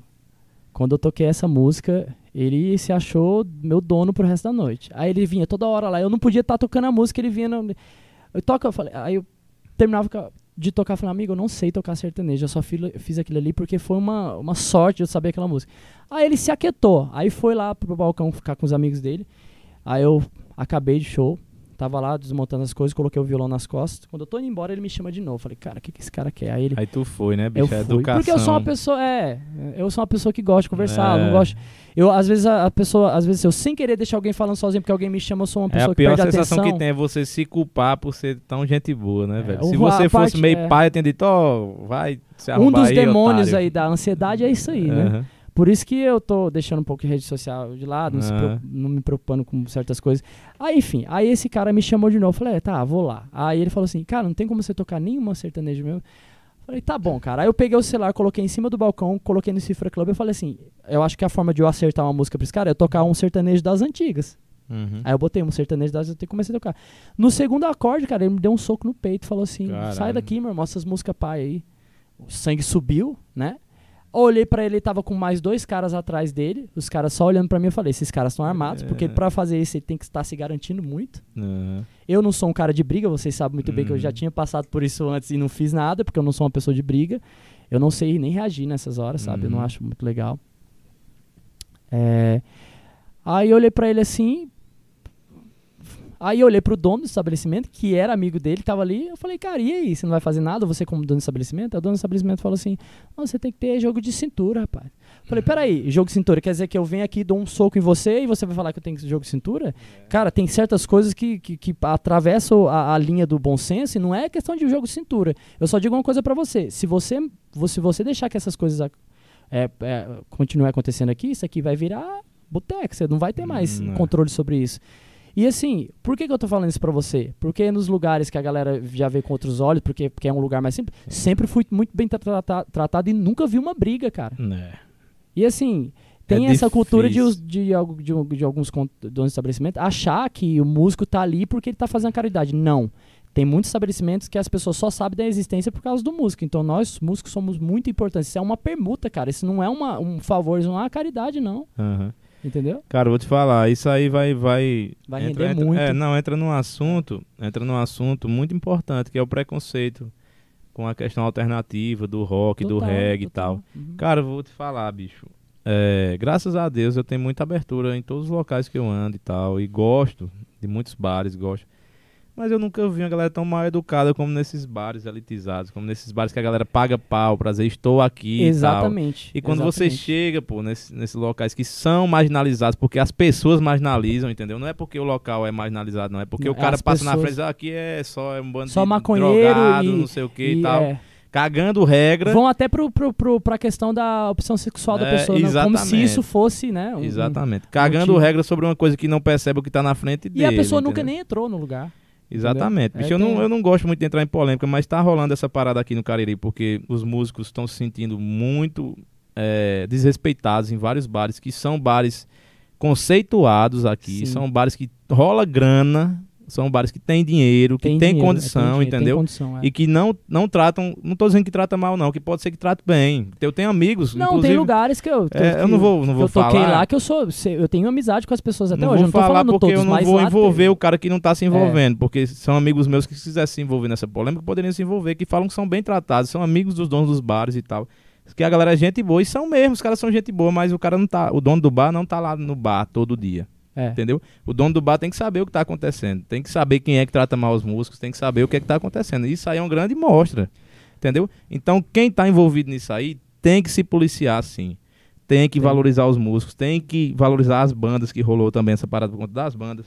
Quando eu toquei essa música, ele se achou meu dono pro resto da noite. Aí ele vinha toda hora lá. Eu não podia estar tocando a música, ele vinha. No... Eu toco, eu falei. Aí eu terminava com a- de tocar, falei, amigo, eu não sei tocar sertanejo. Eu só fiz, fiz aquilo ali porque foi uma, uma sorte eu saber aquela música. Aí ele se aquietou. Aí foi lá pro balcão ficar com os amigos dele. Aí eu acabei de show. Tava lá desmontando as coisas, coloquei o violão nas costas. Quando eu tô indo embora, ele me chama de novo. Falei, cara, o que, que esse cara quer? Aí ele. Aí tu foi, né, eu bicho? fui. É educação. Porque eu sou uma pessoa. É. Eu sou uma pessoa que gosta de conversar. eu É. Não gosto. Eu, às vezes, a, a pessoa. Às vezes, eu sem querer deixar alguém falando sozinho porque alguém me chama, eu sou uma É pessoa a que pior perde a sensação atenção. que tem é você se culpar por ser tão gente boa, né, É, velho? Se a você fosse parte- meio é. pai, eu tinha dito, ó, vai se Um arrumar dos aí, demônios otário. aí da ansiedade é isso aí, né? Por isso que eu tô deixando um pouco de rede social de lado, não, Ah. preocup- não me preocupando com certas coisas. Aí, enfim, aí esse cara me chamou de novo. Falei, é, tá, vou lá. Aí ele falou assim, cara, não tem como você tocar nenhuma sertaneja mesmo. Falei, tá bom, cara. Aí eu peguei o celular, coloquei em cima do balcão, coloquei no Cifra Club e falei assim, eu acho que a forma de eu acertar uma música pra esse cara é tocar um sertanejo das antigas. Uhum. Aí eu botei um sertanejo das antigas e comecei a tocar. No segundo acorde, cara, ele me deu um soco no peito e falou assim, Caralho. sai daqui, meu irmão, essas músicas pai aí. O sangue subiu, né? Olhei pra ele, ele tava com mais dois caras atrás dele. Os caras só olhando pra mim, eu falei: esses caras estão armados, porque É. pra fazer isso ele tem que estar se garantindo muito. Aham. Eu não sou um cara de briga, vocês sabem muito bem que eu já Uhum. tinha passado por isso antes e não fiz nada, porque eu não sou uma pessoa de briga. Eu não sei nem reagir nessas horas, sabe? Eu não Uhum. acho muito legal. É, Aí eu olhei pra ele assim. Aí eu olhei pro dono do estabelecimento, que era amigo dele, tava ali. Eu falei, cara, e aí? Você não vai fazer nada? Você, como dono do estabelecimento? Aí O dono do estabelecimento falou assim: Não, você tem que ter jogo de cintura, rapaz. Eu falei, peraí, jogo de cintura quer dizer que eu venho aqui, dou um soco em você e você vai falar que eu tenho jogo de cintura? Cara, tem certas coisas que, que, que atravessam a, a linha do bom senso e não é questão de jogo de cintura. Eu só digo uma coisa pra você: se você, se você deixar que essas coisas é, é, continuem acontecendo aqui, isso aqui vai virar boteco, você não vai ter mais é. controle sobre isso. E assim, por que, que eu tô falando isso pra você? Porque nos lugares que a galera já vê com outros olhos, porque, porque é um lugar mais simples, sempre fui muito bem tra- trata- tratado e nunca vi uma briga, cara. É. E assim, tem É essa cultura de, difícil. os- de, de, um- de alguns donos de estabelecimento achar que o músico tá ali porque ele tá fazendo caridade. Não. Tem muitos estabelecimentos que as pessoas só sabem da existência por causa do músico. Então nós, músicos, somos muito importantes. Isso é uma permuta, cara. Isso não é uma, um favor, isso não é uma caridade, não. Aham. Entendeu? Cara, vou te falar, isso aí vai. Vai, Vai entra- render entra- muito. É, não, entra num assunto, entra num assunto muito importante, que é o preconceito com a questão alternativa do rock, do Total, reggae e total. tal. Uhum. Cara, vou te falar, bicho. É, graças a Deus eu tenho muita abertura em todos os locais que eu ando e tal. E gosto de muitos bares, gosto. Mas eu nunca vi uma galera tão mal educada como nesses bares elitizados, como nesses bares que a galera paga pau pra dizer estou aqui e. Exatamente. E quando você exatamente. chega, pô, nesse- nesses locais que são marginalizados, porque as pessoas marginalizam, entendeu? Não é porque o local é marginalizado, não. É porque Não, o cara as passa na pessoas- frente, ah, aqui é só é um bando Só de maconheiro drogado, e- não sei o que e, E, tal. é, Cagando regra. vão até pro, pro, pro, pra questão da opção sexual da É, pessoa, né? como se isso fosse, né? um- um- Exatamente. Cagando motivo. regra sobre uma coisa que não percebe o que tá na frente E dele. a pessoa nunca entendeu? nem entrou no lugar. Exatamente. Entendeu? Bicho, É, eu, não, tem- eu não gosto muito de entrar em polêmica, mas tá rolando essa parada aqui no Cariri, porque os músicos estão se sentindo muito é, desrespeitados em vários bares, que são bares conceituados aqui, Sim. são bares que rola grana, são bares que têm dinheiro, que dinheiro, é, condição, dinheiro, tem entendeu? condição, é. E que não, não tratam, não tô dizendo que trata mal não, que pode ser que trate bem. Eu tenho amigos, Não, tem lugares que eu. que É, eu não vou- não vou eu toquei falar. lá que eu sou. Eu tenho amizade com as pessoas até não hoje. vou eu não tô falar porque todos, eu não vou envolver tem- o cara que não tá se envolvendo, porque são amigos meus que se quisessem se envolver nessa polêmica, poderiam se envolver, que falam que são bem tratados, são amigos dos donos dos bares e tal. Que a galera é gente boa, e são mesmo, os caras são gente boa, mas o cara não tá, o dono do bar não tá lá no bar todo dia, É. entendeu? O dono do bar tem que saber o que tá acontecendo, tem que saber quem é que trata mal os músicos, tem que saber o que é que tá acontecendo. Isso aí é uma grande mostra, entendeu? Então, quem tá envolvido nisso aí tem que se policiar sim. Tem que valorizar os músicos, tem que valorizar as bandas que rolou também essa parada por conta das bandas.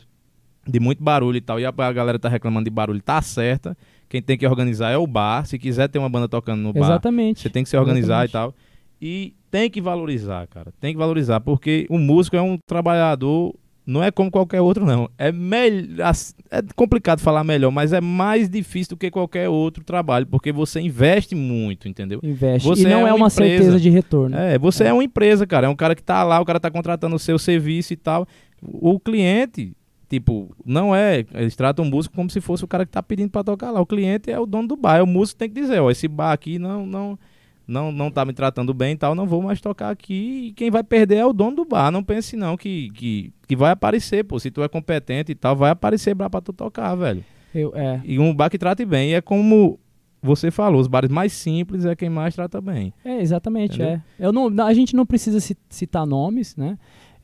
De muito barulho e tal. E a, a galera tá reclamando de barulho, tá certa. Quem tem que organizar é o bar. Se quiser ter uma banda tocando no bar, Exatamente. você tem que se organizar Exatamente. e tal. E tem que valorizar, cara. Tem que valorizar, porque o músico é um trabalhador não é como qualquer outro, não. É melhor. É complicado falar melhor, mas é mais difícil do que qualquer outro trabalho, porque você investe muito, entendeu? Investe. Você e não é é, uma uma empresa. certeza de retorno. É, você é. uma empresa, cara. É um cara que tá lá, o cara tá contratando o seu serviço e tal. O cliente, tipo, não é. Eles tratam o músico como se fosse o cara que tá pedindo pra tocar lá. O cliente é o dono do bar. É o músico que tem que dizer, ó, esse bar aqui não. não não, não tá me tratando bem e tal, não vou mais tocar aqui. E quem vai perder é o dono do bar. Não pense não que, que, que vai aparecer, pô. Se tu é competente e tal, vai aparecer bar pra tu tocar, velho. Eu, é. E um bar que trate bem. E é como você falou, os bares mais simples é quem mais trata bem. É, exatamente, Entendeu? é. Eu não, a gente não precisa ci- citar nomes, né?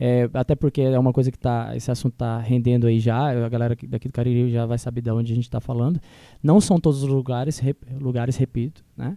É, até porque é uma coisa que tá, esse assunto tá rendendo aí já, a galera aqui- daqui do Cariri já vai saber de onde a gente está falando. Não são todos os lugares, rep- lugares repito, né?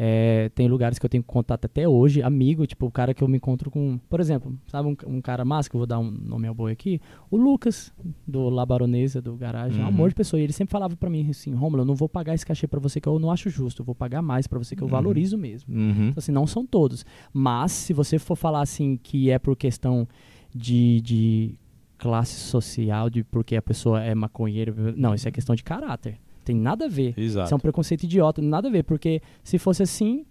É, tem lugares que eu tenho contato até hoje, amigo, tipo o cara que eu me encontro com, por exemplo, sabe um, um cara massa, que eu vou dar um nome ao boi aqui, o Lucas, do La Baronesa, do Garagem, é um Uhum. amor de pessoa, e ele sempre falava pra mim assim, Romulo, eu não vou pagar esse cachê pra você que eu não acho justo, eu vou pagar mais pra você que eu Uhum. valorizo mesmo. Uhum. Então, assim, não são todos. Mas, se você for falar assim que é por questão de, de classe social, de porque a pessoa é maconheira, não, isso é questão de caráter. Tem nada a ver. Exato. Isso é um preconceito idiota, nada a ver. Porque se fosse assim,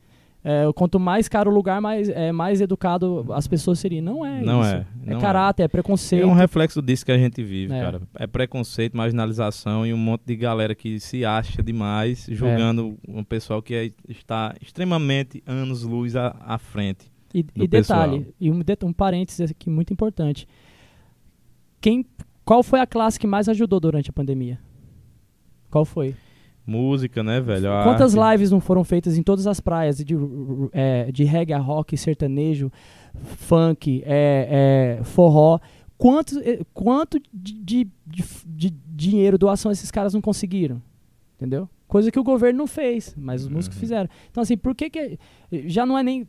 é, quanto mais caro o lugar, mais, é, mais educado as pessoas seriam. Não é Não isso. é, não é. caráter, é preconceito. É um reflexo disso que a gente vive, É. cara. É preconceito, marginalização e um monte de galera que se acha demais, julgando um pessoal que é- está extremamente anos-luz à, à frente. E, e detalhe, pessoal. e um, um parênteses aqui muito importante. Quem, qual foi a classe que mais ajudou durante a pandemia? Qual foi? Música, né, velho? A Quantas arte. lives não foram feitas em todas as praias de, é, de reggae, rock, sertanejo, funk, é, é, forró? Quanto, eh, quanto de, de, de, dinheiro, doação esses caras não conseguiram? Entendeu? Coisa que o governo não fez, mas os músicos Uhum. fizeram. Então, assim, por que que. Já não é nem.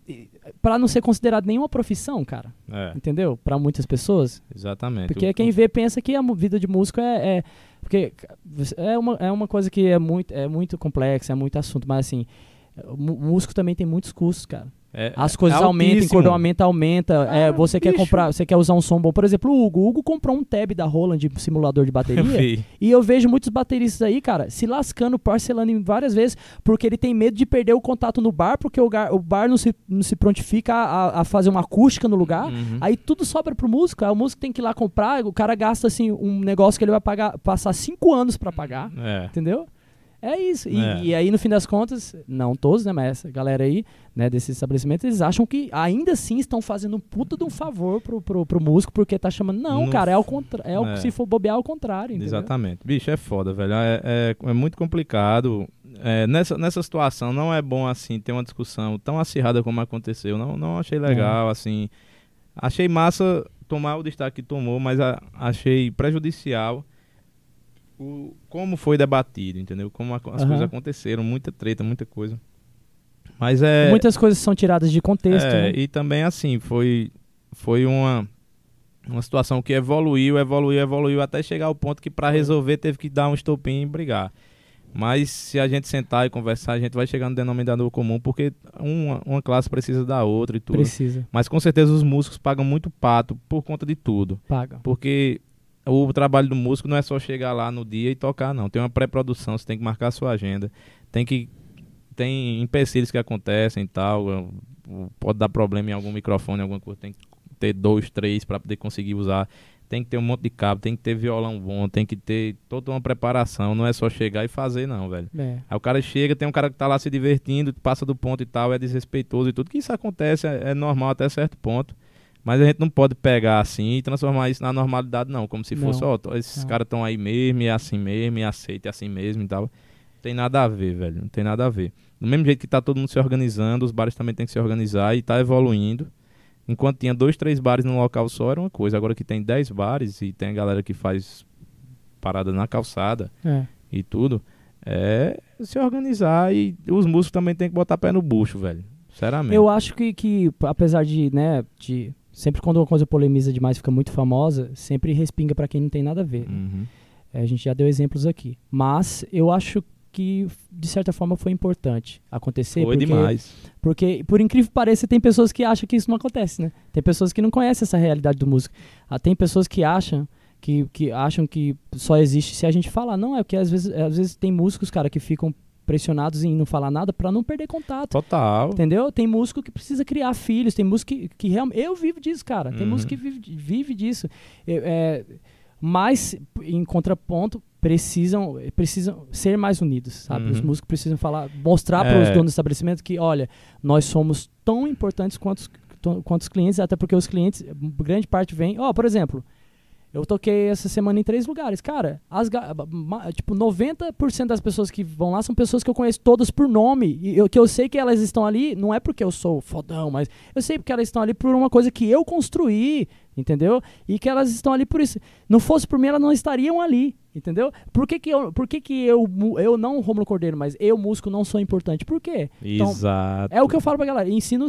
Pra não ser considerado nenhuma profissão, cara. É, Entendeu? Pra muitas pessoas. exatamente. Porque O- quem vê pensa que a vida de músico é, é- porque é uma, é uma coisa que é muito, é muito complexa, é muito assunto, mas assim, o músico também tem muitos custos, cara. É- As coisas é aumentam, encordoamento aumenta, é, Ah, você quer bicho. comprar, você quer usar um som bom. Por exemplo, o Hugo, o Hugo comprou um tab da Roland de simulador de bateria. E eu vejo muitos bateristas aí, cara, se lascando, parcelando em várias vezes, porque ele tem medo de perder o contato no bar, porque o, gar- o bar não se, não se prontifica a, a fazer uma acústica no lugar. Uhum. Aí tudo sobra pro músico, aí o músico tem que ir lá comprar, o cara gasta assim um negócio que ele vai pagar, passar cinco anos pra pagar, É. entendeu? É isso. E, É. e aí, no fim das contas, não todos, né? Mas essa galera aí, né, desses estabelecimentos, eles acham que ainda assim estão fazendo um puta de um favor pro, pro, pro músico, porque tá chamando. Não, Não cara, é o contrário. É, o- é. se for bobear, é o contrário, entendeu? Exatamente. Bicho, é foda, velho. É, é, é muito complicado. É, nessa, nessa situação, não é bom, assim, ter uma discussão tão acirrada como aconteceu. Não, não achei legal, assim. Achei massa tomar o destaque que tomou, mas a- achei prejudicial o, como foi debatido, entendeu? Como a- as Aham. coisas aconteceram, muita treta, muita coisa. Mas é... Muitas coisas são tiradas de contexto. É, né? e também assim, foi, foi uma, uma situação que evoluiu, evoluiu, evoluiu, até chegar ao ponto que para resolver teve que dar um estopim e brigar. Mas se a gente sentar e conversar, a gente vai chegar no denominador comum, porque uma, uma classe precisa da outra e tudo. Precisa. Mas com certeza os músicos pagam muito pato por conta de tudo. Paga. Porque o trabalho do músico não é só chegar lá no dia e tocar, não. Tem uma pré-produção, você tem que marcar a sua agenda. Tem que. Tem empecilhos que acontecem e tal. Pode dar problema em algum microfone, alguma coisa. Tem que ter dois, três para poder conseguir usar. Tem que ter um monte de cabo, tem que ter violão bom, tem que ter toda uma preparação. Não é só chegar e fazer, não, velho. É. Aí o cara chega, tem um cara que tá lá se divertindo, passa do ponto e tal, é desrespeitoso e tudo. Que isso acontece, é, é normal até certo ponto. Mas a gente não pode pegar assim e transformar isso na normalidade, não. Como se fosse, ó, tô- esses caras estão aí mesmo, e é assim mesmo, e aceita, é assim mesmo e tal. Não tem nada a ver, velho. Não tem nada a ver. Do mesmo jeito que tá todo mundo se organizando, os bares também tem que se organizar e tá evoluindo. Enquanto tinha dois, três bares num local só, era uma coisa. Agora que tem dez bares e tem a galera que faz parada na calçada É. e tudo, é se organizar e os músicos também tem que botar pé no bucho, velho. Sinceramente. Eu acho que, que, apesar de, né, de. Sempre quando uma coisa polemiza demais fica muito famosa, sempre respinga pra quem não tem nada a ver. Uhum. É, a gente já deu exemplos aqui. Mas eu acho que de certa forma foi importante acontecer. Foi porque, demais. Porque, por incrível que pareça, tem pessoas que acham que isso não acontece, né? Tem pessoas que não conhecem essa realidade do músico. Ah, tem pessoas que acham que, que acham que só existe se a gente falar. Não, é porque às vezes, às vezes tem músicos, cara, que ficam pressionados em não falar nada para não perder contato. Total. Entendeu? Tem músico que precisa criar filhos, tem músico que, que realmente. Eu vivo disso, cara. Tem Uhum. músico que vive, vive disso. Eu, é, mas, em contraponto, precisam, precisam ser mais unidos, sabe? Uhum. Os músicos precisam falar, mostrar para os É. donos do estabelecimento que, olha, nós somos tão importantes quanto quanto os clientes, até porque os clientes, grande parte vem. Ó, por exemplo, eu toquei essa semana em três lugares. Cara, as, tipo, 90% das pessoas que vão lá são pessoas que eu conheço todas por nome. E eu, que eu sei que elas estão ali, não é porque eu sou fodão, mas eu sei porque elas estão ali por uma coisa que eu construí, entendeu? E que elas estão ali por isso. Não fosse por mim, elas não estariam ali, entendeu? Por que, que, eu, por que, que eu, eu, não Romulo Cordeiro, mas eu, músico, não sou importante? Por quê? Então, Exato. É o que eu falo pra galera. Ensino,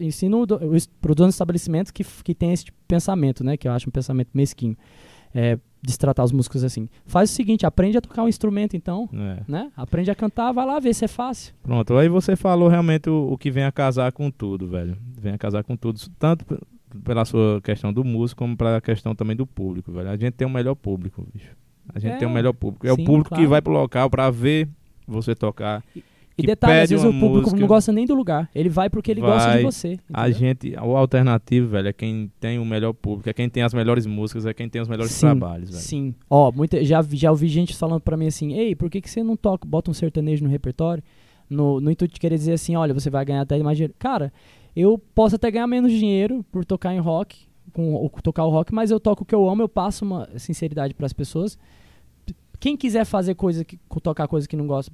ensino do- pro dono de estabelecimentos que, que tem esse tipo pensamento, né? Que eu acho um pensamento mesquinho. É, de tratar os músicos assim. Faz o seguinte, aprende a tocar um instrumento, então. É. Né? Aprende a cantar, vai lá ver se é fácil. Pronto, aí você falou realmente o, o que vem a casar com tudo, velho. Vem a casar com tudo, tanto pela sua questão do músico, como pela questão também do público, velho. A gente tem o melhor público, bicho. A gente É, tem o melhor público. É sim, o público que claro. vai pro local pra ver você tocar. E Que detalhe, às vezes o uma público música. não gosta nem do lugar. Ele vai porque ele gosta de Vai. você. A entendeu? gente, o alternativo, velho, é quem tem o melhor público, é quem tem as melhores músicas, é quem tem os melhores Sim, trabalhos, velho. Sim. Ó, muita, já, já ouvi gente falando pra mim assim, ei, por que, que você não toca, bota um sertanejo no repertório? No, no intuito de querer dizer assim, olha, você vai ganhar até mais dinheiro. Cara, eu posso até ganhar menos dinheiro por tocar em rock, com, o- tocar o rock, mas eu toco o que eu amo, eu passo uma sinceridade pras pessoas. Quem quiser fazer coisa, que, tocar coisa que não gosta,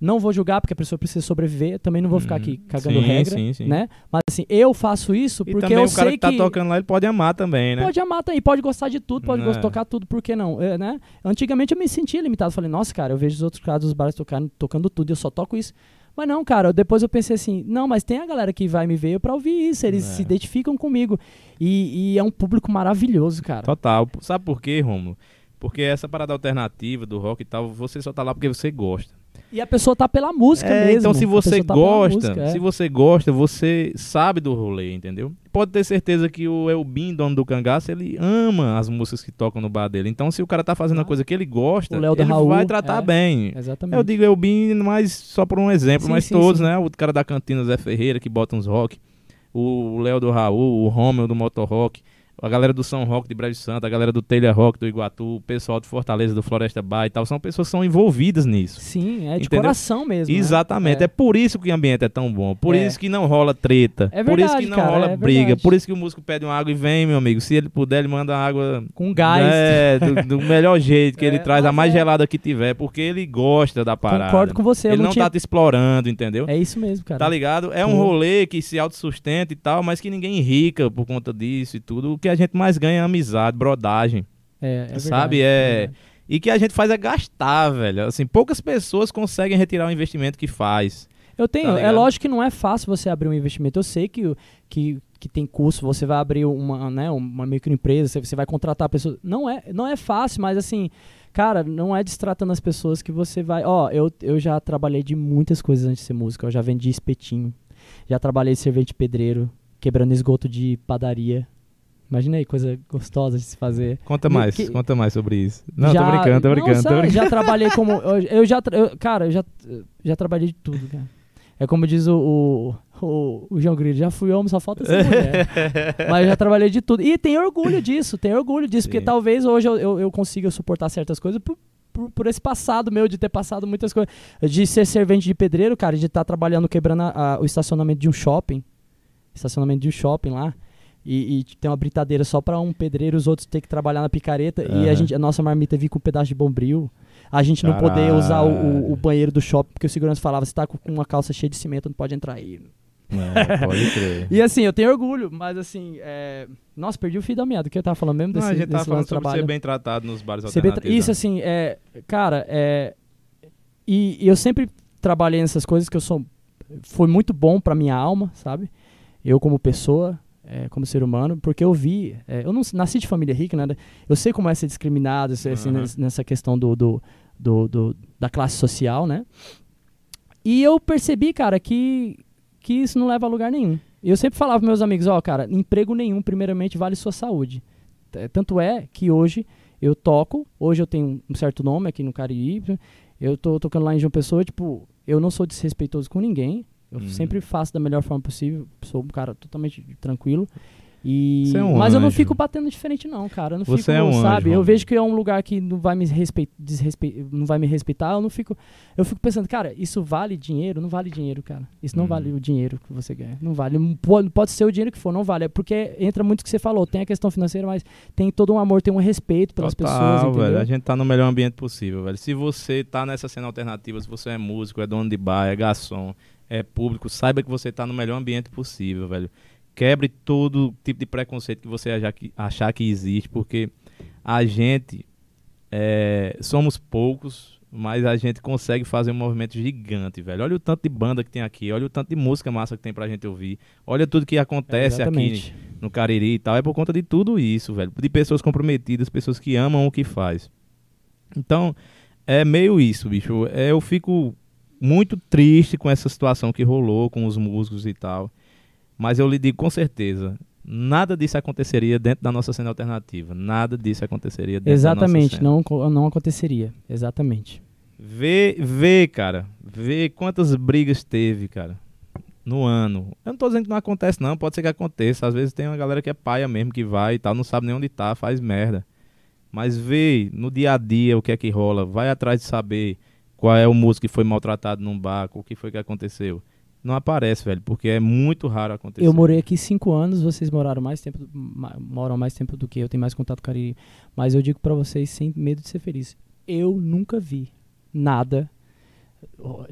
não vou julgar, porque a pessoa precisa sobreviver, também não vou ficar Uhum. aqui cagando Sim, regra, sim, sim. né? Mas assim, eu faço isso E porque eu o cara sei que tá tocando lá, ele pode amar também, né? Pode amar também, pode gostar de tudo, pode É. tocar tudo, por que não? É, né? Antigamente eu me sentia limitado, falei, nossa, cara, eu vejo os outros caras dos bares tocando, tocando tudo e eu só toco isso. Mas não, cara, depois eu pensei assim, não, mas tem a galera que vai me ver pra ouvir isso, eles É. se identificam comigo. E, e é um público maravilhoso, cara. Total. Sabe por quê, Romulo? Porque essa parada alternativa do rock e tal, você só tá lá porque você gosta. E a pessoa tá pela música É, mesmo. então se a você tá gosta, música, é. se você gosta, você sabe do rolê, entendeu? Pode ter certeza que o Elbin, dono do cangaço, ele ama as músicas que tocam no bar dele. Então se o cara tá fazendo Ah. coisa que ele gosta, ele Raul, vai tratar é. bem. Exatamente. Eu digo Elbin, mas só por um exemplo, Sim, mas sim, todos, sim. né? O cara da cantina Zé Ferreira que bota uns rock, o Léo do Raul, o Romeu do Motor Rock, a galera do São Rock de Brejo Santo, a galera do Telha Rock do Iguatu, o pessoal de Fortaleza do Floresta Bar e tal, são pessoas que são envolvidas nisso. Sim, é de Entendeu? coração mesmo. né? Exatamente, é. por isso que o ambiente é tão bom, por É. isso que não rola treta, É por isso que verdade, não cara, rola é briga, verdade. por isso que o músico pede uma água e vem, meu amigo, se ele puder, ele manda água Com gás. é, do, do melhor jeito que É, ele traz, a mais é. gelada que tiver, porque ele gosta da parada. Concordo com você. Ele não tinha... tá te explorando, entendeu? É isso mesmo, cara. Tá ligado? É um rolê que se autossustenta e tal, mas que ninguém rica por conta disso e tudo. O que a gente mais ganha é amizade, brodagem. É, é verdade, Sabe, é- verdade. E que a gente faz é gastar, velho. Assim, poucas pessoas conseguem retirar o investimento que faz. Eu tenho, Tá é lógico que não é fácil você abrir um investimento. Eu sei que, que, que tem custo, você vai abrir uma, né, uma microempresa, você, vai contratar pessoas. Não é, não é fácil, mas assim, cara, não é destratando as pessoas que você vai. Ó, eu, eu já trabalhei de muitas coisas antes de ser música. Eu já vendi espetinho, já trabalhei de servente pedreiro, quebrando esgoto de padaria. Imagina aí, coisa gostosa de se fazer. Conta mais, que- conta mais sobre isso. Não, Já- tô brincando, tô não, brincando, tô sabe, brincando. Já trabalhei como. Eu, eu já. eu- cara, eu já, já trabalhei de tudo, cara. É como diz o, o, o, o João Grilo, já fui homem, só falta ser mulher. Mas eu já trabalhei de tudo. E tenho orgulho disso, tenho orgulho disso, porque Sim. talvez hoje eu, eu, eu consiga suportar certas coisas por, por, por esse passado meu, de ter passado muitas coisas. De ser servente de pedreiro, cara, de estar trabalhando quebrando a- a- o estacionamento de um shopping. Estacionamento de um shopping lá. E, e ter uma britadeira só pra um pedreiro, os outros ter que trabalhar na picareta. E a, gente, a nossa marmita vir com um pedaço de bombril. A gente não poder usar o, o- o banheiro do shopping, porque o segurança falava: você tá com uma calça cheia de cimento, não pode entrar aí. É, pode crer. E assim, eu tenho orgulho, mas assim, é... nossa, perdi o fio da meada. Que eu tava falando mesmo Não, desse, a gente desse falando lance do sobre trabalho? ser bem tratado nos bares Ser bem tra-. Isso, né? assim, é. Cara, é. E, e eu sempre trabalhei nessas coisas que eu sou. Foi muito bom pra minha alma, sabe? Eu, como pessoa, é, como ser humano, porque eu vi. é, eu não nasci de família rica, nada. Eu sei como é ser discriminado, ser, assim, Aham. nes- nessa questão do, do, do, do, da classe social, né? E eu percebi, cara, que, que isso não leva a lugar nenhum. Eu sempre falava para meus amigos, ó, cara, emprego nenhum, primeiramente, vale sua saúde. Tanto é que hoje eu toco, hoje eu tenho um certo nome aqui no Cariri, eu tô tocando lá em João Pessoa, tipo, eu não sou desrespeitoso com ninguém, eu Uhum. sempre faço da melhor forma possível, sou um cara totalmente tranquilo. E... Você é um Mas eu não anjo. fico batendo diferente não, cara. Eu não Você fico, é um anjo, sabe? eu Romulo. vejo que é um lugar que não vai me respeitar, não vai me respeitar, eu não fico eu fico pensando, cara, isso vale dinheiro? Não vale dinheiro, cara. Isso não Hum. vale o dinheiro que você ganha. Não vale. Pode, pode ser o dinheiro que for, não vale. É porque entra muito o que você falou. Tem a questão financeira, mas tem todo um amor, tem um respeito pelas Total, pessoas, entendeu? velho. A gente tá no melhor ambiente possível, velho. Se você tá nessa cena alternativa, se você é músico, é dono de bar, é garçom, é público, saiba que você tá no melhor ambiente possível, velho. Quebre todo tipo de preconceito que você achar que, achar que existe, porque a gente é, somos poucos, mas a gente consegue fazer um movimento gigante, velho. Olha o tanto de banda que tem aqui, olha o tanto de música massa que tem pra gente ouvir, olha tudo que acontece aqui Exatamente. no Cariri e tal, é por conta de tudo isso, velho. De pessoas comprometidas, pessoas que amam o que faz. Então, é meio isso, bicho. É, eu fico muito triste com essa situação que rolou com os músicos e tal. Mas eu lhe digo com certeza, nada disso aconteceria dentro da nossa cena alternativa. Nada disso aconteceria dentro Exatamente, da nossa cena. não, não aconteceria. Exatamente. Vê, vê, cara. Vê quantas brigas teve, cara. No ano. Eu não tô dizendo que não acontece, não. Pode ser que aconteça. Às vezes tem uma galera que é paia mesmo, que vai e tal, não sabe nem onde tá, faz merda. Mas vê no dia a dia o que é que rola. Vai atrás de saber qual é o músico que foi maltratado num barco, o que foi que aconteceu. Não aparece, velho, porque é muito raro acontecer. Eu morei aqui cinco anos, vocês moraram mais tempo, moram mais tempo do que eu, tenho mais contato com o Cariri. Mas eu digo pra vocês, sem medo de ser feliz, eu nunca vi nada,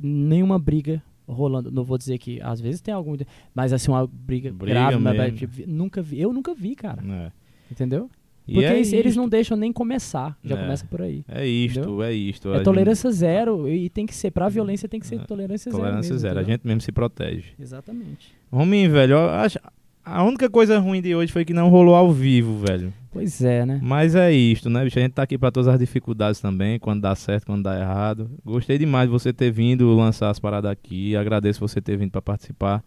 nenhuma briga rolando. Não vou dizer que às vezes tem algum, mas assim, uma briga, Briga grave, mas, tipo, nunca vi. Eu nunca vi, cara. É. Entendeu? Porque é eles, não deixam nem começar. Já É. começa por aí. É isto, Entendeu? é isto. É gente- tolerância zero e tem que ser, pra violência tem que ser É, tolerância zero. Tolerância mesmo, zero. A gente mesmo se protege. Exatamente. Rominho, velho, acho. A única coisa ruim de hoje foi que não rolou ao vivo, velho. Pois é, né? Mas é isto, né, bicho? A gente tá aqui pra todas as dificuldades também, quando dá certo, quando dá errado. Gostei demais de você ter vindo lançar as paradas aqui. Agradeço você ter vindo pra participar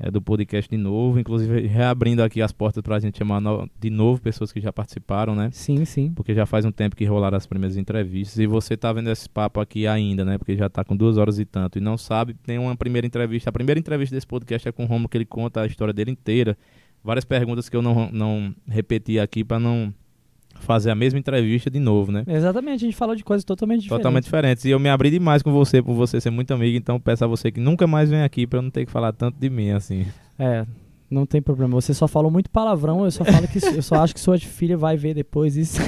é, do podcast de novo. Inclusive, reabrindo aqui as portas pra gente chamar no- de novo pessoas que já participaram, né? Sim, sim. Porque já faz um tempo que rolaram as primeiras entrevistas. E você tá vendo esse papo aqui ainda, né? Porque já tá com duas horas e tanto. E não sabe, tem uma primeira entrevista. A primeira entrevista desse podcast é com o Romo, que ele conta a história dele inteira. Várias perguntas que eu não, não repeti aqui pra não fazer a mesma entrevista de novo, né? Exatamente, a gente falou de coisas totalmente diferentes. Totalmente diferentes. E eu me abri demais com você, por você ser muito amigo. Então peço a você que nunca mais venha aqui pra eu não ter que falar tanto de mim, assim. É, não tem problema. Você só falou muito palavrão, eu só falo que eu só acho que sua filha vai ver depois isso.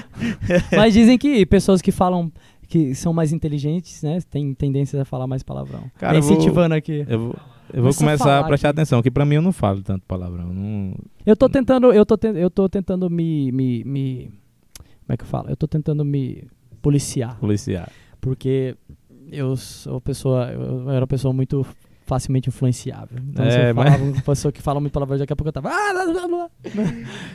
Mas dizem que pessoas que falam que são mais inteligentes, né, têm tendência a falar mais palavrão. Cara, Tá eu vou- incentivando aqui. Eu vou, eu vou começar a, prestar aqui. atenção, que pra mim eu não falo tanto palavrão. Não, Eu tô tentando, eu tô, ten- eu tô tentando me, me, me como é que eu falo? Eu tô tentando me policiar, policiar. porque eu sou pessoa, eu era uma pessoa muito facilmente influenciável. Então É, se eu mas- falava uma pessoa que fala muito palavrão, daqui a pouco eu tava "Ah, blá, blá, blá".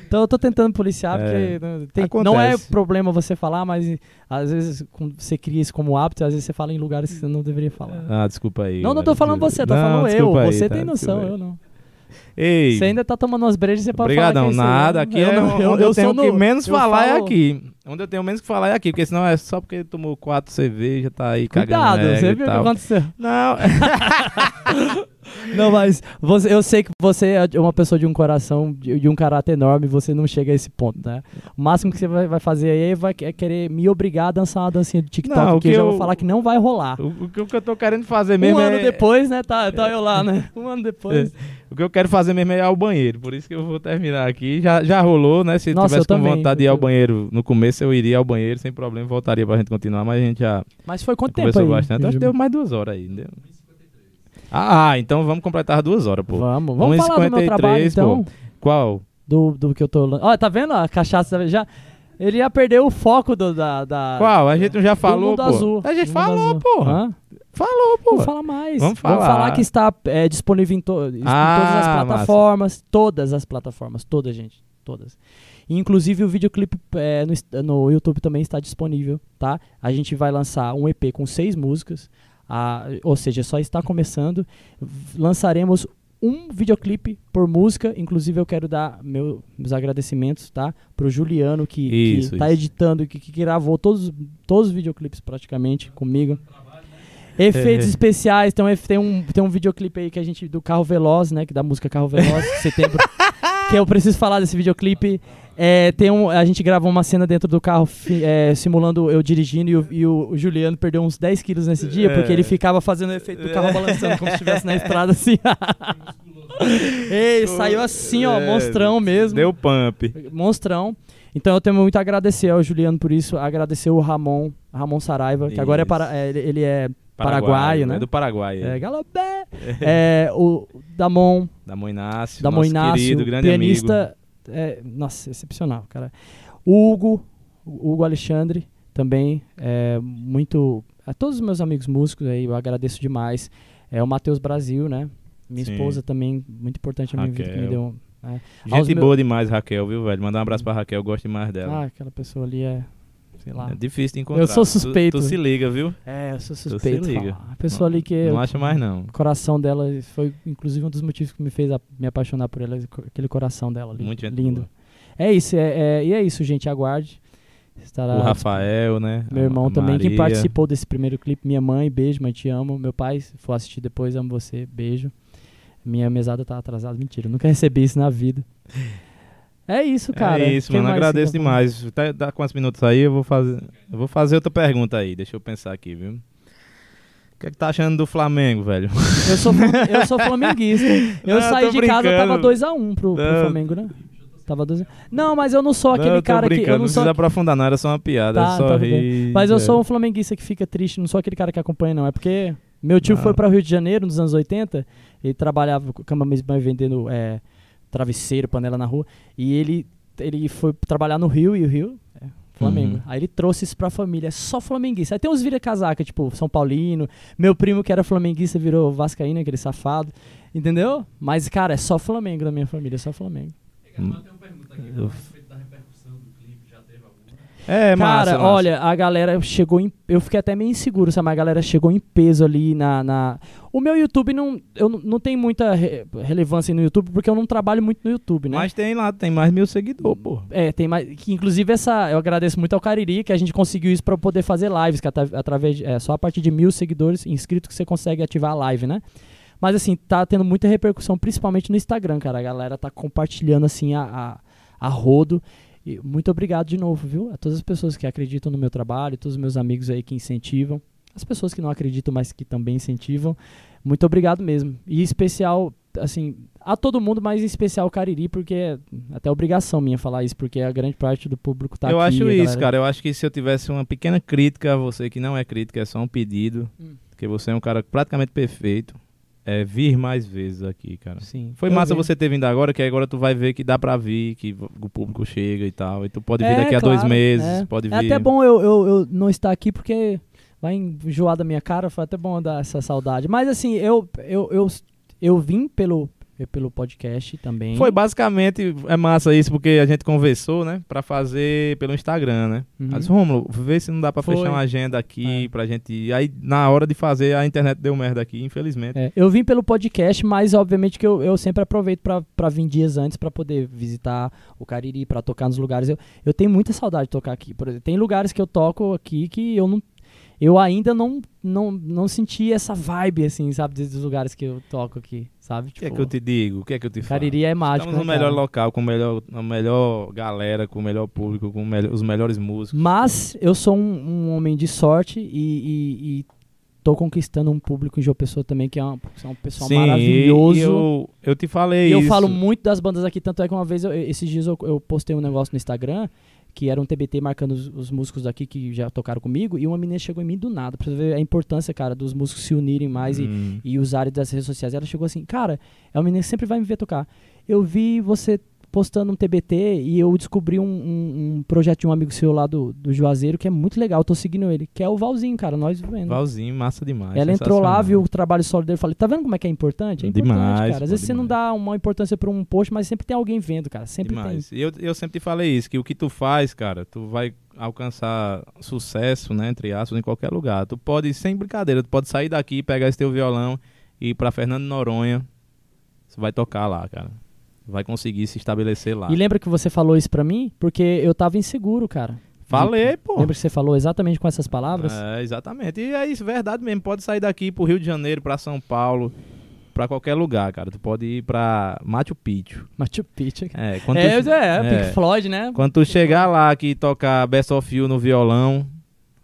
Então eu tô tentando policiar, É. porque tem- não é problema você falar, mas às vezes você cria isso como hábito, às vezes você fala em lugares que você não deveria falar. Ah, desculpa aí. Não, não tô falando você, tô Não, falando eu. aí, Você tá? tem noção, eu não. Ei, Você ainda tá tomando umas brejas, você pode Obrigadão, falar que é aí, nada. Aqui eu é onde eu- eu, eu tenho que no- menos falar é falo- aqui. Onde eu tenho menos que falar é aqui, porque senão é só porque tomou quatro cervejas, tá aí cagando Cuidado, você viu o que aconteceu. Não, Não, mas você- eu sei que você é uma pessoa de um coração, de, de um caráter enorme, você não chega a esse ponto, né? O máximo que você vai, vai fazer aí vai é querer me obrigar a dançar uma dancinha do TikTok, Não, que, eu já vou falar que não vai rolar. o, o que- o que eu tô querendo fazer mesmo Um ano é... depois, né? Tá, tá eu lá, né? Um ano depois. O que eu quero fazer mesmo é ir ao banheiro, por isso que eu vou terminar aqui. Já, já rolou, né? Se Nossa, tivesse com também, vontade de ir ao banheiro no começo, eu iria ao banheiro sem problema, voltaria pra gente continuar, mas a gente já Mas foi quanto tempo aí? bastante. Acho que deu mais duas horas aí, entendeu? Ah, ah, então vamos completar as duas horas, pô. Vamos, vamos falar do meu 1,53, trabalho, então. Qual? Do, do que eu tô... Ó, tá vendo a cachaça já... Ele ia perder o foco do, da, da... Qual? A gente não já falou, pô. azul. A gente falou, porra. Hã? Falou, pô. Vamos falar mais. Vamos falar. que está é, disponível em, to- em Ah, todas as massa. plataformas. Todas as plataformas. Todas, gente. todas. Inclusive o videoclipe é, no, no YouTube também está disponível, tá? A gente vai lançar um EP com seis músicas, a, ou seja, só está começando. Lançaremos um videoclipe por música. Inclusive, eu quero dar meu, meus agradecimentos, tá? Pro Juliano, que, tá isso. editando, que, que gravou todos, todos os videoclipes praticamente comigo. Efeitos É. especiais, tem um, tem, um, tem um videoclipe aí que a gente, do Carro Veloz, né? Que da música Carro Veloz, setembro. que eu preciso falar desse videoclipe. É, tem um, a gente gravou uma cena dentro do carro fi- é, simulando eu dirigindo e, o, e o- Juliano perdeu uns 10 quilos nesse dia É. porque ele ficava fazendo o efeito do carro balançando como se estivesse na estrada assim. Ei, saiu assim, ó, É, monstrão mesmo. Deu pump. Monstrão. Então eu tenho muito a agradecer ao Juliano por isso, agradecer o Ramon, Ramon Saraiva, que agora é, para, Isso. é, ele- ele é paraguaio, né? É do Paraguai. É, É, Galopé. É, o Damon, da Moinácio. Damon Inácio, querido, grande pianista, é, nossa, excepcional, cara. O Hugo, o Hugo Alexandre, também, é, muito, a todos os meus amigos músicos aí, eu agradeço demais. É o Matheus Brasil, né? Minha Sim. esposa também, muito importante na minha vida, que me deu... é. Gente boa demais, Raquel, viu, velho? Mandar um abraço pra Raquel, eu gosto demais dela. Ah, aquela pessoa ali é, sei lá. É difícil de encontrar. Eu sou Tu- suspeito. Tu, se liga, viu? É, eu sou se suspeito. de liga. falar. A pessoa ali que Não eu- acha mais, não. o coração dela foi inclusive um dos motivos que me fez a- me apaixonar por ela, aquele coração dela ali, Muito lindo. É isso, é, é- e é isso, gente, aguarde. Estará O Rafael, né? meu irmão A também que Maria. participou desse primeiro clipe, minha mãe, beijo, mãe, te amo. Meu pai, se for assistir depois, amo você, beijo. Minha mesada tá atrasada, mentira, nunca recebi isso na vida. É isso, cara. É isso, Quem mano. Agradeço demais. Tá, dá quantos minutos aí? Eu vou fazer. Eu vou fazer outra pergunta aí. Deixa eu pensar aqui, viu? O que é que tá achando do Flamengo, velho? Eu sou, eu sou flamenguista. Eu Não, saí tô de casa, tava brincando. 2x1 pro, pro Não. Flamengo, né? Tava 2 Não, mas eu não sou aquele não, eu cara que. brincando, Eu não não precisa aprofundar, não. Era só uma piada. Tá, eu só tá ri. Mas eu é. sou um flamenguista que fica triste, não sou aquele cara que acompanha, não. É porque meu tio Não. foi para o Rio de Janeiro nos anos 80, ele trabalhava com cama banho vendendo é, travesseiro, panela na rua, e ele, ele foi trabalhar no Rio, e o Rio é Flamengo. Uhum. Aí ele trouxe isso pra família, é só flamenguista. Aí tem uns vira-casaca, tipo São Paulino, meu primo que era flamenguista virou vascaíno, aquele safado, entendeu? Mas, cara, é só Flamengo da minha família, é só Flamengo. Eu- É, massa, Cara, massa. olha, a galera chegou em. Eu fiquei até meio inseguro, sabe? Mas a galera chegou em peso ali na. na... O meu YouTube não. Eu não, tem muita re- relevância no YouTube, porque eu não trabalho muito no YouTube, né? Mas tem lá, tem mais mil seguidores, pô. É, tem mais. Que, inclusive, essa. Eu agradeço muito ao Cariri, que a gente conseguiu isso pra poder fazer lives, que atra- através. de- É só a partir de mil seguidores inscritos que você consegue ativar a live, né? Mas assim, tá tendo muita repercussão, principalmente no Instagram, cara. A galera tá compartilhando assim a, a, a rodo. E muito obrigado de novo, viu? A todas as pessoas que acreditam no meu trabalho, todos os meus amigos aí que incentivam, as pessoas que não acreditam, mas que também incentivam. Muito obrigado mesmo. E especial, assim, a todo mundo, mas em especial o Cariri, porque é até obrigação minha falar isso, porque a grande parte do público tá eu aqui. acho a isso, galera- cara. Eu acho que se eu tivesse uma pequena crítica a você, que não é crítica, é só um pedido, Hum. que você é um cara praticamente perfeito, é vir mais vezes aqui, cara. Sim. Foi massa vi. você ter vindo agora, que agora tu vai ver que dá pra vir, que o público chega e tal. E tu pode vir É, daqui a dois meses, é. pode vir. É até bom eu, eu, eu não estar aqui porque vai enjoar da minha cara, foi até bom dar essa saudade. Mas assim, eu, eu, eu, eu vim pelo, pelo podcast também. Foi basicamente, é massa isso, porque a gente conversou, né, pra fazer pelo Instagram, né. Uhum. Aí disse, Rômulo, vê se não dá pra Foi. fechar uma agenda aqui É. pra gente ir. Aí, na hora de fazer, a internet deu merda aqui, infelizmente. É, eu vim pelo podcast, mas obviamente que eu, eu sempre aproveito pra, pra vir dias antes pra poder visitar o Cariri, pra tocar nos lugares. Eu, eu tenho muita saudade de tocar aqui. Por exemplo, tem lugares que eu toco aqui que eu não. Eu ainda não, não, não senti essa vibe, assim, sabe, dos lugares que eu toco aqui, sabe? O que é que eu te digo? O que é que eu te falo? Cariri é mágico, Estamos no né, melhor local, com melhor, a melhor galera, com o melhor público, com melhor- os melhores músicos. Mas eu sou um, um homem de sorte e, e, e tô conquistando um público em João Pessoa também, que é, uma, é um pessoal Sim, maravilhoso. E eu, eu te falei E eu isso. falo muito das bandas aqui, tanto é que uma vez, eu- esses dias eu, eu postei um negócio no Instagram, que era um TBT marcando os, os músicos daqui que já tocaram comigo, e uma menina chegou em mim do nada, pra você ver a importância, cara, dos músicos se unirem mais e, Hum. e usarem das redes sociais. Ela chegou assim, cara, é uma menina que sempre vai me ver tocar. Eu vi você postando um TBT e eu descobri um, um, um projeto de um amigo seu lá do, do Juazeiro que é muito legal. Eu tô seguindo ele, que é o Valzinho, cara. Nós vendo. Valzinho, massa demais. Ela entrou lá, viu o trabalho solo dele. Falei, tá vendo como é que é importante? É importante, Demais, cara. Às vezes você não demais. dá uma importância pra um post, mas sempre tem alguém vendo, cara. Sempre Demais. E eu, eu sempre te falei isso, que o que tu faz, cara, tu vai alcançar sucesso, né, entre aspas, em qualquer lugar. Tu pode, sem brincadeira, tu pode sair daqui, pegar esse teu violão e ir pra Fernando Noronha, você vai tocar lá, cara. Vai conseguir se estabelecer lá. E lembra que você falou isso pra mim? Porque eu tava inseguro, cara. Falei, pô. Lembra que você falou exatamente com essas palavras? É, exatamente. E é isso, verdade mesmo. Pode sair daqui pro Rio de Janeiro, pra São Paulo, pra qualquer lugar, cara. Tu pode ir pra Machu Picchu. Machu Picchu. É, quando É, tu, é, é. Pink Floyd, né? quando tu chegar lá aqui e tocar Best of You no violão,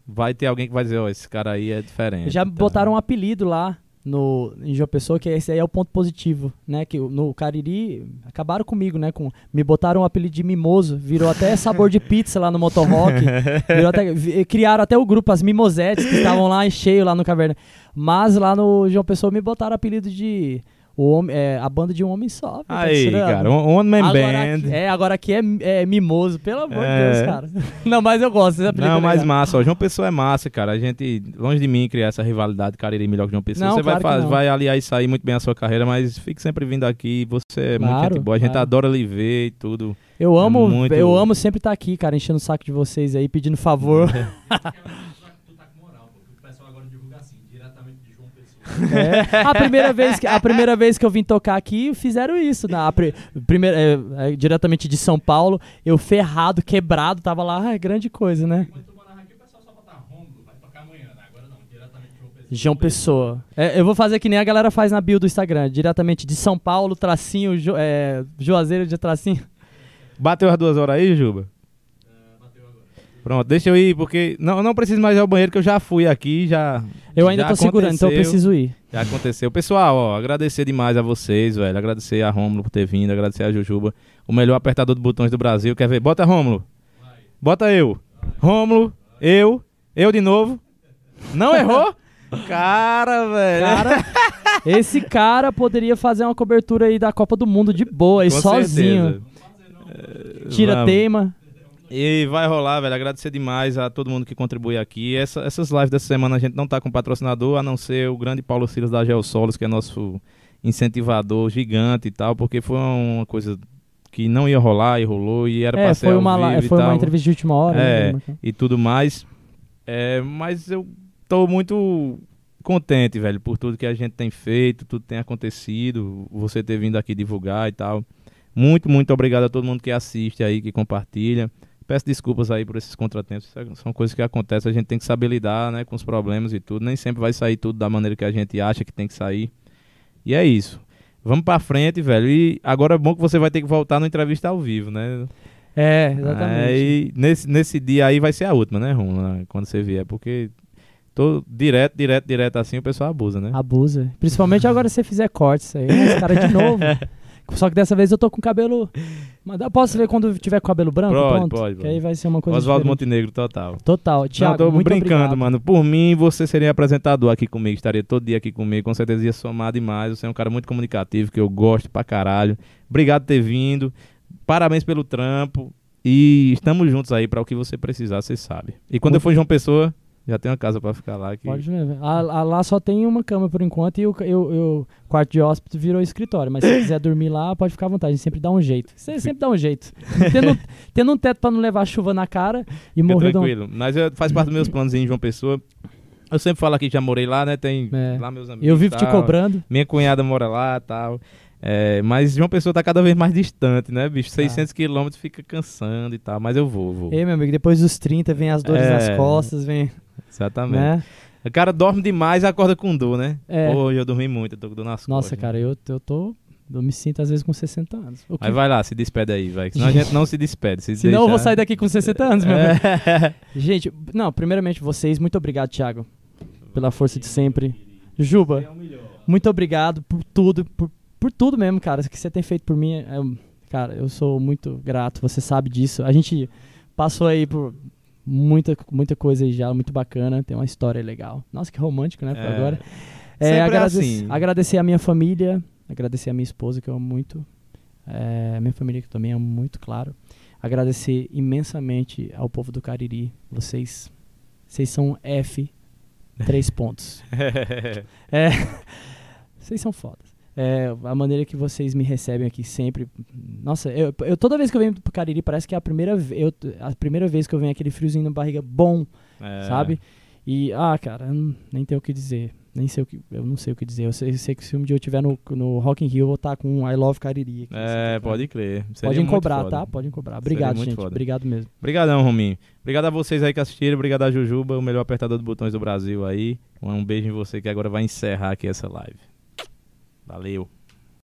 vai ter alguém que vai dizer, ó, esse cara aí é diferente. Já tá? botaram um apelido lá no, em João Pessoa, que esse aí é o ponto positivo, né? Que o- no Cariri, acabaram comigo, né? Com, me botaram um apelido de mimoso, virou até sabor de pizza lá no Motorrock. até, criaram até o grupo, as mimosetes, que estavam lá em cheio lá no Caverna. Mas lá no João Pessoa me botaram apelido de o homem, é, a banda de um homem só. tá Aí, cara, One Man Agora Band. é, agora aqui é, é mimoso, pelo amor de É. Deus, cara. Não, mas eu gosto. Não, é mas legal. massa, ó. João Pessoa é massa, cara. A gente, longe de mim, criar essa rivalidade Cariri melhor que João Pessoa. Não, você claro vai, faz- vai aliar isso aí muito bem a sua carreira, mas fique sempre vindo aqui. Você é muito Claro, gente boa. A gente claro. adora lhe ver e tudo. Eu amo, É muito- eu amo sempre estar aqui, cara, enchendo o saco de vocês aí, pedindo favor. É. A primeira vez que a primeira vez que eu vim tocar aqui, fizeram isso, na pri- primeira é, é, diretamente de São Paulo, eu ferrado, quebrado, tava lá, ah, é grande coisa, né? João Pessoa. É, eu vou fazer que nem a galera faz na bio do Instagram, diretamente de São Paulo, tracinho, Ju- é, Juazeiro de tracinho. Bateu as duas horas aí, Juba? Pronto, deixa eu ir, porque não, não preciso mais ir ao banheiro, que eu já fui aqui, já. Eu ainda já tô segurando, então eu preciso ir. Já aconteceu. Pessoal, ó, agradecer demais a vocês, velho. Agradecer a Rômulo por ter vindo, agradecer a Jujuba, o melhor apertador de botões do Brasil. Quer ver? Bota Rômulo. Bota eu. Rômulo, eu, eu de novo. Não errou? Cara, velho. Cara, esse cara poderia fazer uma cobertura aí da Copa do Mundo de boa, aí Com sozinho. certeza. Tira Vamos. tema. E vai rolar, velho. Agradecer demais a todo mundo que contribui aqui. Essa- essas lives dessa semana a gente não tá com patrocinador, a não ser o grande Paulo Silas da Geosolos, que é nosso incentivador gigante e tal, porque foi uma coisa que não ia rolar e rolou e era É, pra ser foi uma, vivo e foi uma entrevista de última hora. É. né? e tudo mais. É, mas eu tô muito contente, velho, por tudo que a gente tem feito, tudo tem acontecido, você ter vindo aqui divulgar e tal. Muito, muito obrigado a todo mundo que assiste aí, que compartilha. Peço desculpas aí por esses contratempos. É- São coisas que acontecem, a gente tem que saber lidar, né, com os problemas e tudo. Nem sempre vai sair tudo da maneira que a gente acha que tem que sair. E é isso. Vamos pra frente, velho. E agora é bom que você vai ter que voltar no entrevista ao vivo, né? É, exatamente. Aí, nesse, nesse dia aí vai ser a última, né, Rum? Quando você vier, porque tô direto, direto, direto assim, o pessoal abusa, né? Abusa. Principalmente agora se você fizer cortes aí. Ah, Esse cara de novo. Só que dessa vez eu tô com cabelo. Mas posso ver quando tiver com cabelo branco? Pode, Pronto? pode, pode. aí vai ser uma coisa Oswaldo. Montenegro, total. Total. Thiago, Não, tô muito brincando, obrigado. mano. Por mim, você seria apresentador aqui comigo, estaria todo dia aqui comigo, com certeza ia somar demais. Você é um cara muito comunicativo, que eu gosto pra caralho. Obrigado por ter vindo. Parabéns pelo trampo. E estamos juntos aí pra o que você precisar, você sabe. E quando eu for João Pessoa, já tem uma casa pra ficar lá. Que... Pode mesmo. A- a- lá só tem uma cama por enquanto e o, eu, eu- quarto de hóspede virou escritório. Mas se quiser dormir lá, pode ficar à vontade. A gente sempre dá um jeito. Você sempre dá um jeito. Tendo, tendo um teto pra não levar chuva na cara e Fica morrer de um... tranquilo. Mas eu- faz parte dos meus planos em João Pessoa. Eu sempre falo aqui que já morei lá, né? Tem É. lá meus amigos. Eu vivo te tal. cobrando. Minha cunhada mora lá e tal. É, mas João Pessoa tá cada vez mais distante, né, Tá. bicho? 600 quilômetros fica cansando e tal. Mas eu vou, vou. Ei, meu amigo, depois dos 30 vem as dores É. nas costas, vem. Exatamente. Né? O cara dorme demais e acorda com dor, né? É. Hoje eu dormi muito, eu tô com dor nas Nossa, costas. cara, eu, eu tô. Eu me sinto às vezes com 60 anos. O vai lá, se despede aí, vai. Senão a gente não se despede. Se Senão eu vou deixar- sair daqui com 60 anos, meu amigo. É. Gente, não, primeiramente vocês, muito obrigado, Thiago, pela força de sempre. Juba, muito obrigado por tudo, por, por tudo mesmo, cara, que você tem feito por mim. é, cara, eu sou muito grato, você sabe disso. A gente passou aí por muita, muita coisa aí já, muito bacana, tem uma história legal. Nossa, que romântico, né, É. agora. Sempre é agrade- assim. Agradecer a minha família, agradecer a minha esposa, que eu amo muito. é, minha família que também é muito claro. Agradecer imensamente ao povo do Cariri. Vocês, vocês são F, três pontos. é, vocês são fodas. É, a maneira que vocês me recebem aqui sempre. Nossa, eu, eu toda vez que eu venho pro Cariri parece que é a primeira, eu, a primeira vez que eu venho aquele friozinho na barriga bom, é. sabe? E, ah, cara, nem tenho o que dizer. Nem sei o que. Eu não sei o que dizer. Eu sei, eu sei que se um dia eu estiver no, no Rock in Rio, eu vou estar com um I Love Cariri. Aqui, é, assim, pode crer. Seria Podem cobrar, tá? Podem cobrar. Obrigado, gente. Foda. Obrigado mesmo. Obrigadão, Rominho. Obrigado a vocês aí que assistiram. Obrigado a Jujuba, o melhor apertador de botões do Brasil aí. Um beijo em você que agora vai encerrar aqui essa live. Valeu.